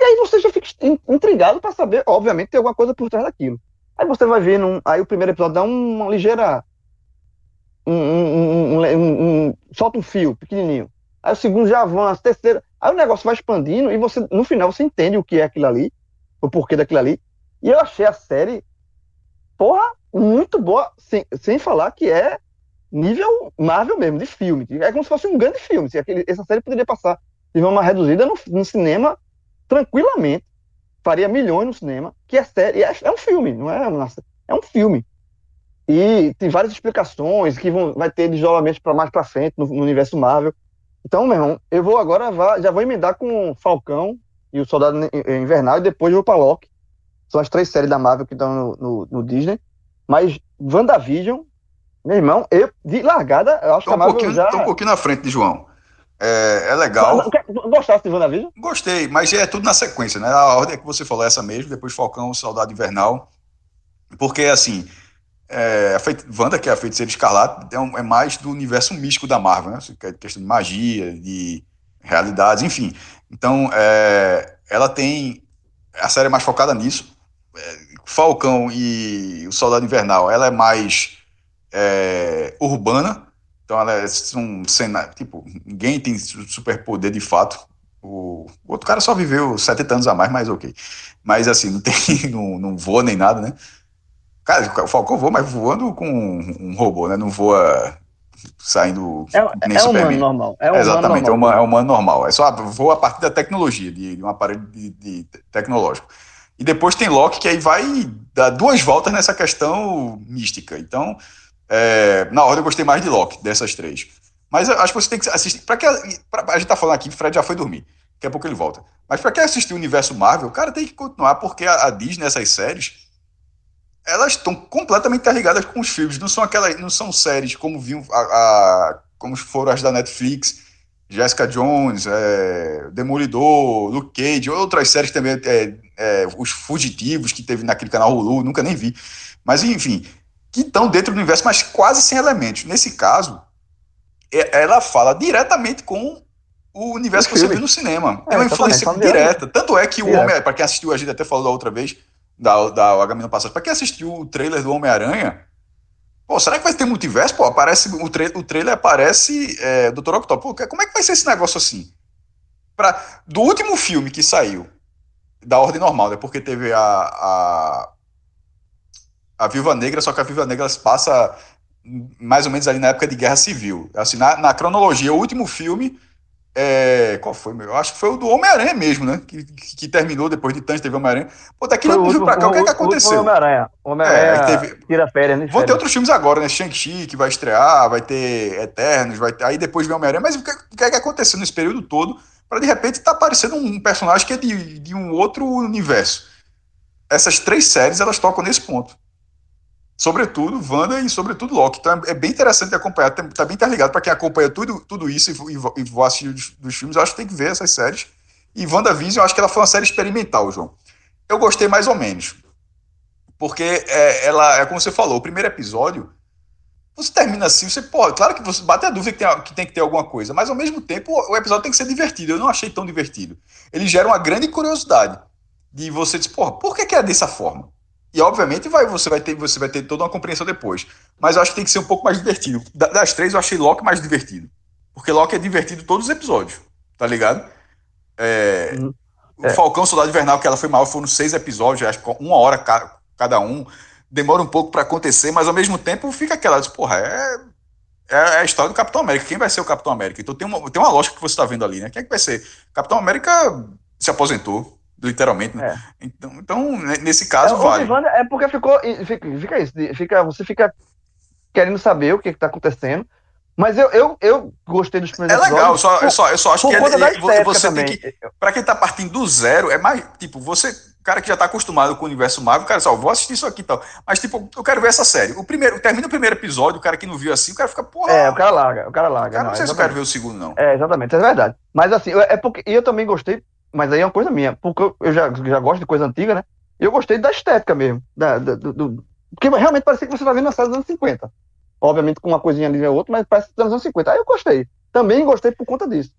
E aí você já fica in- intrigado para saber, obviamente, tem alguma coisa por trás daquilo. Aí você vai vendo, aí o primeiro episódio dá uma ligeira. Um- solta um fio pequenininho. Aí o segundo já avança, terceiro. Aí o negócio vai expandindo e você, no final, você entende o que é aquilo ali, o porquê daquilo ali. E eu achei a série, porra, muito boa, sem, sem falar que é nível Marvel mesmo, de filme. É como se fosse um grande filme. Se aquele- essa série poderia passar de forma reduzida no, no cinema tranquilamente. Faria milhões no cinema, que é série, é, é um filme, não é uma, é um filme. E tem várias explicações que vão, vai ter isolamento para mais para frente no, no universo Marvel. Então, meu irmão, eu vou agora, já vou emendar com Falcão e o Soldado Invernal e depois vou para Loki. São as três séries da Marvel que estão no, no, no Disney. Mas WandaVision, meu irmão, eu, de largada, eu acho Tô que a um, Marvel pouquinho, já. tô um pouquinho na frente de João. É, é legal. Gostasse de WandaVision? Gostei, mas é tudo na sequência, né? A ordem que você falou é essa mesmo, depois Falcão, Soldado Invernal. Porque, assim, é, a feiti- Wanda, que é a feiticeira escarlate, é, um- é mais do universo místico da Marvel, né? É questão de magia, de realidades, enfim. Então, é, ela tem. A série é mais focada nisso. É, Falcão e o Soldado Invernal, ela é mais é, urbana. Então, ela é um cenário. Tipo, ninguém tem su- superpoder de fato. O, o outro cara só viveu 70 anos a mais, mas ok. Mas assim, não tem, não, não voa nem nada, né? Cara, o Falcão voa, mas voando com um robô, né? Não voa saindo É, nem é humano normal. É humano Exatamente, é normal. humano, é humano normal. É só voa a partir da tecnologia, de, de um aparelho de, de te- tecnológico. E depois tem Loki, que aí vai dar duas voltas nessa questão mística. Então, é, na ordem eu gostei mais de Loki, dessas três. Mas eu acho que você tem que assistir. Pra que, pra, a gente tá falando aqui, o Fred já foi dormir. Daqui a pouco ele volta. Mas pra quem assistir o universo Marvel, cara, tem que continuar, porque a, a Disney, essas séries, elas estão completamente carregadas com os filmes. Não são aquelas, não são séries como viam a, a- como foram as da Netflix, Jessica Jones, é, Demolidor, Luke Cage, outras séries também, é, é, os Fugitivos que teve naquele canal Hulu, nunca nem vi. Mas enfim, que estão dentro do universo, mas quase sem elementos. Nesse caso, é- ela fala diretamente com o universo O que você viu no cinema. É, Tem uma influência direta. Tanto é que o. Homem, para quem assistiu, a gente até falou da outra vez, da, da Agamemnon passado, para quem assistiu o trailer do Homem-Aranha, pô, será que vai ter multiverso? Pô, aparece, o, tra o trailer aparece é, Dr. Octopus. Pô, como é que vai ser esse negócio assim? Pra, do último filme que saiu, da ordem normal, né? Porque teve a, a, a Viúva Negra, só que a Viúva Negra se passa mais ou menos ali na época de Guerra Civil. Assim, na, na cronologia, o último filme é, qual foi, meu? Acho que foi o do Homem-Aranha mesmo, né? Que, que, que, terminou depois de tanto teve Homem-Aranha. Pô, daqui não viu pra cá, o, que é que aconteceu? Homem-Aranha. Homem-Aranha é, teve... tira férias, né? Vão ter outros filmes agora, né? Shang-Chi, que vai estrear, vai ter Eternos, vai ter... aí depois vem Homem-Aranha. Mas o que, o que é que aconteceu nesse período todo para de repente estar tá aparecendo um personagem que é de, de um outro universo? Essas três séries, elas tocam nesse ponto sobretudo Wanda e sobretudo Loki. Então é bem interessante acompanhar, tá, bem interligado para quem acompanha tudo, tudo isso e, e, e vou assistir dos, dos, filmes, eu acho que tem que ver essas séries. E WandaVision, eu acho que ela foi uma série experimental, João. Eu gostei mais ou menos. Porque é, ela, é como você falou, o primeiro episódio, você termina assim, você pode, claro que você bate a dúvida que tem, que tem que ter alguma coisa, mas ao mesmo tempo o episódio tem que ser divertido. Eu não achei tão divertido. Ele gera uma grande curiosidade de você dizer, porra, por que, que é dessa forma? E obviamente vai, você, vai ter, você vai ter toda uma compreensão depois. Mas eu acho que tem que ser um pouco mais divertido. Das três, eu achei Loki mais divertido. Porque Loki é divertido todos os episódios, tá ligado? É, uhum. O é. Falcão Soldado Invernal, que ela foi mal, foram seis episódios, acho que uma hora cada um. Demora um pouco para acontecer, mas ao mesmo tempo fica aquela, porra, é, é a história do Capitão América. Quem vai ser o Capitão América? Então tem uma, tem uma lógica que você está vendo ali, né? Quem é que vai ser? Capitão América se aposentou literalmente. Né? É. Então, então, nesse caso, é, vale. É porque ficou. Fica, fica isso, fica, você fica querendo saber o que está acontecendo. Mas eu, eu, eu gostei dos primeiros É legal, só, eu, só, eu só acho que ele, você também. tem que. Pra quem tá partindo do zero, é mais. Tipo, você. Cara que já tá acostumado com o universo Marvel, cara, só, vou assistir isso aqui e tal. Mas, tipo, eu quero ver essa série. O primeiro, termina o primeiro episódio, o cara que não viu assim, o cara fica, porra. É, o cara larga, o cara larga. Cara, não, não sei exatamente. se eu quero ver o segundo, não. É, exatamente, é verdade. Mas assim, é porque. E eu também gostei mas aí é uma coisa minha, porque eu já, já gosto de coisa antiga, né? E eu gostei da estética mesmo. Da, da, do, do, porque realmente parecia que você está vendo uma série dos anos 50. Obviamente com uma coisinha ali e outra, mas parece nos anos 50. Aí eu gostei. Também gostei por conta disso.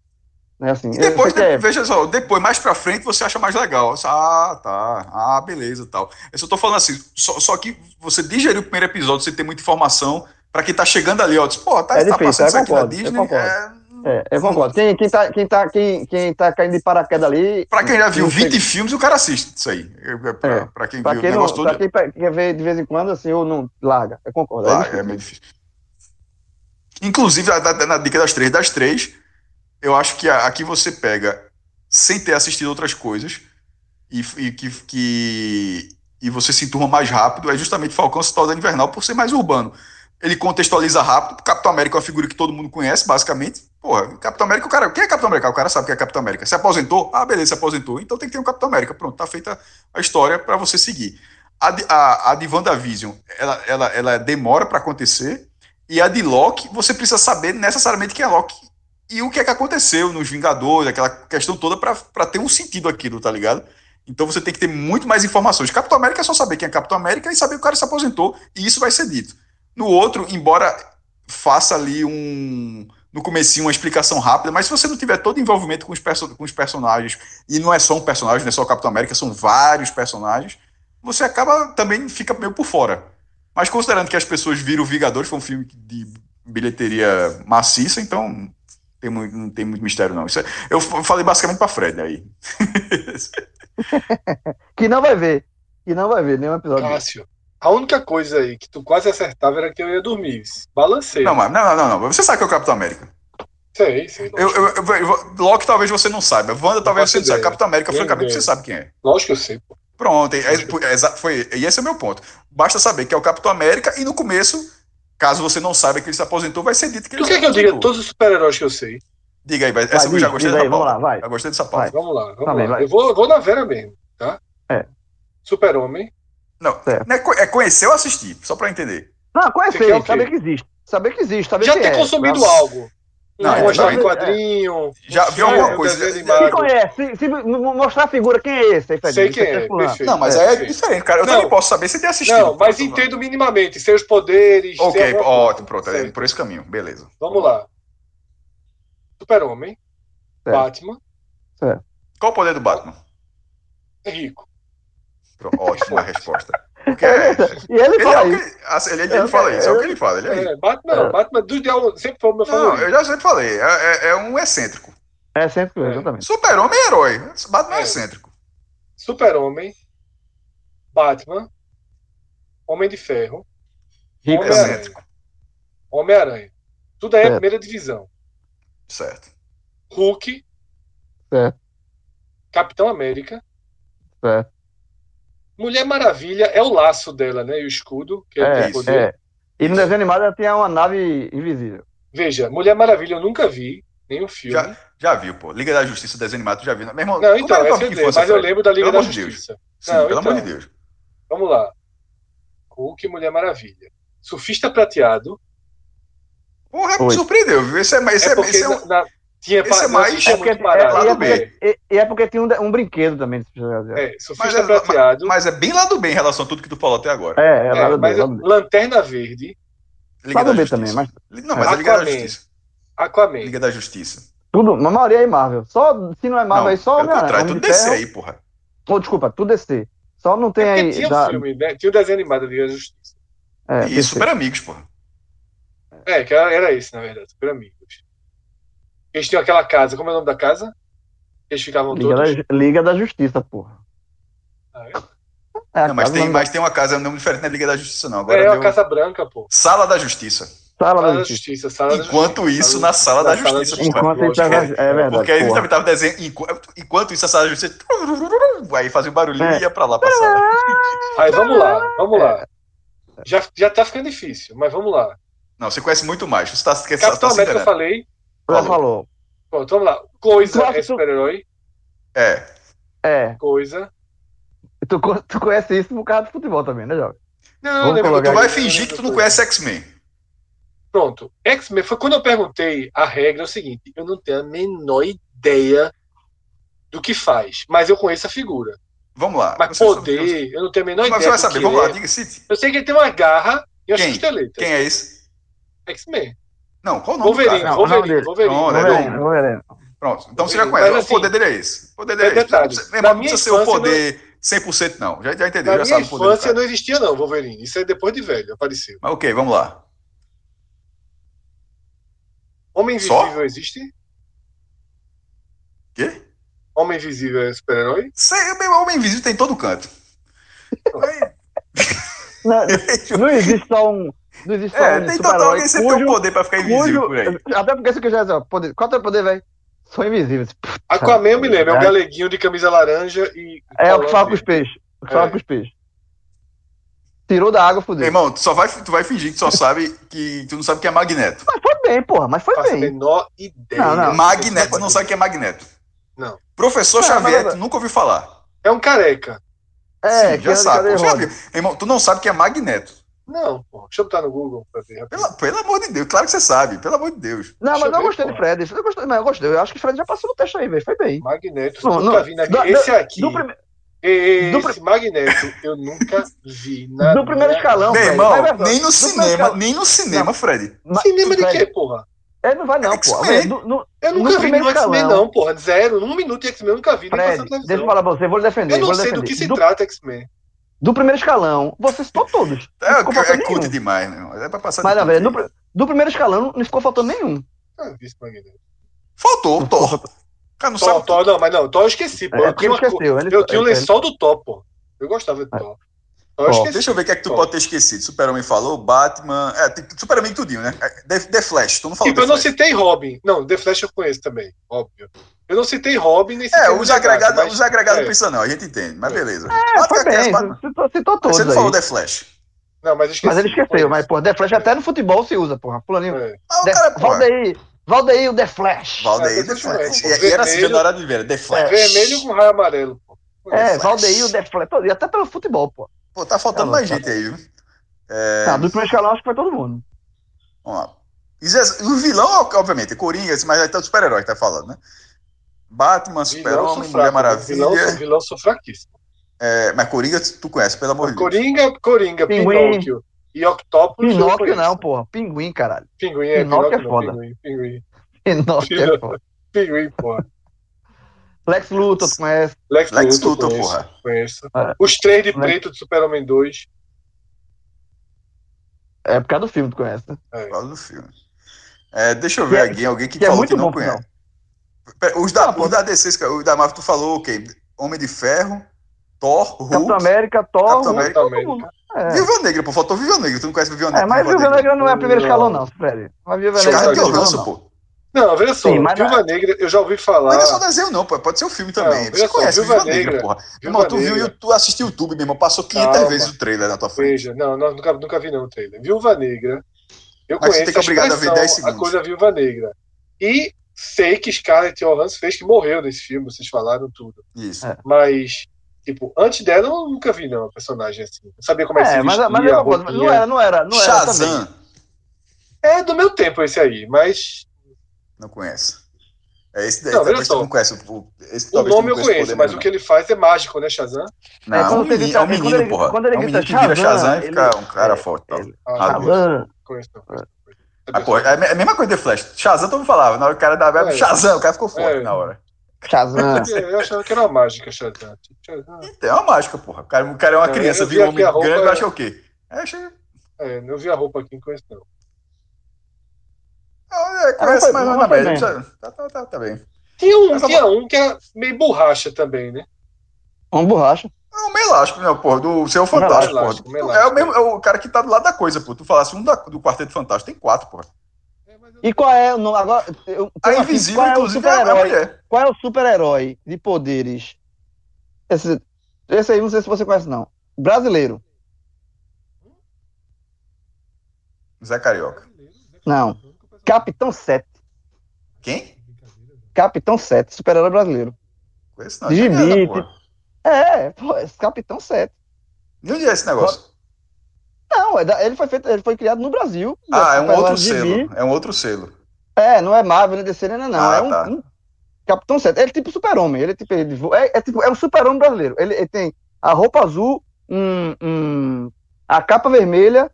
Né, assim, e depois, é... veja só, depois, mais pra frente, você acha mais legal. Ah, tá. Ah, beleza tal. Eu só tô falando assim, só, só que você digeriu o primeiro episódio, você tem muita informação. Pra quem tá chegando ali, ó, diz, pô, tá, é tá passando é, isso aqui na Disney. É, é, eu concordo. Quem, quem, tá, quem, tá, quem, quem tá caindo de paraquedas ali. Pra quem já viu 20 sei. filmes, o cara assiste isso aí. Pra, é. pra quem pra viu quem o negócio não, todo. Pra quem quer ver de vez em quando, assim, ou não larga. Eu concordo. é, é meio difícil. Inclusive, na, na dica das três, das três, eu acho que aqui você pega sem ter assistido outras coisas e, e que, que, e você se enturma mais rápido, é justamente Falcão Soldado Invernal por ser mais urbano ele contextualiza rápido. Capitão América é uma figura que todo mundo conhece, basicamente. Porra, Capitão América, o cara. Quem é Capitão América? O cara sabe que é Capitão América. Se aposentou? Ah, beleza, se aposentou. Então tem que ter um Capitão América. Pronto, tá feita a história para você seguir. A de, a, a de WandaVision, ela, ela, ela demora para acontecer. E a de Loki, você precisa saber necessariamente quem é Loki e o que é que aconteceu nos Vingadores, aquela questão toda para ter um sentido aquilo, tá ligado? Então você tem que ter muito mais informações. Capitão América é só saber quem é Capitão América e saber que o cara se aposentou, e isso vai ser dito. No outro, embora faça ali um no começo uma explicação rápida, mas se você não tiver todo envolvimento com os, perso com os personagens, e não é só um personagem, não é só o Capitão América, são vários personagens, você acaba também fica meio por fora. Mas considerando que as pessoas viram Vingadores, foi um filme de bilheteria maciça, então tem muito, não tem muito mistério não. Isso é, eu falei basicamente para Fred aí. que não vai ver. Que não vai ver nenhum episódio. Cássio. A única coisa aí que tu quase acertava era que eu ia dormir. Balancei. Não, mas, não, não, não. Você sabe que é o Capitão América. Sei, sei. Eu, eu, eu, Loki talvez você não saiba. Wanda talvez você não saiba. Capitão América, francamente, você sabe quem é. Lógico que eu sei, pô. Pronto, é, é, foi, e esse é o meu ponto. Basta saber que é o Capitão América e no começo, caso você não saiba que ele se aposentou, vai ser dito que ele Tu quer que eu diga todos os super-heróis que eu sei? Diga aí, vai. essa eu já gostei dessa aí, Vamos lá, vai. Já gostei dessa pauta. Vamos lá, vamos tá lá. Eu, vou, eu vou na Vera mesmo, tá? É. Super-Homem, não, é, é conhecer ou assistir, só para entender. Não, conhecer, saber que existe. Saber que existe, saber Já que ter é, consumido algo. Não, não mostrar em quadrinho. Já viu alguma coisa. Se conhece, se, se, mostrar a figura, quem é esse? Aí, Sei quem é. Não, mas é, é diferente, cara. Eu não, também posso saber se tem assistido. Não, mas entendo minimamente. Seus poderes. Ok, ótimo, pronto. É por esse caminho, beleza. Vamos lá. Super-Homem. Batman. Certo. Qual o poder do Batman? É rico. Ótima resposta. Porque é, e ele, ele fala é isso. Que, assim, ele, ele, ele fala isso, é o que ele fala. Ele é, é Batman, não, Batman do diabo sempre foi o meu favorito. Não, eu já sempre falei, é, é, é um excêntrico. É excêntrico, exatamente. Super-homem é herói. Batman é, excêntrico. Super-Homem, Batman, Homem de Ferro, Rico. Excêntrico. Homem-Aranha. Tudo aí é primeira divisão. Certo. Hulk, Certo, Capitão América, certo. Mulher Maravilha é o laço dela, né? E o escudo, que é, É, tem poder. é. E no desenho animado ela tinha uma nave invisível. Veja, Mulher Maravilha eu nunca vi, nenhum filme. Já, já viu, pô. Liga da Justiça, desenho animado, tu já viu. Meu irmão, Não, então, é que infância, mas eu lembro da Liga Pelo da amor de Deus. Justiça. Sim, Não, pelo amor então. de Deus. Vamos lá. Hulk e Mulher Maravilha. Surfista prateado. Porra, me surpreendeu, viu? Esse é, mais- esse é é, porque esse é um- na- tinha esse é pa- mais- é porque, parado. é, e, é lado B. porque, e- é porque tinha um, um brinquedo também. É, mas, surfista é, prateado. mas é bem lá do bem em relação a tudo que tu falou até agora. É, é, é, lá do mas B, lá do B. Lanterna Verde, Liga Lá da do B Justiça. também, mas Não, mas é Liga da Aquaman. Justiça. Aquaman. Liga da Justiça. tudo, a maioria é Marvel. Só, se não é Marvel Não, aí, só pelo Homem-Aranha, contrário, Homem tudo de descer aí, porra. Oh, desculpa, tudo DC. Só não tem É aí. tinha da- filme, né? Tinha o desenho animado da Liga da Justiça. é, E. Super Amigos, porra. É, que era, esse, na verdade, Super Amigos. Eles tinham aquela casa, como é o nome da casa? Eles ficavam Liga todos. da, Liga da Justiça, porra. Ah, é? É, Não, mas tem, não- mas tem uma casa, é um nome diferente na Liga da Justiça, não. Agora É, deu... a Casa Branca, pô. Sala da Justiça. Sala Sala da da Justiça. Justiça, Sala da Enquanto Justiça. isso, na Sala da Justiça, pô. Enquanto isso, é verdade. Porque aí também tava desenho. Enquanto, enquanto isso, a sala da justiça. Aí fazia o barulhinho É. e ia pra lá pra sala. Aí vamos lá, vamos lá. Já, já tá ficando difícil, mas vamos lá. Não, você conhece muito mais. Você tá, tá, Capitão tá América eu falei. Já Falou. falou. Pronto, vamos lá. Coisa é tu- super-herói. É. É. Coisa. Tu, tu conhece isso por causa do futebol também, né, Jovem? Não, lembra- colocar Tu vai fingir que tu não conhece X-Men. Pronto. X-Men foi quando eu perguntei a regra é o seguinte: eu não tenho a menor ideia do que faz, mas eu conheço a figura. Vamos lá. Mas Você poder, eu não tenho a menor Mas ideia. você vai saber. Vamos é. lá, diga City. Eu sei que ele tem uma garra e as Quem? costeletas. Quem é esse? X-Men. Não, qual o nome Wolverine, do cara? Não, o nome Wolverine, dele. Wolverine. Não, né? Wolverine, Wolverine. Pronto. Então você já Wolverine. conhece. Mas, o poder dele é esse. O poder dele é é esse. na irmão, não minha precisa ser o poder 100% não. Já, já entendeu, Na já minha sabe o poder do infância não existia, não, Wolverine. Isso é depois de velho, apareceu. Mas ok, vamos lá. Homem Só? Invisível existe? Quê? Homem Invisível é super-herói? Homem invisível tem em todo canto. Não, não existe só um. Não existe só É, um tem super-herói alguém sempre tem um cujo- poder pra ficar invisível por aí. cujo- Até porque se eu quiser dizer, ó, poder, qual é o teu poder, velho? Sou invisível. Aquaman eu me lembro, é um É. galeguinho de camisa laranja e. É o que fala com os peixes. O que fala É. com os peixes. Tirou da água, fudeu. irmão, tu só vai, tu vai fingir que tu só sabe que tu não sabe o que é magneto. Mas foi bem, porra, mas foi Faço a bem. menor ideia. Não, não. magneto, tu não sabe o que é magneto. Não. Professor Não, Xavier, tu nunca ouviu falar. É um careca. É, Sim, que já é sabe. já viu. Irmão, tu não sabe o que é magneto. Não, pô. Deixa eu botar no Google pra ver. Pela- pelo amor de Deus, claro que você sabe, pelo amor de Deus. Não, Deixa mas eu eu ver, gostei de pô. Fred. Eu gostei, mas eu gostei. Eu acho que o Fred já passou no teste aí, velho. Foi bem. Magneto, Não, nunca não. vi na Da- Esse aqui. Do, prime- Esse do Magneto, eu nunca vi na. do primeiro minha- escalão, Meu irmão, nem no cinema, primeiro nem no cinema, Fred. Ma- Cinema de quê, porra? Ele não vai, não, pô. X-Men. No, no, Eu No nunca vi primeiro no X-Men, escalão. não, porra. Zero. Num minuto de X-Men eu nunca vi, Fred, deixa eu falar pra você, vou lhe defender. Eu não sei do que se do, trata X-Men. Do primeiro escalão, você citou todos. É, é, curto nenhum. demais, né? É pra passar Mas de velho, do, pri- do primeiro escalão não ficou faltando nenhum. Ah. Faltou o Thor. O cara não Thor, sabe. Thor, não, mas não, Thor eu esqueci, pô. É, eu tinha, esqueceu. Ele, eu tinha um ele- lençol do Thor, pô. Eu gostava de Thor. Eu esqueci. Deixa eu ver o que é que tu pode ter esquecido. Super-Homem falou, Batman. É, tem Super-Homem tudinho, né? É, The, The Flash, tu não falou Tipo, eu não citei Robin. Não, The Flash eu conheço também, óbvio. Eu não citei Robin nem citei É, os agregados, mas- os agregados é. não a gente entende, mas É. beleza. É, foi bem. Batman. Citou, citou todos Você não aí. falou The Flash. Não, mas esqueci. Mas ele esqueceu, mas, pô, The Flash até no futebol se usa, porra. Fulaninho. É. Ah, o The- cara, pô. Valdeir, The Flash. Valdeir, É, The Flash. E, era assim, Vermelho. Januário de Oliveira, The Flash. Vermelho com raio amarelo, pô. É. Valdeir, o The Flash. E até pelo futebol, pô. Pô, tá faltando Tá mais bom, gente aí, viu? É, Tá, do primeiro escalão acho que foi todo mundo. Vamos lá. E O vilão, obviamente, é Coringa, mas aí tá o super-herói que tá falando, né? Batman, Super-Homem, Mulher né? Maravilha. Vilão, sou- vilão sou fraquíssimo. É, mas Coringa tu conhece, pelo amor de Deus. Coringa, Coringa, Pinguim. Pinóquio e Octopus. Pinóquio não, porra. Pinguim, caralho. Pinguim é Pinóquio é Pinóquio, não, foda. Pinguim, Pinguim. Pinóquio é foda. Pinguim, porra. Lex Luthor, tu conhece? Lex, Lex Luthor, Luthor, conheço, porra. Conheço. É. Os três de Lex- preto de Super-Homem 2. É por causa do filme, tu conhece, né? É. Por causa do filme. É, deixa eu ver é- aqui, alguém que, que é falou muito que não bom, conhece. Pera, Os da, Ah, os da DC, os da Marvel, tu falou o quê? Homem de Ferro, Thor, Hulk. Capitão América, Thor, Capitão Hulk, América. todo mundo. É. Viúva Negra, pô. Faltou Viúva Negra. Tu não conhece Viúva Negra? É, mas Viúva Negra não é o primeiro Não. escalão, não, Fred. Mas Viúva Negra não é o Scarlett primeiro Johansson, escalão, não. pô. Não, veja só, Sim, mas Viúva não- Negra, eu já ouvi falar. Mas não é só desenho, não, pô. Pode ser o filme também. Não, Você só, conhece Viúva Viúva Negra, Negra. porra. Viúva Irmão, tu viu, Negra. tu assistiu o YouTube, meu irmão. Passou 500 Calma. vezes o trailer na tua frente. Veja, não, não nunca, nunca vi não o trailer. Viúva Negra. Eu Mas você conheço tem que a obrigado a ver expressão, 10 a segundos. coisa Viúva Negra. E sei que Scarlett Johansson fez que morreu nesse filme, vocês falaram tudo. Isso. É. Mas, tipo, antes dela eu nunca vi não, a personagem assim. Não sabia como é que É, se mas, vestia, mas é a coisa, não era, não era, não era também. Shazam. É do meu tempo esse aí, mas Não conhece. É esse daí, Não, talvez só. não conhece. O, esse, o nome eu conheço, poder mas o que ele faz é mágico, né, Shazam? Não, É, é, um quando ele menino, é um é, quando menino, ele- porra. quando ele é um menino que vira Shazam, e fica um cara é, forte. Ah, Ah, não, Shazam. conheço, pô, é a mesma coisa de Flash. Shazam todo mundo falava. Na hora que o cara dava É. Shazam, o cara ficou forte É. na hora. Shazam. Eu achava que era uma mágica, Shazam. Shazam. É uma mágica, porra. O cara, o cara é uma É, criança, eu vi vira um homem grande, é- acha o quê? É, eu vi a roupa aqui, não conheço não. Ah, é, conhece mais ou menos. já- Tá, tá, tá, tá bem. Tinha um, tá tinha um que era meio borracha também, né? Uma borracha. É um meio elástico, né, porra? Do seu Fantástico, É o, mesmo, é o cara que tá do lado da coisa, pô. Tu falasse um da- do Quarteto Fantástico, tem quatro, porra. E qual é o nome? Agora, eu, A assim, Invisível, é o inclusive, é a super-herói? mulher. Qual é o super-herói de poderes? Esse, esse aí, não sei se você conhece, não. Brasileiro. Zé Carioca. Não. Capitão 7. Quem? Capitão 7, super-herói brasileiro. Conheço não. É gibi, porra? É, pô, Capitão 7. E onde é esse negócio? Não, é da- ele, foi feito, ele foi criado no Brasil. Ah, é um outro gibi. selo. É um outro selo. É, não é Marvel, nem DC, nem não. Ah, é um, tá. um Capitão 7. Ele é tipo super-homem. Ele é tipo, ele é, é tipo, é um super-homem brasileiro. Ele, ele tem a roupa azul, um, um- a capa vermelha,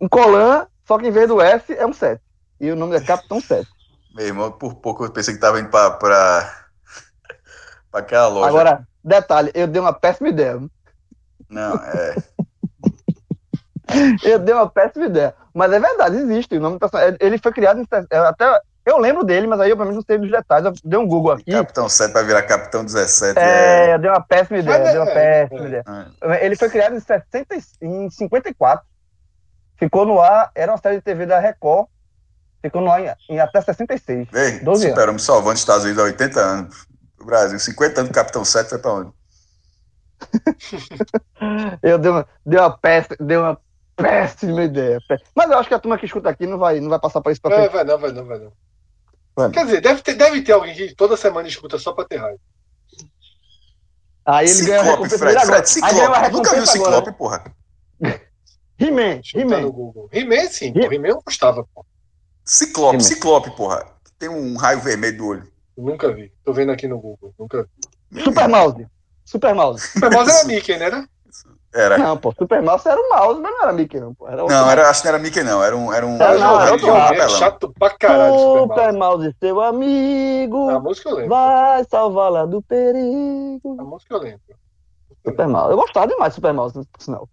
um colã, só que em vez do S é um 7. E o nome é Capitão 7. Meu irmão, por pouco eu pensei que tava indo pra, pra, pra aquela loja. Agora, detalhe, eu dei uma péssima ideia. Não, é. Eu dei uma péssima ideia. Mas é verdade, existe. O nome do personagem. Ele foi criado em. é, Até, eu lembro dele, mas aí eu pelo menos não sei dos detalhes. Eu dei um Google aqui. Capitão 7 vai virar Capitão 17. É, eu dei uma péssima ideia. Mas é- dei uma é, péssima é. ideia. é. Ele foi criado em, 60, e- em 54. Ficou no ar, era uma série de TV da Record. Ficou no ar em, em até 66. Vem, 12 anos. super-homem salvando os Estados Unidos há 80 anos. O Brasil, 50 anos do Capitão 7 foi pra onde? Eu dei uma, dei uma, péssima, dei uma péssima ideia. Mas eu acho que a turma que escuta aqui não vai, não vai passar por isso pra É, frente. vai não, vai não, vai não. Vai. Quer dizer, deve ter, deve ter alguém que toda semana escuta só pra ter raiva. Aí ele ganha uma Ciclope, recompensa Fred. Fred, Aí ganha uma Ciclope. Nunca viu recompensa agora. Ciclope, porra. He-Man, He-Man. He-Man sim. He-Man eu gostava, pô. Ciclope. Ciclope, porra. Tem um raio vermelho do olho. Nunca vi. Tô vendo aqui no Google. Nunca vi. Super Mouse. Super Mouse. Super Mouse era Mickey, né? Era? Era. Não, pô, Super Mouse era o mouse, mas não era Mickey, não, pô. Era outro Não, era, acho que não era Mickey, não. Era um. Era um. Não, não, um era outro é papelão. chato pra caralho, Super Super Mouse. Mouse, seu amigo, A música eu lembro. vai salvá-la do perigo. A música eu lembro. Super Mouse. Eu gostava demais de Super Mouse, por sinal.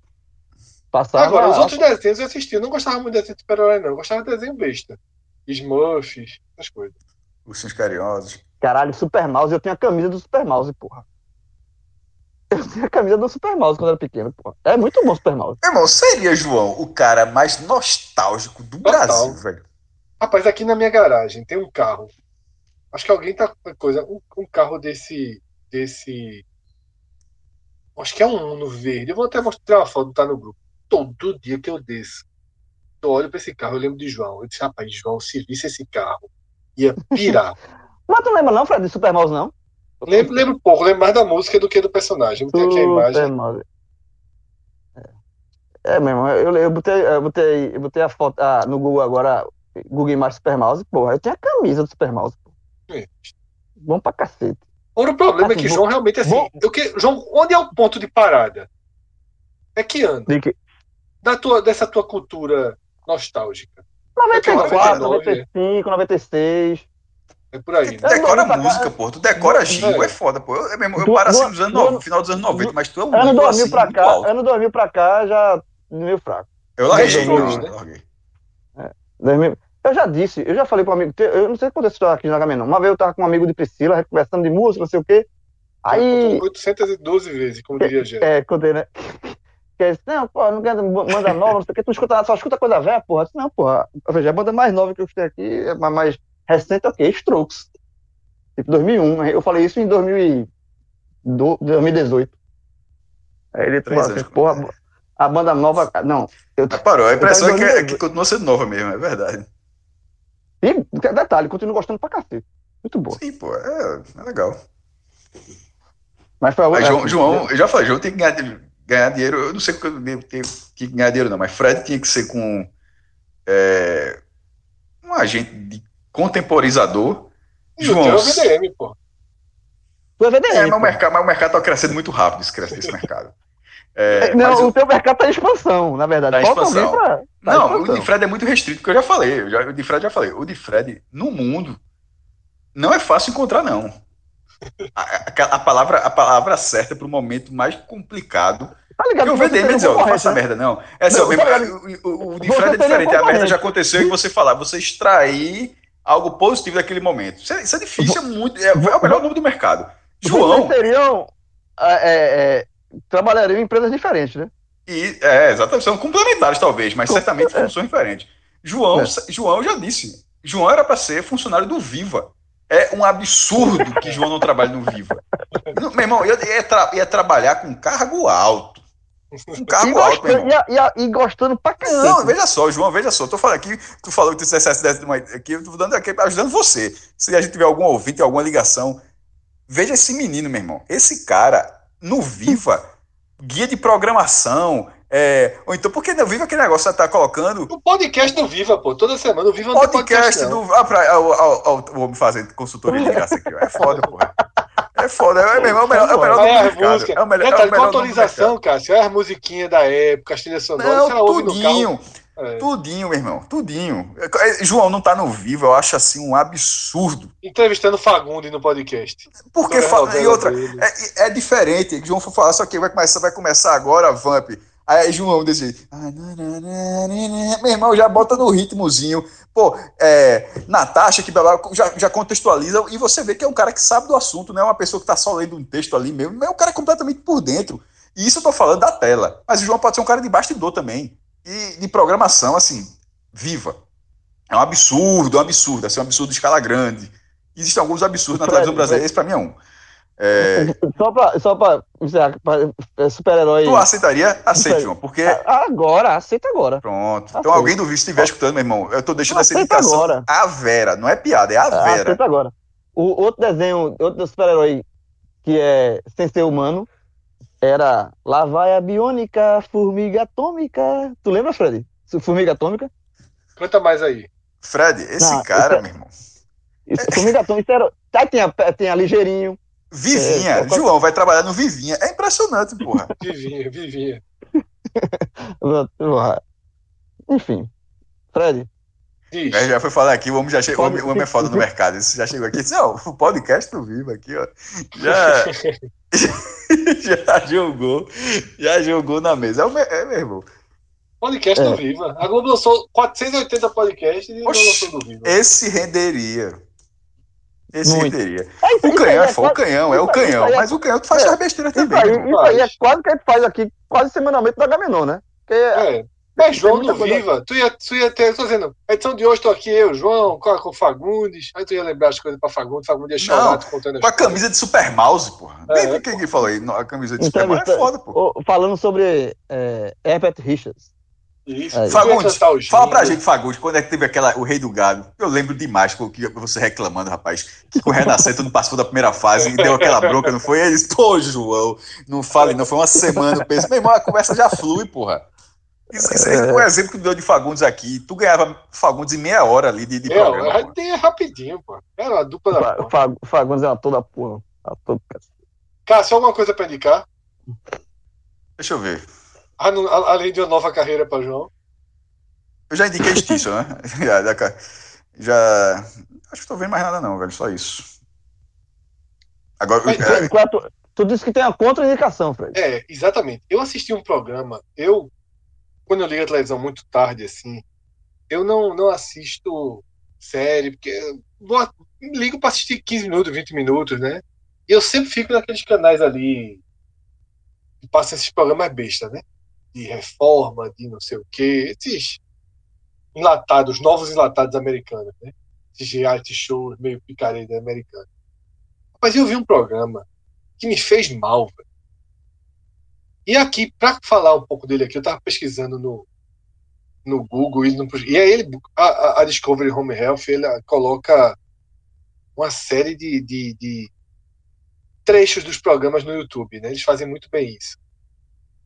Passava. Agora, os outros desenhos eu assisti. Eu não gostava muito de desenho de super-herói, não. Eu gostava de desenho besta. Smurfs, essas coisas. Ursinhos carinhosos. Caralho, Super Mouse, eu tinha a camisa do Super Mouse, porra. Eu tinha a camisa do Super Mouse quando era pequeno, porra. É muito bom o Super Mouse. Irmão, seria, João, o cara mais nostálgico do Total. Brasil, velho. Rapaz, aqui na minha garagem tem um carro. Acho que alguém tá com coisa. Um, um carro desse. desse. Acho que é um Uno verde. Eu vou até mostrar uma foto, tá no grupo. Todo dia que eu desço, eu olho pra esse carro, eu lembro de João. Eu disse, rapaz, João, se visse esse carro, ia pirar. Mas tu lembra não, Fred, de Super Mouse, não? lembro, lembro pouco, lembro mais da música do que do personagem. Tem aqui a Super imagem. Mouse. É, é mesmo, eu, eu, botei, eu, botei, eu botei a foto ah, no Google agora, Google Imagens Super Mouse, porra, eu tinha a camisa do Super Mouse. Pô. É. Bom pra cacete. O problema é Assim, que vou- João realmente assim. vou- Eu que, João, onde é o ponto de parada? É que ano? De que- Da tua, dessa tua cultura nostálgica. É que é 94, 99, 95, 96. É por aí, né? É, decora não, música, pô. Tu decora jingle, é. é foda, pô. Eu, eu, mesmo, eu Do- paro assim nos anos 90, final dos anos 90, mas tu é um Ano nível 2000 assim, pra muito cá, alto. ano 2000 pra cá já meio fraco. Eu larguei, anos, né? larguei. 2000 Eu já disse, eu já falei para um amigo, eu não sei quando eu estou aqui no H não. Uma vez eu tava com um amigo de Priscila, conversando de música, não sei o quê. Aí, 812 vezes, como diria Gé. é, contei, né? Que é, não, pô, não quero manda nova, não sei o que, tu escuta, só escuta coisa velha, porra. Disse, Não, porra, ou seja, a banda mais nova que eu escutei aqui, é mais- mais recente, é o quê? Strokes. Tipo, 2001, né? eu falei isso em 2000 e do- 2018. Aí ele falou assim, porra, a banda nova, não, eu, Mas parou, a impressão é que, é 2018. que continua sendo nova mesmo, é verdade. e detalhe, continuo gostando pra cacete. Muito boa. Sim, pô, é, é legal. Mas foi a Mas é, João, João, eu já falei, João tem que ganhar, ganhar dinheiro. Eu não sei porque eu devo ter que ganhar dinheiro, não, mas Fred tinha que ser com é, um agente de contemporizador. E o teu é João. o VDM, pô. Foi a VDM. É, mas o mercado, mas o mercado tá crescendo muito rápido esse, cresce- esse mercado. É, não, mas o o- teu mercado tá em expansão, na verdade. Tá expansão. pra. tá não, o expansão. de Fred é muito restrito, porque eu já falei. eu já- o de Fred já falei. O de Fred, no mundo, não é fácil encontrar, não. A, a- a palavra, a palavra certa para o momento mais complicado Tá ligado? Porque o VDM ó, não faça né? merda, não. É Não, tá o, o, de Fred é diferente. A merda já aconteceu e você falar, você extrair algo positivo daquele momento. Isso é, isso é difícil, é muito. É, é o melhor nome do mercado. João, Vocês seriam. é, é, é, trabalhariam em empresas diferentes, né? e, é, exatamente, são complementares, talvez, mas certamente funções diferentes. João, É. João já disse. João era para ser funcionário do Viva. É um absurdo que João não trabalhe no Viva. Não, Meu irmão, ia, ia, tra- ia trabalhar com cargo alto. Com E cargo alto, irmão. gostando, e, a- e e gostando pra Não, caramba. veja só, João, veja só. Tô falando aqui, tu falou que tu dissesse uma- aqui, eu tô dando aqui, ajudando você. Se a gente tiver algum ouvinte, alguma ligação, veja esse menino, meu irmão. Esse cara, no Viva, guia de programação, é, ou então, por que no Viva aquele negócio que você tá colocando? O podcast do Viva, pô. Toda semana o Viva não tem Podcast não. do. Ah, pra, o homem fazendo consultoria de graça aqui. É foda, porra. É foda, é, mesmo, é o melhor, é o melhor nome do mercado. músicas. É o melhor, é o Detalhe, com melhor nome do atualização, Cássio. É as musiquinhas da época, as trilhas sonoras. ela Não, carro. tudinho. é. Tudinho, meu irmão, tudinho. É, João não tá no vivo, eu acho assim um absurdo. Entrevistando Fagundi no podcast. Porque fa- e outra, é, é diferente. João foi falar, só que vai começar, vai começar agora Vamp. Aí João desse. "Ah, Meu irmão já bota no ritmozinho. Pô, é, Natasha, que blá, já, já contextualiza, e você vê que é um cara que sabe do assunto, não é uma pessoa que tá só lendo um texto ali mesmo, é um cara completamente por dentro. E isso eu tô falando da tela. Mas o João pode ser um cara de bastidor também. E de programação, assim, viva. É um absurdo, é um absurdo, assim, um absurdo de escala grande. Existem alguns absurdos na televisão brasileira, esse pra mim é um. É, Só pra, só pra, pra super-herói. tu aceitaria? Aceite, João, porque. Agora, aceita agora. Pronto. Então Aceito. alguém do vídeo estiver escutando, meu irmão, eu tô deixando essa Aceita indicação. agora. A Vera, não é piada, é a Vera. Aceita agora. O outro desenho, outro super-herói que é sem ser humano era Lá vai a biônica, formiga atômica. Tu lembra, Fred? Formiga atômica? Canta mais aí. Fred, esse Não, cara, isso é- meu irmão. Isso, formiga atômica era. Tá, tem, a, tem a ligeirinho. Vivinha, É, João vai trabalhar no Vivinha. É impressionante, porra. Vivinha, Vivinha. Enfim. Fred, já foi falar aqui, o homem já chegou, o homem, o homem é foda no mercado. Isso já chegou aqui. Não, o podcast do Vivo aqui, ó. Já, já jogou. Já jogou na mesa. É, o me- é meu irmão. Podcast É. do Viva. A Globo lançou 480 podcasts e não Oxi. lançou do Viva. Esse renderia. Esse. É isso- O canhão é é o quase- canhão, é o canhão. é- Mas o canhão tu faz é. as besteiras Isso também. aí, isso aí é quase que a gente faz aqui, quase semanalmente da Gaminon, né? Porque É. Mas João muita do coisa- Viva, tu ia, tu ia ter, tô dizendo, a edição de hoje tô aqui, eu, João, com, com o Fagundes, aí tu ia lembrar as coisas pra Fagundes, Fagundes ia chorar Não, tu contando as Com a coisas. camisa de Super Mouse, porra. É, Quem, quem que falou aí? A camisa de Super Mouse é Entrevista- foda, pô. ô, falando sobre é, Herbert Richards. Isso, É. Fagundes, o fala pra gente, Fagundes, quando é que teve aquela, o Rei do Gado? Eu lembro demais com o que você reclamando, rapaz, que com o Renascento não passou da primeira fase e deu aquela bronca, não foi? Eles, pô, João, não fale, não foi uma semana, eu penso, meu irmão, a conversa já flui, porra. Isso, isso é um exemplo que tu deu de Fagundes aqui. Tu ganhava Fagundes em meia hora ali de, de É, programa. a tem rapidinho, pô. Era uma dupla da Fa- porra. Fa- Fagundes é uma toda porra. Uma toda... Cássio, alguma coisa pra indicar? Deixa eu ver. Ah, Além de uma nova carreira pra João. Eu já indiquei Stício, né? Já, já, já- Acho que tô vendo mais nada, não, velho. Só isso. Agora, Mas, é, tua- Tu disse que tem a contraindicação, Fred. É, exatamente. Eu assisti um programa, eu, quando eu ligo a televisão muito tarde, assim, eu não, não assisto série, porque ligo pra assistir 15 minutos, 20 minutos, né? E eu sempre fico naqueles canais ali que passam esses programas bestas, né? De reforma, de não sei o quê. Esses enlatados, novos enlatados americanos, né? Esses reality shows meio picareta americano. Mas eu vi um programa que me fez mal. E aqui, para falar um pouco dele aqui, eu tava pesquisando no, no Google e, e aí ele, a, a Discovery Home Health ele coloca uma série de, de, de, trechos dos programas no YouTube, né? Eles fazem muito bem isso.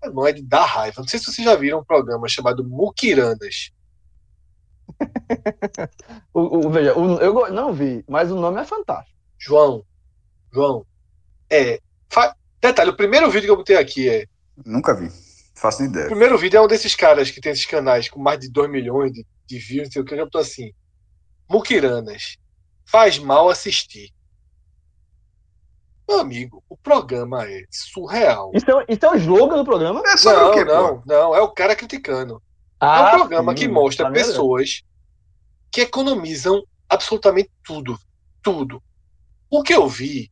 Não é de dar raiva. Não sei se vocês já viram um programa chamado Mukiranas. o, o, veja, o, eu não vi, mas o nome é fantástico. João, João, é. Fa, detalhe, o primeiro vídeo que eu botei aqui é. Nunca vi. Faço ideia. O primeiro vídeo é um desses caras que tem esses canais com mais de 2 milhões de, de views, não sei o que, eu tô assim. Mukiranas. Faz mal assistir. Meu amigo, o programa é surreal. Isso é, isso é o slogan do programa? É só não, quê, não, pô? não, é o cara criticando. Ah, é um programa sim, que mostra tá pessoas que economizam absolutamente tudo. Tudo. O que eu vi,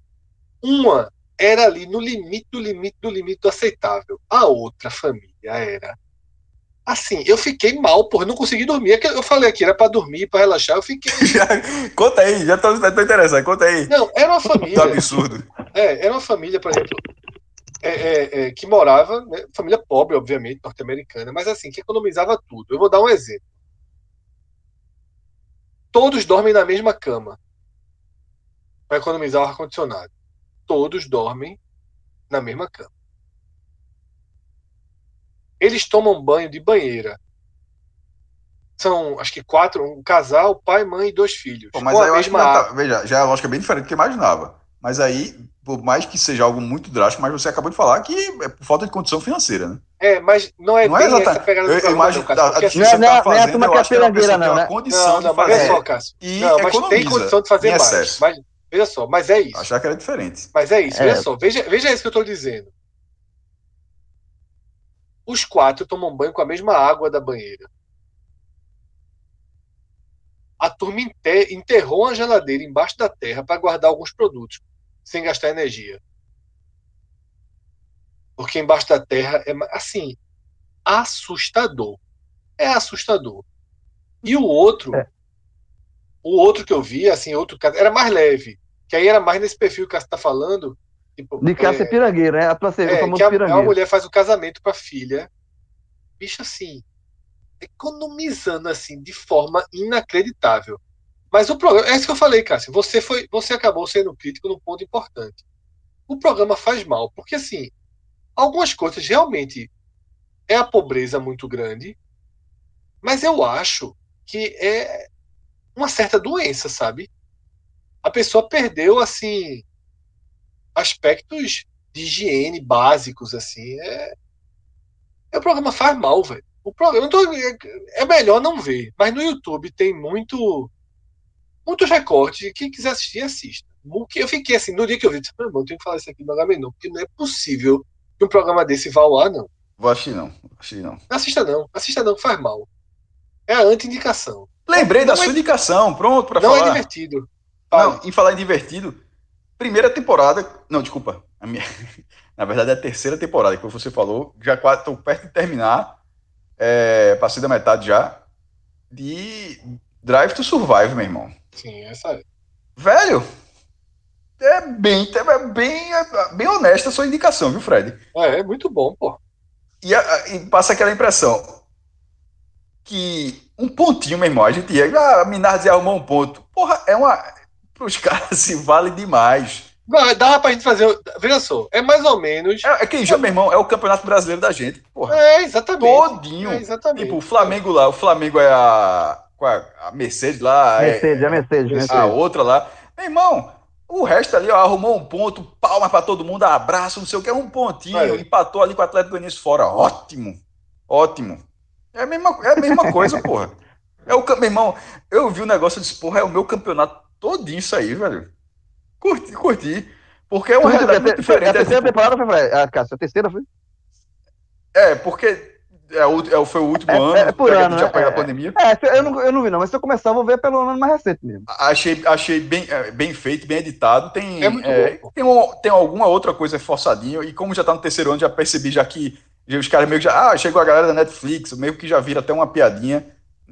uma era ali no limite do limite do limite do aceitável. A outra família era Assim, eu fiquei mal, porra, não consegui dormir. É eu falei aqui, era pra dormir, pra relaxar, eu fiquei. conta aí, já tô, tô interessado, conta aí. Não, era uma família. Tá absurdo. É, era uma família, por exemplo, é, é, é, que morava, né, família pobre, obviamente, norte-americana, mas assim, que economizava tudo. Eu vou dar um exemplo. Todos dormem na mesma cama para economizar o ar-condicionado. Todos dormem na mesma cama eles tomam banho de banheira. São, acho que quatro, um casal, pai, mãe e dois filhos. Pô, mas aí eu acho que tá, veja, já a lógica é bem diferente do que eu imaginava. Mas aí, por mais que seja algo muito drástico, mas você acabou de falar que é por falta de condição financeira, né? É, mas não é, não é exatamente. essa pegada do eu, eu imagino, não, Cássio, assim, você não, tá fazendo, eu acho que é uma pessoa não, né? condição não, não, de fazer. Mas só, Cássio. E não, mas tem condição de fazer mais. Mas, veja só, mas é isso. Achar que era diferente. Mas é isso, é. veja só, veja, veja isso que eu estou dizendo. Os quatro tomam banho com a mesma água da banheira. A turma enterrou a geladeira embaixo da terra para guardar alguns produtos, sem gastar energia. Porque embaixo da terra é assim, assustador. É assustador. E o outro, é. o outro que eu vi, assim, outro era mais leve, que aí era mais nesse perfil que você está falando, Tipo, de caça é, pirangueira, né? Pra ser é, que a, a mulher faz o casamento pra filha. Bicho, assim, economizando assim de forma inacreditável. Mas o programa, é isso que eu falei, Cássio. Você foi, você acabou sendo crítico num ponto importante. O programa faz mal, porque assim, algumas coisas realmente é a pobreza muito grande, mas eu acho que é uma certa doença, sabe? A pessoa perdeu assim aspectos de higiene básicos, assim. É, é o programa faz mal, velho. O programa tô, é melhor não ver, mas no YouTube tem muito muitos recortes. Quem quiser assistir, assista. Eu fiquei assim, no dia que eu vi, disse, meu irmão, tenho que falar isso aqui no não, porque não é possível que um programa desse vá ao ar, não. Vou assistir não, assistir não. Assista não, assista não, faz mal. É a anti-indicação. Lembrei não da é... sua indicação, pronto para falar. Não é divertido. Não, em falar em divertido, primeira temporada. Não, desculpa. A minha, na verdade, é a terceira temporada, que você falou. Já estou perto de terminar. É, passei da metade já. De Drive to Survive, meu irmão. Sim, essa é. Velho, é bem, é bem, é bem honesta a sua indicação, viu, Fred? É, é muito bom, pô. E, e, passa aquela impressão que um pontinho, meu irmão, a gente ia, ah, a Minardi arrumou um ponto. Porra, é uma, os caras se vale demais. Dá pra gente fazer. Veja só, é mais ou menos. É, é que já, meu irmão, é o campeonato brasileiro da gente. Porra. É, exatamente. Todinho. É, exatamente. Tipo, o Flamengo lá, o Flamengo é a. É a Mercedes lá. Mercedes, é, a Mercedes, Mercedes. A outra lá. Meu irmão, o resto ali, ó, arrumou um ponto, palmas para todo mundo, abraço, não sei o que, um pontinho, é. empatou ali com o Atlético Goianiense fora. Ótimo. Ótimo. É a mesma, é a mesma coisa, porra. É o, meu irmão, eu vi o negócio e disse, porra, é o meu campeonato todinho isso aí, velho. Curti, curti. Porque é uma realidade muito diferente. A terceira é, temporada foi, ah, Cássio, a terceira foi? É, porque É, o, é, foi o último É- ano, é por que a gente né? a É. pandemia. É, eu não, eu não vi, não, mas se eu começar, eu vou ver pelo ano mais recente mesmo. Achei, achei bem, é, bem feito, bem editado. Tem, É é, tem, um- tem alguma outra coisa forçadinho. E como já tá no terceiro ano, já percebi já que já os caras meio que já. Ah, chegou a galera da Netflix, meio que já vira até uma piadinha.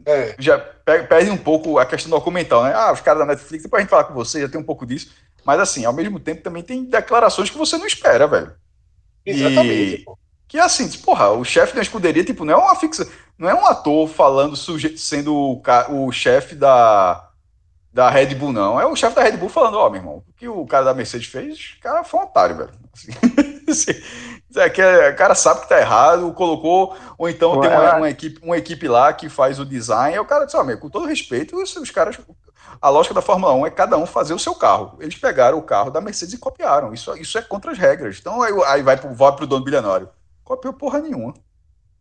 É. Já pe- perde um pouco a questão documental, né? Ah, os caras da Netflix, depois a gente falar com você, já tem um pouco disso. Mas assim, ao mesmo tempo também tem declarações que você não espera, velho. Exatamente. E- pô. Que é assim, tipo, porra, o chefe da escuderia, tipo, não é uma fixa, não é um ator falando, suje- sendo o, ca- o chefe da, da Red Bull, não. É o chefe da Red Bull falando, ó, meu irmão, o que o cara da Mercedes fez, o cara foi um otário, velho. Assim, assim, é que é- o cara sabe que tá errado, colocou, ou então Pô, tem uma, ela- uma equipe, uma equipe lá que faz o design, e o cara disse, ó, meu, com todo respeito, os, os caras. A lógica da Fórmula 1 é cada um fazer o seu carro. Eles pegaram o carro da Mercedes e copiaram. Isso, isso é contra as regras. Então aí, aí vai pro, vai pro dono bilionário. Copiou porra nenhuma.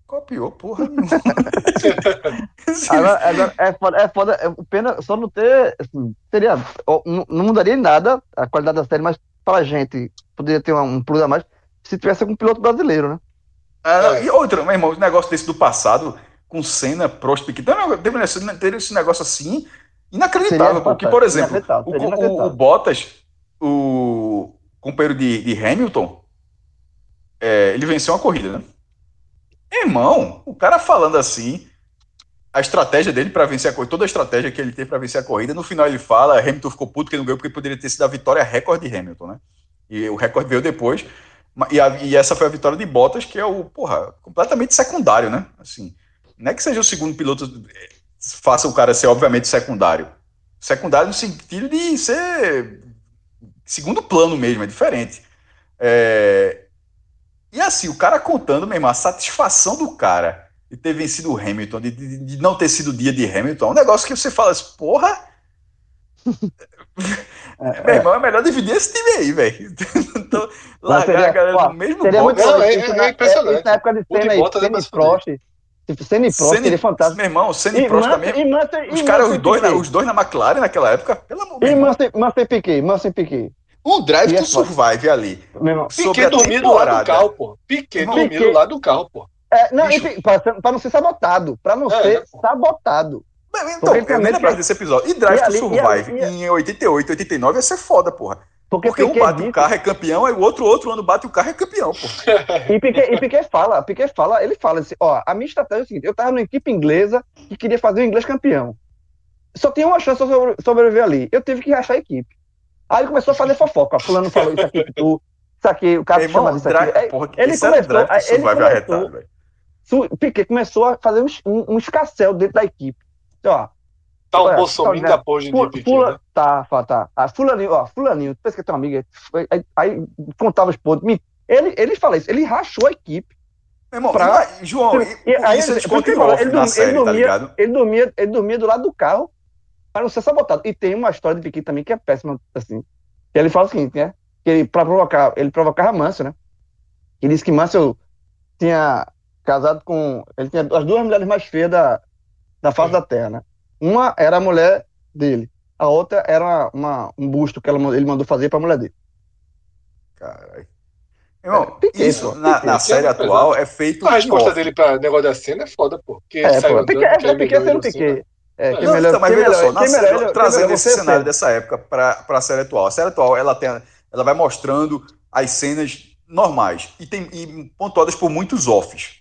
Copiou porra nenhuma. Agora, agora, é foda, é foda, é pena só não ter, assim, seria, ó, não, não mudaria em nada a qualidade da série, mas pra gente poderia ter um, um plus a mais se tivesse com um piloto brasileiro, né? Ah, e outra, meu irmão, o negócio desse do passado, com cena, Prost, Piquet, teve, teve esse- negócio assim, inacreditável. Porque, por exemplo, o, o- o. Bottas, o companheiro de, de Hamilton, é, ele venceu uma corrida, né? Irmão, o cara falando assim, a estratégia dele para vencer a corrida, toda a estratégia que ele teve para vencer a corrida, no final ele fala, Hamilton ficou puto que não ganhou porque poderia ter sido a vitória recorde de Hamilton, né? E o recorde veio depois. E, a- e essa foi a vitória de Bottas, que é o, porra, completamente secundário, né? Assim, não é que seja o segundo piloto, eh, faça o cara ser, obviamente, secundário. Secundário no sentido de ser segundo plano mesmo, é diferente. É, E assim, o cara contando, mesmo, a satisfação do cara de ter vencido o Hamilton, de, de- de não ter sido o dia de Hamilton, é um negócio que você fala assim, porra, meu irmão, é melhor dividir esse time aí, velho. Então, largar seria- a galera ó, no mesmo Seria bloco. muito Não, bom. é- Isso é na- impressionante. Isso na época de Senna e é Senna e. Prost. Tipo, Senna e Prost Senna- seria fantástico. Meu irmão, Senna E Prost também. e Os caras, os dois, na, Piquet. os dois na McLaren naquela época, pelo amor de E Deus. E Piquet, Mansell e Piquet. Um drive E é to survive ali. Piquet a dormia do do carro, pô. Piquet dormia Piquet- do lado do carro, pô. É, não, enfim, pra, pra não ser sabotado. Pra não É, ser né, pô? sabotado. Mas, Então, Porque eu nem lembrava que- desse episódio. E Drive E to ali- e Survive ali- em 88, 89 ia ser foda, porra. Porque, Porque um bate disse- o carro é campeão, aí o outro, outro ano bate o carro é campeão, porra. E Piquet, e Piquet fala, Piquet fala, ele fala assim, ó, a minha estratégia é o seguinte, eu tava numa equipe inglesa que queria fazer o inglês campeão. Só tinha uma chance de sobreviver ali. Eu tive que rachar a equipe. Aí ele começou a fazer fofoca. Fulano falou isso aqui, tu, isso aqui, o cara Meu chama disso aqui. Aí, porra, ele era começou- aí ele começou- velho. su- Piquet começou a fazer um, um, um escassel dentro da equipe. Ó, Tá um bolsominho da porra de Fu- Piquet, Fula, né? tá, tá, tá. Ah, fulaninho, ó, fulaninho, pensa que é teu amigo. Aí, aí, aí contava os pontos. Ele, ele fala isso, ele rachou a equipe. Meu irmão, Pra- João, E- aí isso ele- ele ele dormia- ele tá? Ele dormia, ele dormia do lado do carro para não ser sabotado. E tem uma história de Piquet também que é péssima, assim. Que ele fala o seguinte, né? Que ele, pra provocar, ele provocava Mansell, né? Ele disse que Mansell tinha casado com. Ele tinha as duas mulheres mais feias da, da face da terra, né? Uma era a mulher dele, a outra era uma, um busto que ela, ele mandou fazer pra mulher dele. Caralho. Irmão, É, Piquet, isso pô, na, Piquet. na série é atual é feito A resposta dele pra negócio da cena é foda, pô. Porque É, saiu pô, Piquet, que é, Piquet melhorou sendo assim, Piquet. É, Não, melhor, Então, mas veja melhor, só, na melhor, trazendo esse cenário dessa época para a série atual. A série atual ela, tem, ela vai mostrando as cenas normais e, tem, e pontuadas por muitos offs.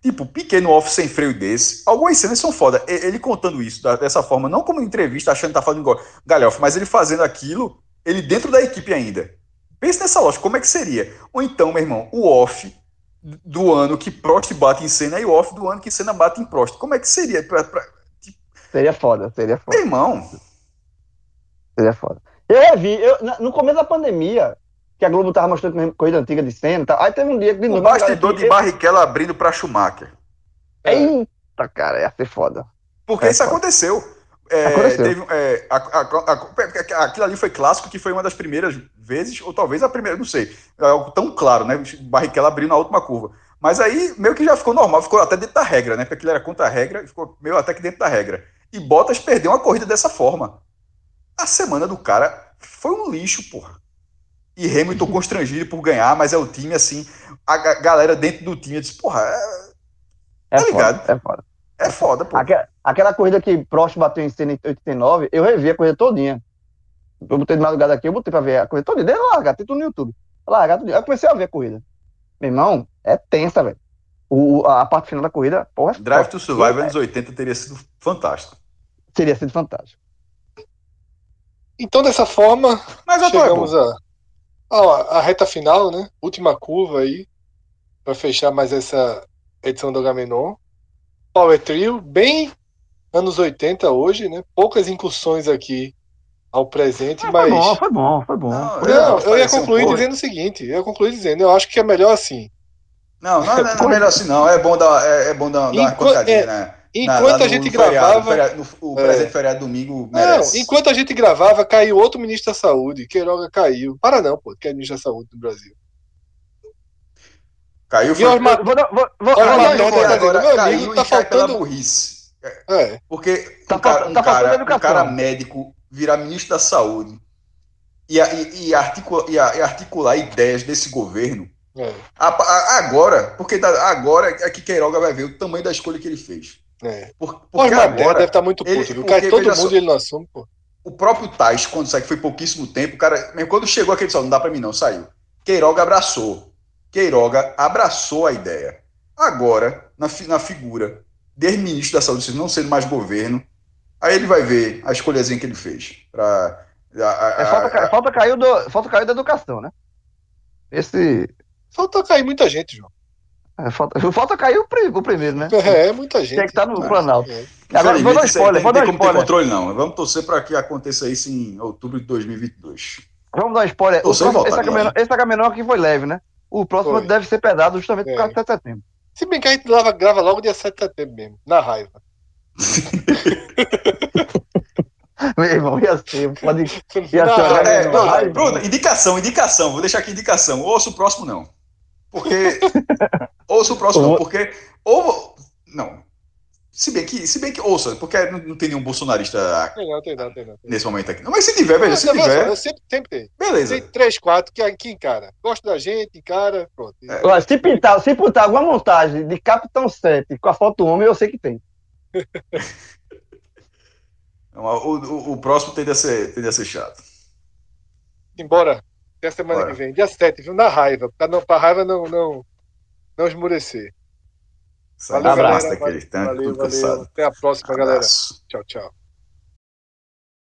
Tipo, pequeno off sem freio desse. Algumas cenas são foda. Ele contando isso dessa forma, não como entrevista, achando que tá falando igual galhofa, mas ele fazendo aquilo, ele dentro da equipe ainda. Pense nessa lógica, como é que seria? Ou então, meu irmão, o off do ano que Prost bate em cena e o off do ano que cena bate em Prost. Como é que seria? Pra, pra... Seria foda, seria foda. Meu irmão, Seria foda. Eu vi, eu, no começo da pandemia, que a Globo tava mostrando corrida antiga de cena tal, aí teve um dia que de o bastidor de Barrichello abrindo para Schumacher. É. Eita, cara, ia ser foda. Porque É, isso foda. aconteceu. É, Aconteceu. teve, é, a- a- a- aquilo ali foi clássico, que foi uma das primeiras vezes, ou talvez a primeira, não sei. É algo tão claro, né? Barrichello abriu na última curva. Mas aí meio que já ficou normal, ficou até dentro da regra, né? Porque aquilo era contra a regra, ficou meio até que dentro da regra. E Bottas perdeu uma corrida dessa forma. A semana do cara foi um lixo, porra. E Hamilton constrangido por ganhar, mas é o time assim. A ga- galera dentro do time disse, porra, é- É Tá foda, ligado? é foda. É foda, pô. Aquela, aquela corrida que Prost bateu em cena em 89, eu revi a corrida todinha. Eu botei de madrugada aqui, eu botei pra ver a corrida todinha, desde largar, tem tudo no YouTube. Largar tudo. Aí eu comecei a ver a corrida. Meu irmão, é tensa, velho. O, a parte final da corrida, porra, é Drive foda. to Survive anos 80 teria sido fantástico. teria sido fantástico. Então, dessa forma, Mas é chegamos boa. a, a, a reta final, né? Última curva aí, para fechar mais essa edição do Agamenon. Power Trio, bem anos 80 hoje, né? Poucas incursões aqui ao presente, Ah, mas. Foi bom, foi bom, foi bom. Não, Foi Não, legal. eu ia um concluir pouco. dizendo o seguinte, eu ia concluir dizendo, eu acho que é melhor assim. Não, não, não, não é melhor assim, não. É bom dar, é, é bom dar, dar uma pancadinha, é, né? Enquanto Na- a gente no gravava. feriado- no- o É. presente feriado domingo Não, merece. enquanto a gente gravava, caiu outro ministro da saúde. Queiroga caiu. Para não, pô, que é ministro da saúde do Brasil. Caiu foi. os ma- Vou vou- vou- um tá agora meu caiu amigo, e tá faltando- burrice. É. Porque Tá um cara, um tá faltando cara, um cara médico virar ministro da saúde e, e, e articula- e e articular ideias desse governo É, a- a- agora, porque tá- agora é que Queiroga vai ver o tamanho da escolha que ele fez. é. Por- Pô, porque mas deve agora estar muito ele- puto, viu? porque, Cai todo mundo só, ele não assume, pô. o próprio Tais, quando saiu, que foi pouquíssimo tempo, o cara, mesmo quando chegou aquele só, não dá pra mim não, saiu. Queiroga abraçou. Queiroga abraçou a ideia. Agora, na, fi- na figura de ministro da saúde, não sendo mais governo, aí ele vai ver a escolhazinha que ele fez. Pra, a- a- É, falta, falta, caiu do, falta caiu da educação, né? Esse. Falta cair muita gente, João. É, falta, falta caiu o, o primeiro, né? É, é muita gente. Tem que estar no É. Planalto. É. Agora, vou dar spoiler, tem- vou dar tem como ter spoiler. controle, não. Vamos torcer para que aconteça isso em outubro de 2022. Vamos dar um spoiler. O próximo- volta esse, agora. Agamenon, esse Agamenon aqui foi leve, né? O próximo Foi. deve ser pesado justamente É. por causa de setembro. Se bem que a gente grava, grava logo dia 7 de setembro mesmo, na raiva. Meu irmão, ia ser. Pode... Na ser. É, não, Bruno, vai, Bruno, indicação, indicação. Vou deixar aqui indicação. Ouça o próximo, não. Porque. ouça o próximo, não. Porque. Ou. Não. Se bem que, se bem que ouça, porque não, não tem nenhum bolsonarista Tem não, tem não, tem não. Tem nesse momento aqui. Não, mas se tiver, veja, se tiver, eu sempre, sempre tem. beleza. Tem três, quatro que, que encara. Gosta da gente, encara, pronto. É. Olha, se pintar, se pintar alguma montagem de Capitão 7 com a foto do homem, eu sei que tem. O, o, o próximo tende a ser, tende a ser chato. Embora, até a semana Bora. que vem, dia 7, viu? Na raiva, pra, não, pra raiva não, não, não esmurecer. Valeu, da galera. massa daquele Valeu, tudo valeu. cansado. Até a próxima, galera. Abraço. Tchau, tchau.